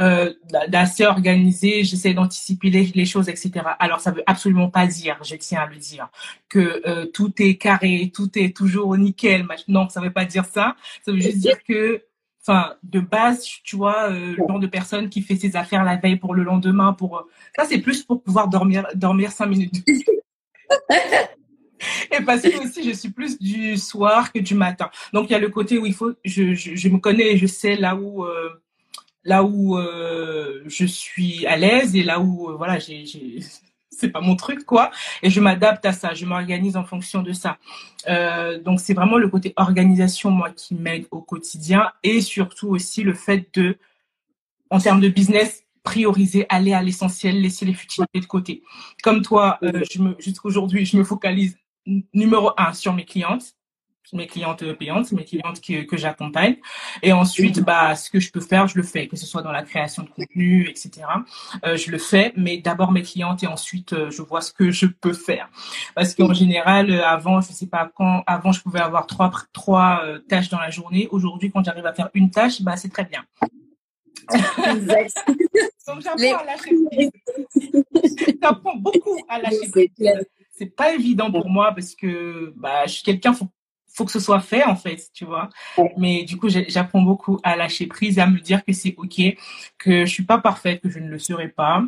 euh, d'assez organisé. J'essaie d'anticiper les, choses, etc. Alors, ça veut absolument pas dire, je tiens à le dire, que tout est carré, tout est toujours nickel. Non, ça veut pas dire ça. Ça veut juste dire que enfin de base tu vois le genre de personne qui fait ses affaires la veille pour le lendemain pour ça c'est plus pour pouvoir dormir dormir cinq minutes [LAUGHS] [LAUGHS] Et parce que aussi, je suis plus du soir que du matin. Donc, il y a le côté où il faut, je, je, me connais, je sais là où, euh, là où euh, je suis à l'aise et là où, euh, voilà, [LAUGHS] c'est pas mon truc quoi et je m'adapte à ça je m'organise en fonction de ça donc c'est vraiment le côté organisation moi qui m'aide au quotidien et surtout aussi le fait de en termes de business prioriser aller à l'essentiel laisser les futilités de côté comme toi euh, jusqu'aujourd'hui je me focalise numéro un sur mes clientes mes clientes payantes, mes clientes que, que j'accompagne. Et ensuite, bah, ce que je peux faire, je le fais, que ce soit dans la création de contenu, etc. Euh, je le fais, mais d'abord mes clientes et ensuite euh, je vois ce que je peux faire. Parce qu'en général, euh, avant, je sais pas quand, avant je pouvais avoir trois trois euh, tâches dans la journée. Aujourd'hui, quand j'arrive à faire une tâche, bah c'est très bien. Exact. Donc j'apprends à lâcher prise. [LAUGHS] j'apprends beaucoup à lâcher prise. C'est pas évident pour moi parce que bah je suis quelqu'un faut faut que ce soit fait en fait, tu vois. Mais du coup, j'apprends beaucoup à lâcher prise, à me dire que c'est ok, que je suis pas parfaite, que je ne le serai pas,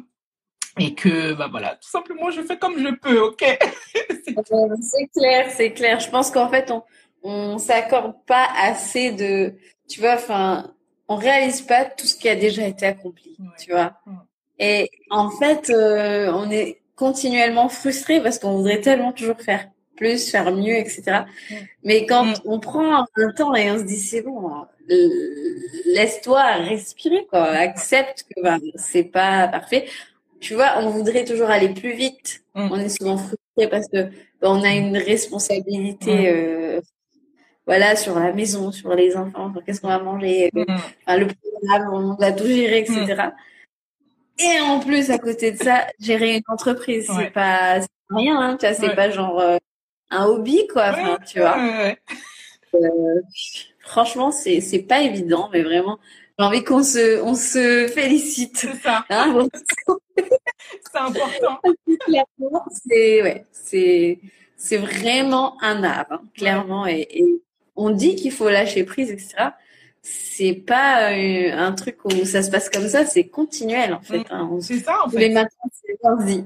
et que bah voilà, tout simplement, je fais comme je peux, ok? [LAUGHS] c'est clair, c'est clair. Je pense qu'en fait, on on s'accorde pas assez de, tu vois, enfin, on réalise pas tout ce qui a déjà été accompli, tu vois. Et en fait, euh, on est continuellement frustré parce qu'on voudrait tellement toujours faire plus, faire mieux, etc. Mais quand mm. on prend un temps et on se dit c'est bon, euh, laisse-toi respirer, quoi. Accepte que ben, c'est pas parfait. Tu vois, on voudrait toujours aller plus vite. Mm. On est souvent frustré parce que ben, on a une responsabilité, euh, voilà, sur la maison, sur les enfants, sur qu'est-ce qu'on va manger, euh, le programme, on doit tout gérer, etc. Et en plus, à côté de ça, gérer une entreprise, c'est pas rien, hein, tu vois, c'est pas genre un hobby, quoi. Enfin, tu vois. Euh, franchement, c'est c'est pas évident, mais vraiment, j'ai envie qu'on se on se félicite. C'est ça. Hein [LAUGHS] c'est important. [LAUGHS] c'est ouais, c'est c'est vraiment un art, hein, clairement. Et, et, on dit qu'il faut lâcher prise, etc. C'est pas euh, un truc où ça se passe comme ça, c'est continuel en fait. Hein. C'est ça en fait. Les matins, c'est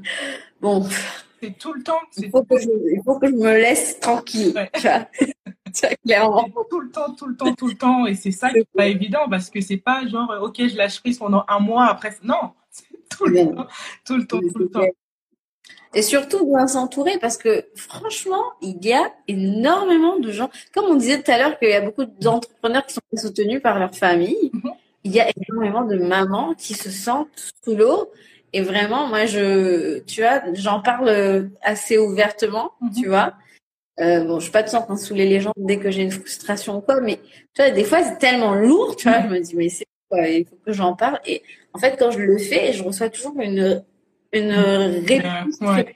bon c'est tout le temps. Il faut, que je, il faut que je me laisse tranquille. Ouais. [LAUGHS] clairement. Tout le temps, tout le temps, tout le temps. Et c'est ça qui n'est pas évident parce que c'est pas genre, OK, je lâche prise pendant un mois après. Non, c'est tout le temps, tout le temps, tout le temps. Et surtout bien s'entourer parce que franchement, il y a énormément de gens. Comme on disait tout à l'heure qu'il y a beaucoup d'entrepreneurs qui sont soutenus par leur famille, mm-hmm. il y a énormément de mamans qui se sentent sous l'eau et vraiment, moi, je, tu vois, j'en parle assez ouvertement, mhm. tu vois. Euh, bon, je suis pas de sorte à saouler les gens dès que j'ai une frustration ou quoi, mais tu vois, des fois, c'est tellement lourd, tu vois, je me dis, mais c'est quoi, il faut que j'en parle. Et en fait, quand je le fais, je reçois toujours une, une réponse très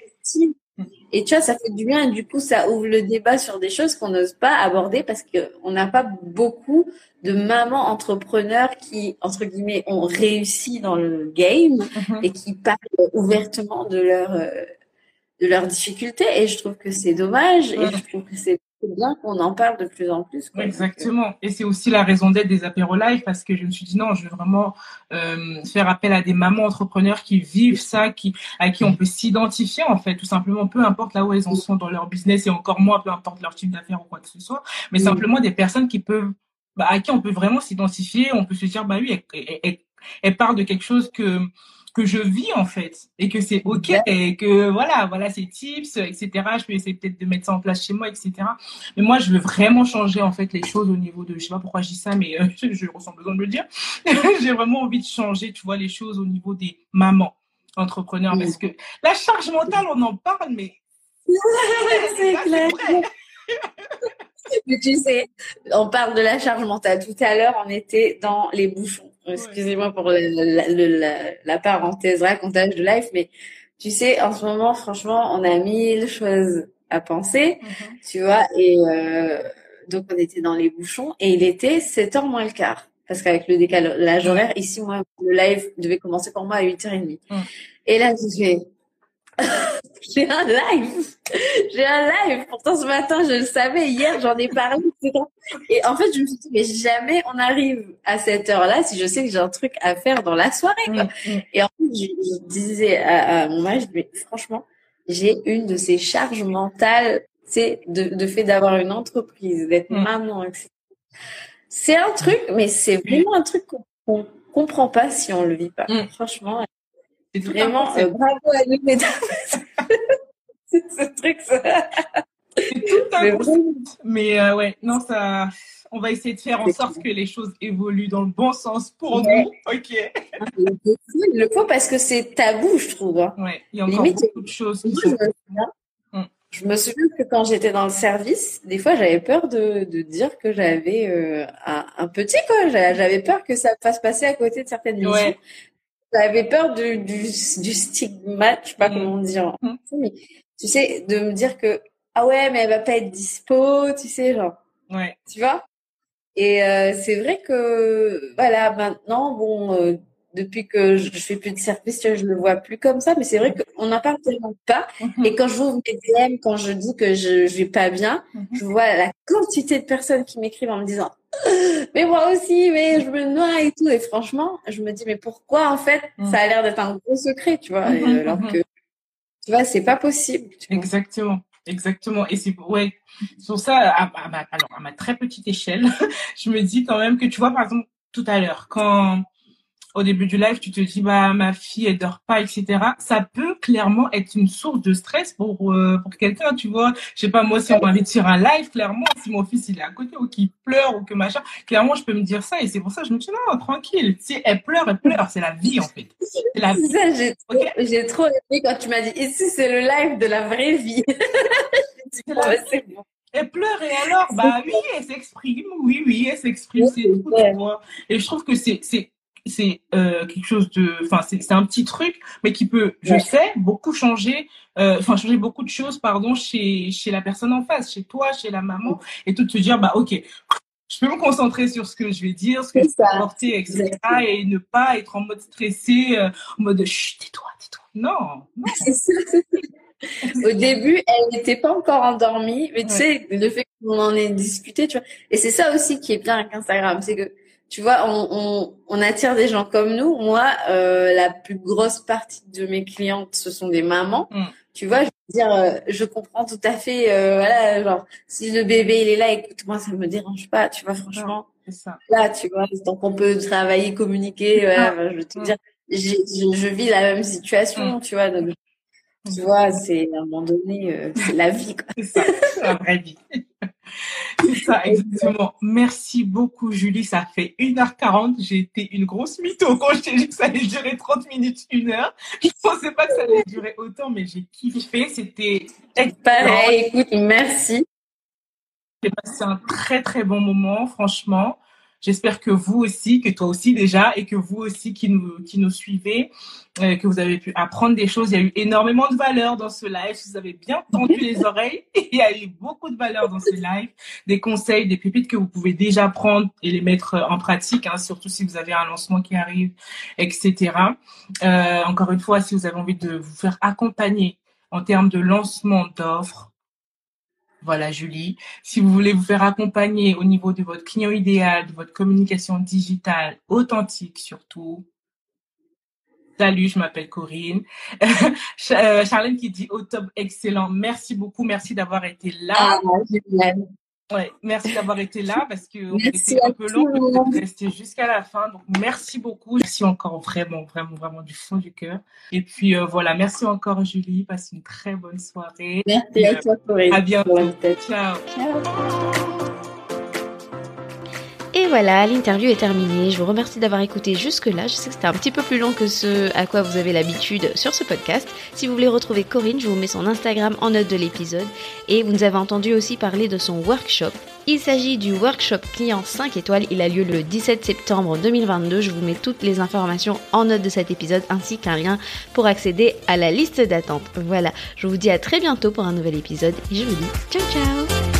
et tu vois, ça fait du bien et du coup, ça ouvre le débat sur des choses qu'on n'ose pas aborder parce qu'on n'a pas beaucoup de mamans entrepreneurs qui, entre guillemets, ont réussi dans le game mhm. et qui parlent ouvertement de leur euh, de leurs difficultés. Et je trouve que c'est dommage et je trouve que c'est bien qu'on en parle de plus en plus. Exactement. Et c'est aussi la raison d'être des apéros live parce que je me suis dit non, je veux vraiment euh, faire appel à des mamans entrepreneurs qui vivent ça, qui à qui on peut s'identifier en fait, tout simplement, peu importe là où elles en sont dans leur business et encore moins, peu importe leur type d'affaires ou quoi que ce soit, mais simplement des personnes qui peuvent, bah, à qui on peut vraiment s'identifier, on peut se dire bah oui, elle parle de quelque chose que que je vis en fait et que c'est ok et que voilà voilà ces tips etc je peux essayer peut-être de mettre ça en place chez moi etc mais moi je veux vraiment changer en fait les choses au niveau de je sais pas pourquoi je dis ça mais euh, [LAUGHS] je, ressens besoin de le dire. [LAUGHS] J'ai vraiment envie de changer tu vois les choses au niveau des mamans entrepreneurs parce que la charge mentale on en parle mais [LAUGHS] c'est clair. mais tu sais on parle de la charge mentale. Tout à l'heure on était dans les bouchons Excusez-moi pour la, parenthèse racontage de life, mais tu sais, en ce moment, franchement, on a mille choses à penser, mm-hmm. tu vois, et euh, donc on était dans les bouchons et il était 7h moins le quart. Parce qu'avec le décalage horaire, ici, moi, le live devait commencer pour moi à 8h30. Mm. Et là, je fais, [LAUGHS] j'ai un live. J'ai un live. Pourtant, ce matin, je le savais. Hier, j'en ai parlé. Et en fait, je me suis dit, mais jamais on arrive à cette heure-là si je sais que j'ai un truc à faire dans la soirée. Quoi. Mm, mm. Et en fait, je, disais à, mon mari, mais franchement, j'ai une de ces charges mentales, c'est de, de fait d'avoir une entreprise, d'être mm. maman, etc. C'est un truc, mais c'est vraiment un truc qu'on comprend pas si on le vit pas. Franchement, Vraiment, euh, bravo à nous, mesdames. [LAUGHS] ce truc. Ça. C'est tout un mais, concept. mais euh, ouais, non, ça, on va essayer de faire en sorte que les choses évoluent dans le bon sens pour nous. Ok. Il le faut parce que c'est tabou, je trouve. Hein. Ouais, il y a encore Limite, beaucoup de choses qui sont. Je me souviens que quand j'étais dans le service, des fois, j'avais peur de, de dire que j'avais euh, un, un, petit quoi. J'avais peur que ça fasse passer à côté de certaines missions. Ouais. J'avais peur du, du, du stigmate, je sais pas mm. comment dire. Mm. Mais, tu sais, de me dire que ah ouais, mais elle va pas être dispo, tu sais, genre. Ouais. Tu vois? Et euh, c'est vrai que voilà, maintenant, bon, euh, depuis que je fais plus de service, je le vois plus comme ça, mais c'est vrai qu'on n'en parle tellement pas. Mhm. Et quand je vous mes DM, quand je dis que je, je vais pas bien, mhm. je vois la quantité de personnes qui m'écrivent en me disant mais moi aussi, mais je me noie et tout. Et franchement, je me dis mais pourquoi en fait mhm. ça a l'air d'être un gros secret, tu vois, alors que tu vois c'est pas possible. Exactement. Exactement. Et c'est ouais, sur ça, à ma très petite échelle, [LAUGHS] je me dis quand même que tu vois, par exemple, tout à l'heure, quand au début du live, tu te dis bah ma fille elle dort pas, etc. Ça peut clairement être une source de stress pour euh, pour quelqu'un, tu vois. Je sais pas moi si on m'invite sur un live, clairement si mon fils il est à côté ou qu'il pleure ou que machin, clairement je peux me dire ça et c'est pour ça que je me dis non tranquille. Si elle pleure, elle pleure, c'est la vie en fait. C'est la vie. J'ai trop, j'ai trop aimé quand tu m'as dit ici c'est le live de la vraie vie. [LAUGHS] Elle pleure et alors, bah oui, elle s'exprime, oui, oui, elle s'exprime, c'est tout, Et je trouve que c'est, c'est, c'est euh, quelque chose de, enfin c'est un petit truc, mais qui peut, je sais, beaucoup changer, euh, enfin changer beaucoup de choses, pardon, chez chez la personne en face, chez toi, chez la maman, et tout te dire bah ok, je peux me concentrer sur ce que je vais dire, ce que je vais porter, etc. Et ne pas être en mode stressé, euh, en mode chut, tais-toi, tais-toi. Non, non. [LAUGHS] Au début, elle n'était pas encore endormie, mais tu sais, le fait qu'on en ait discuté, tu vois. Et c'est ça aussi qui est bien avec Instagram, c'est que tu vois, on, on, on, attire des gens comme nous. Moi, euh, la plus grosse partie de mes clientes, ce sont des mamans. Mm. Tu vois, je veux dire, euh, je comprends tout à fait. Euh, voilà, genre, si le bébé il est là, écoute, moi ça me dérange pas. Tu vois, franchement. Ça. Là, tu vois, tant qu'on peut travailler, communiquer, voilà, je veux te mm. dire, je, je, vis la même situation, mm. tu vois. Donc, tu vois, c'est à un moment donné, euh, c'est la vie. c'est ça, la vraie vie. c'est ça, exactement. Merci beaucoup, Julie. Ça fait 1h40. J'ai été une grosse mytho quand je t'ai dit que ça allait durer 30 minutes, 1 heure. Je pensais pas que ça allait durer autant, mais j'ai kiffé. C'était Pareil, écoute, merci. J'ai passé un très, très bon moment, franchement. J'espère que vous aussi, que toi aussi déjà, et que vous aussi qui nous, qui nous suivez, euh, que vous avez pu apprendre des choses. Il y a eu énormément de valeur dans ce live. Si vous avez bien tendu les [LAUGHS] oreilles, [LAUGHS] il y a eu beaucoup de valeur dans ce live. Des conseils, des pépites que vous pouvez déjà prendre et les mettre en pratique, hein, surtout si vous avez un lancement qui arrive, etc. Euh, encore une fois, si vous avez envie de vous faire accompagner en termes de lancement d'offres, voilà, Julie. Si vous voulez vous faire accompagner au niveau de votre client idéal, de votre communication digitale authentique surtout. Salut, je m'appelle Corinne. [LAUGHS] Euh, Charlène qui dit au top, excellent. Merci beaucoup. Merci d'avoir été là. Ah, Ouais, merci d'avoir été là parce que on était un peu long, de rester jusqu'à la fin. Donc merci beaucoup. Merci encore vraiment, vraiment, vraiment du fond du cœur. Et puis euh, voilà, merci encore Julie. Passe une très bonne soirée. Merci à toi Corinne. À bientôt. Ciao. Ciao. Et voilà, l'interview est terminée. Je vous remercie d'avoir écouté jusque-là. Je sais que c'était un petit peu plus long que ce à quoi vous avez l'habitude sur ce podcast. Si vous voulez retrouver Corinne, je vous mets son Instagram en note de l'épisode. Et vous nous avez entendu aussi parler de son workshop. Il s'agit du workshop client 5 étoiles. Il a lieu le 17 septembre 2022. Je vous mets toutes les informations en note de cet épisode ainsi qu'un lien pour accéder à la liste d'attente. Voilà, je vous dis à très bientôt pour un nouvel épisode et je vous dis ciao ciao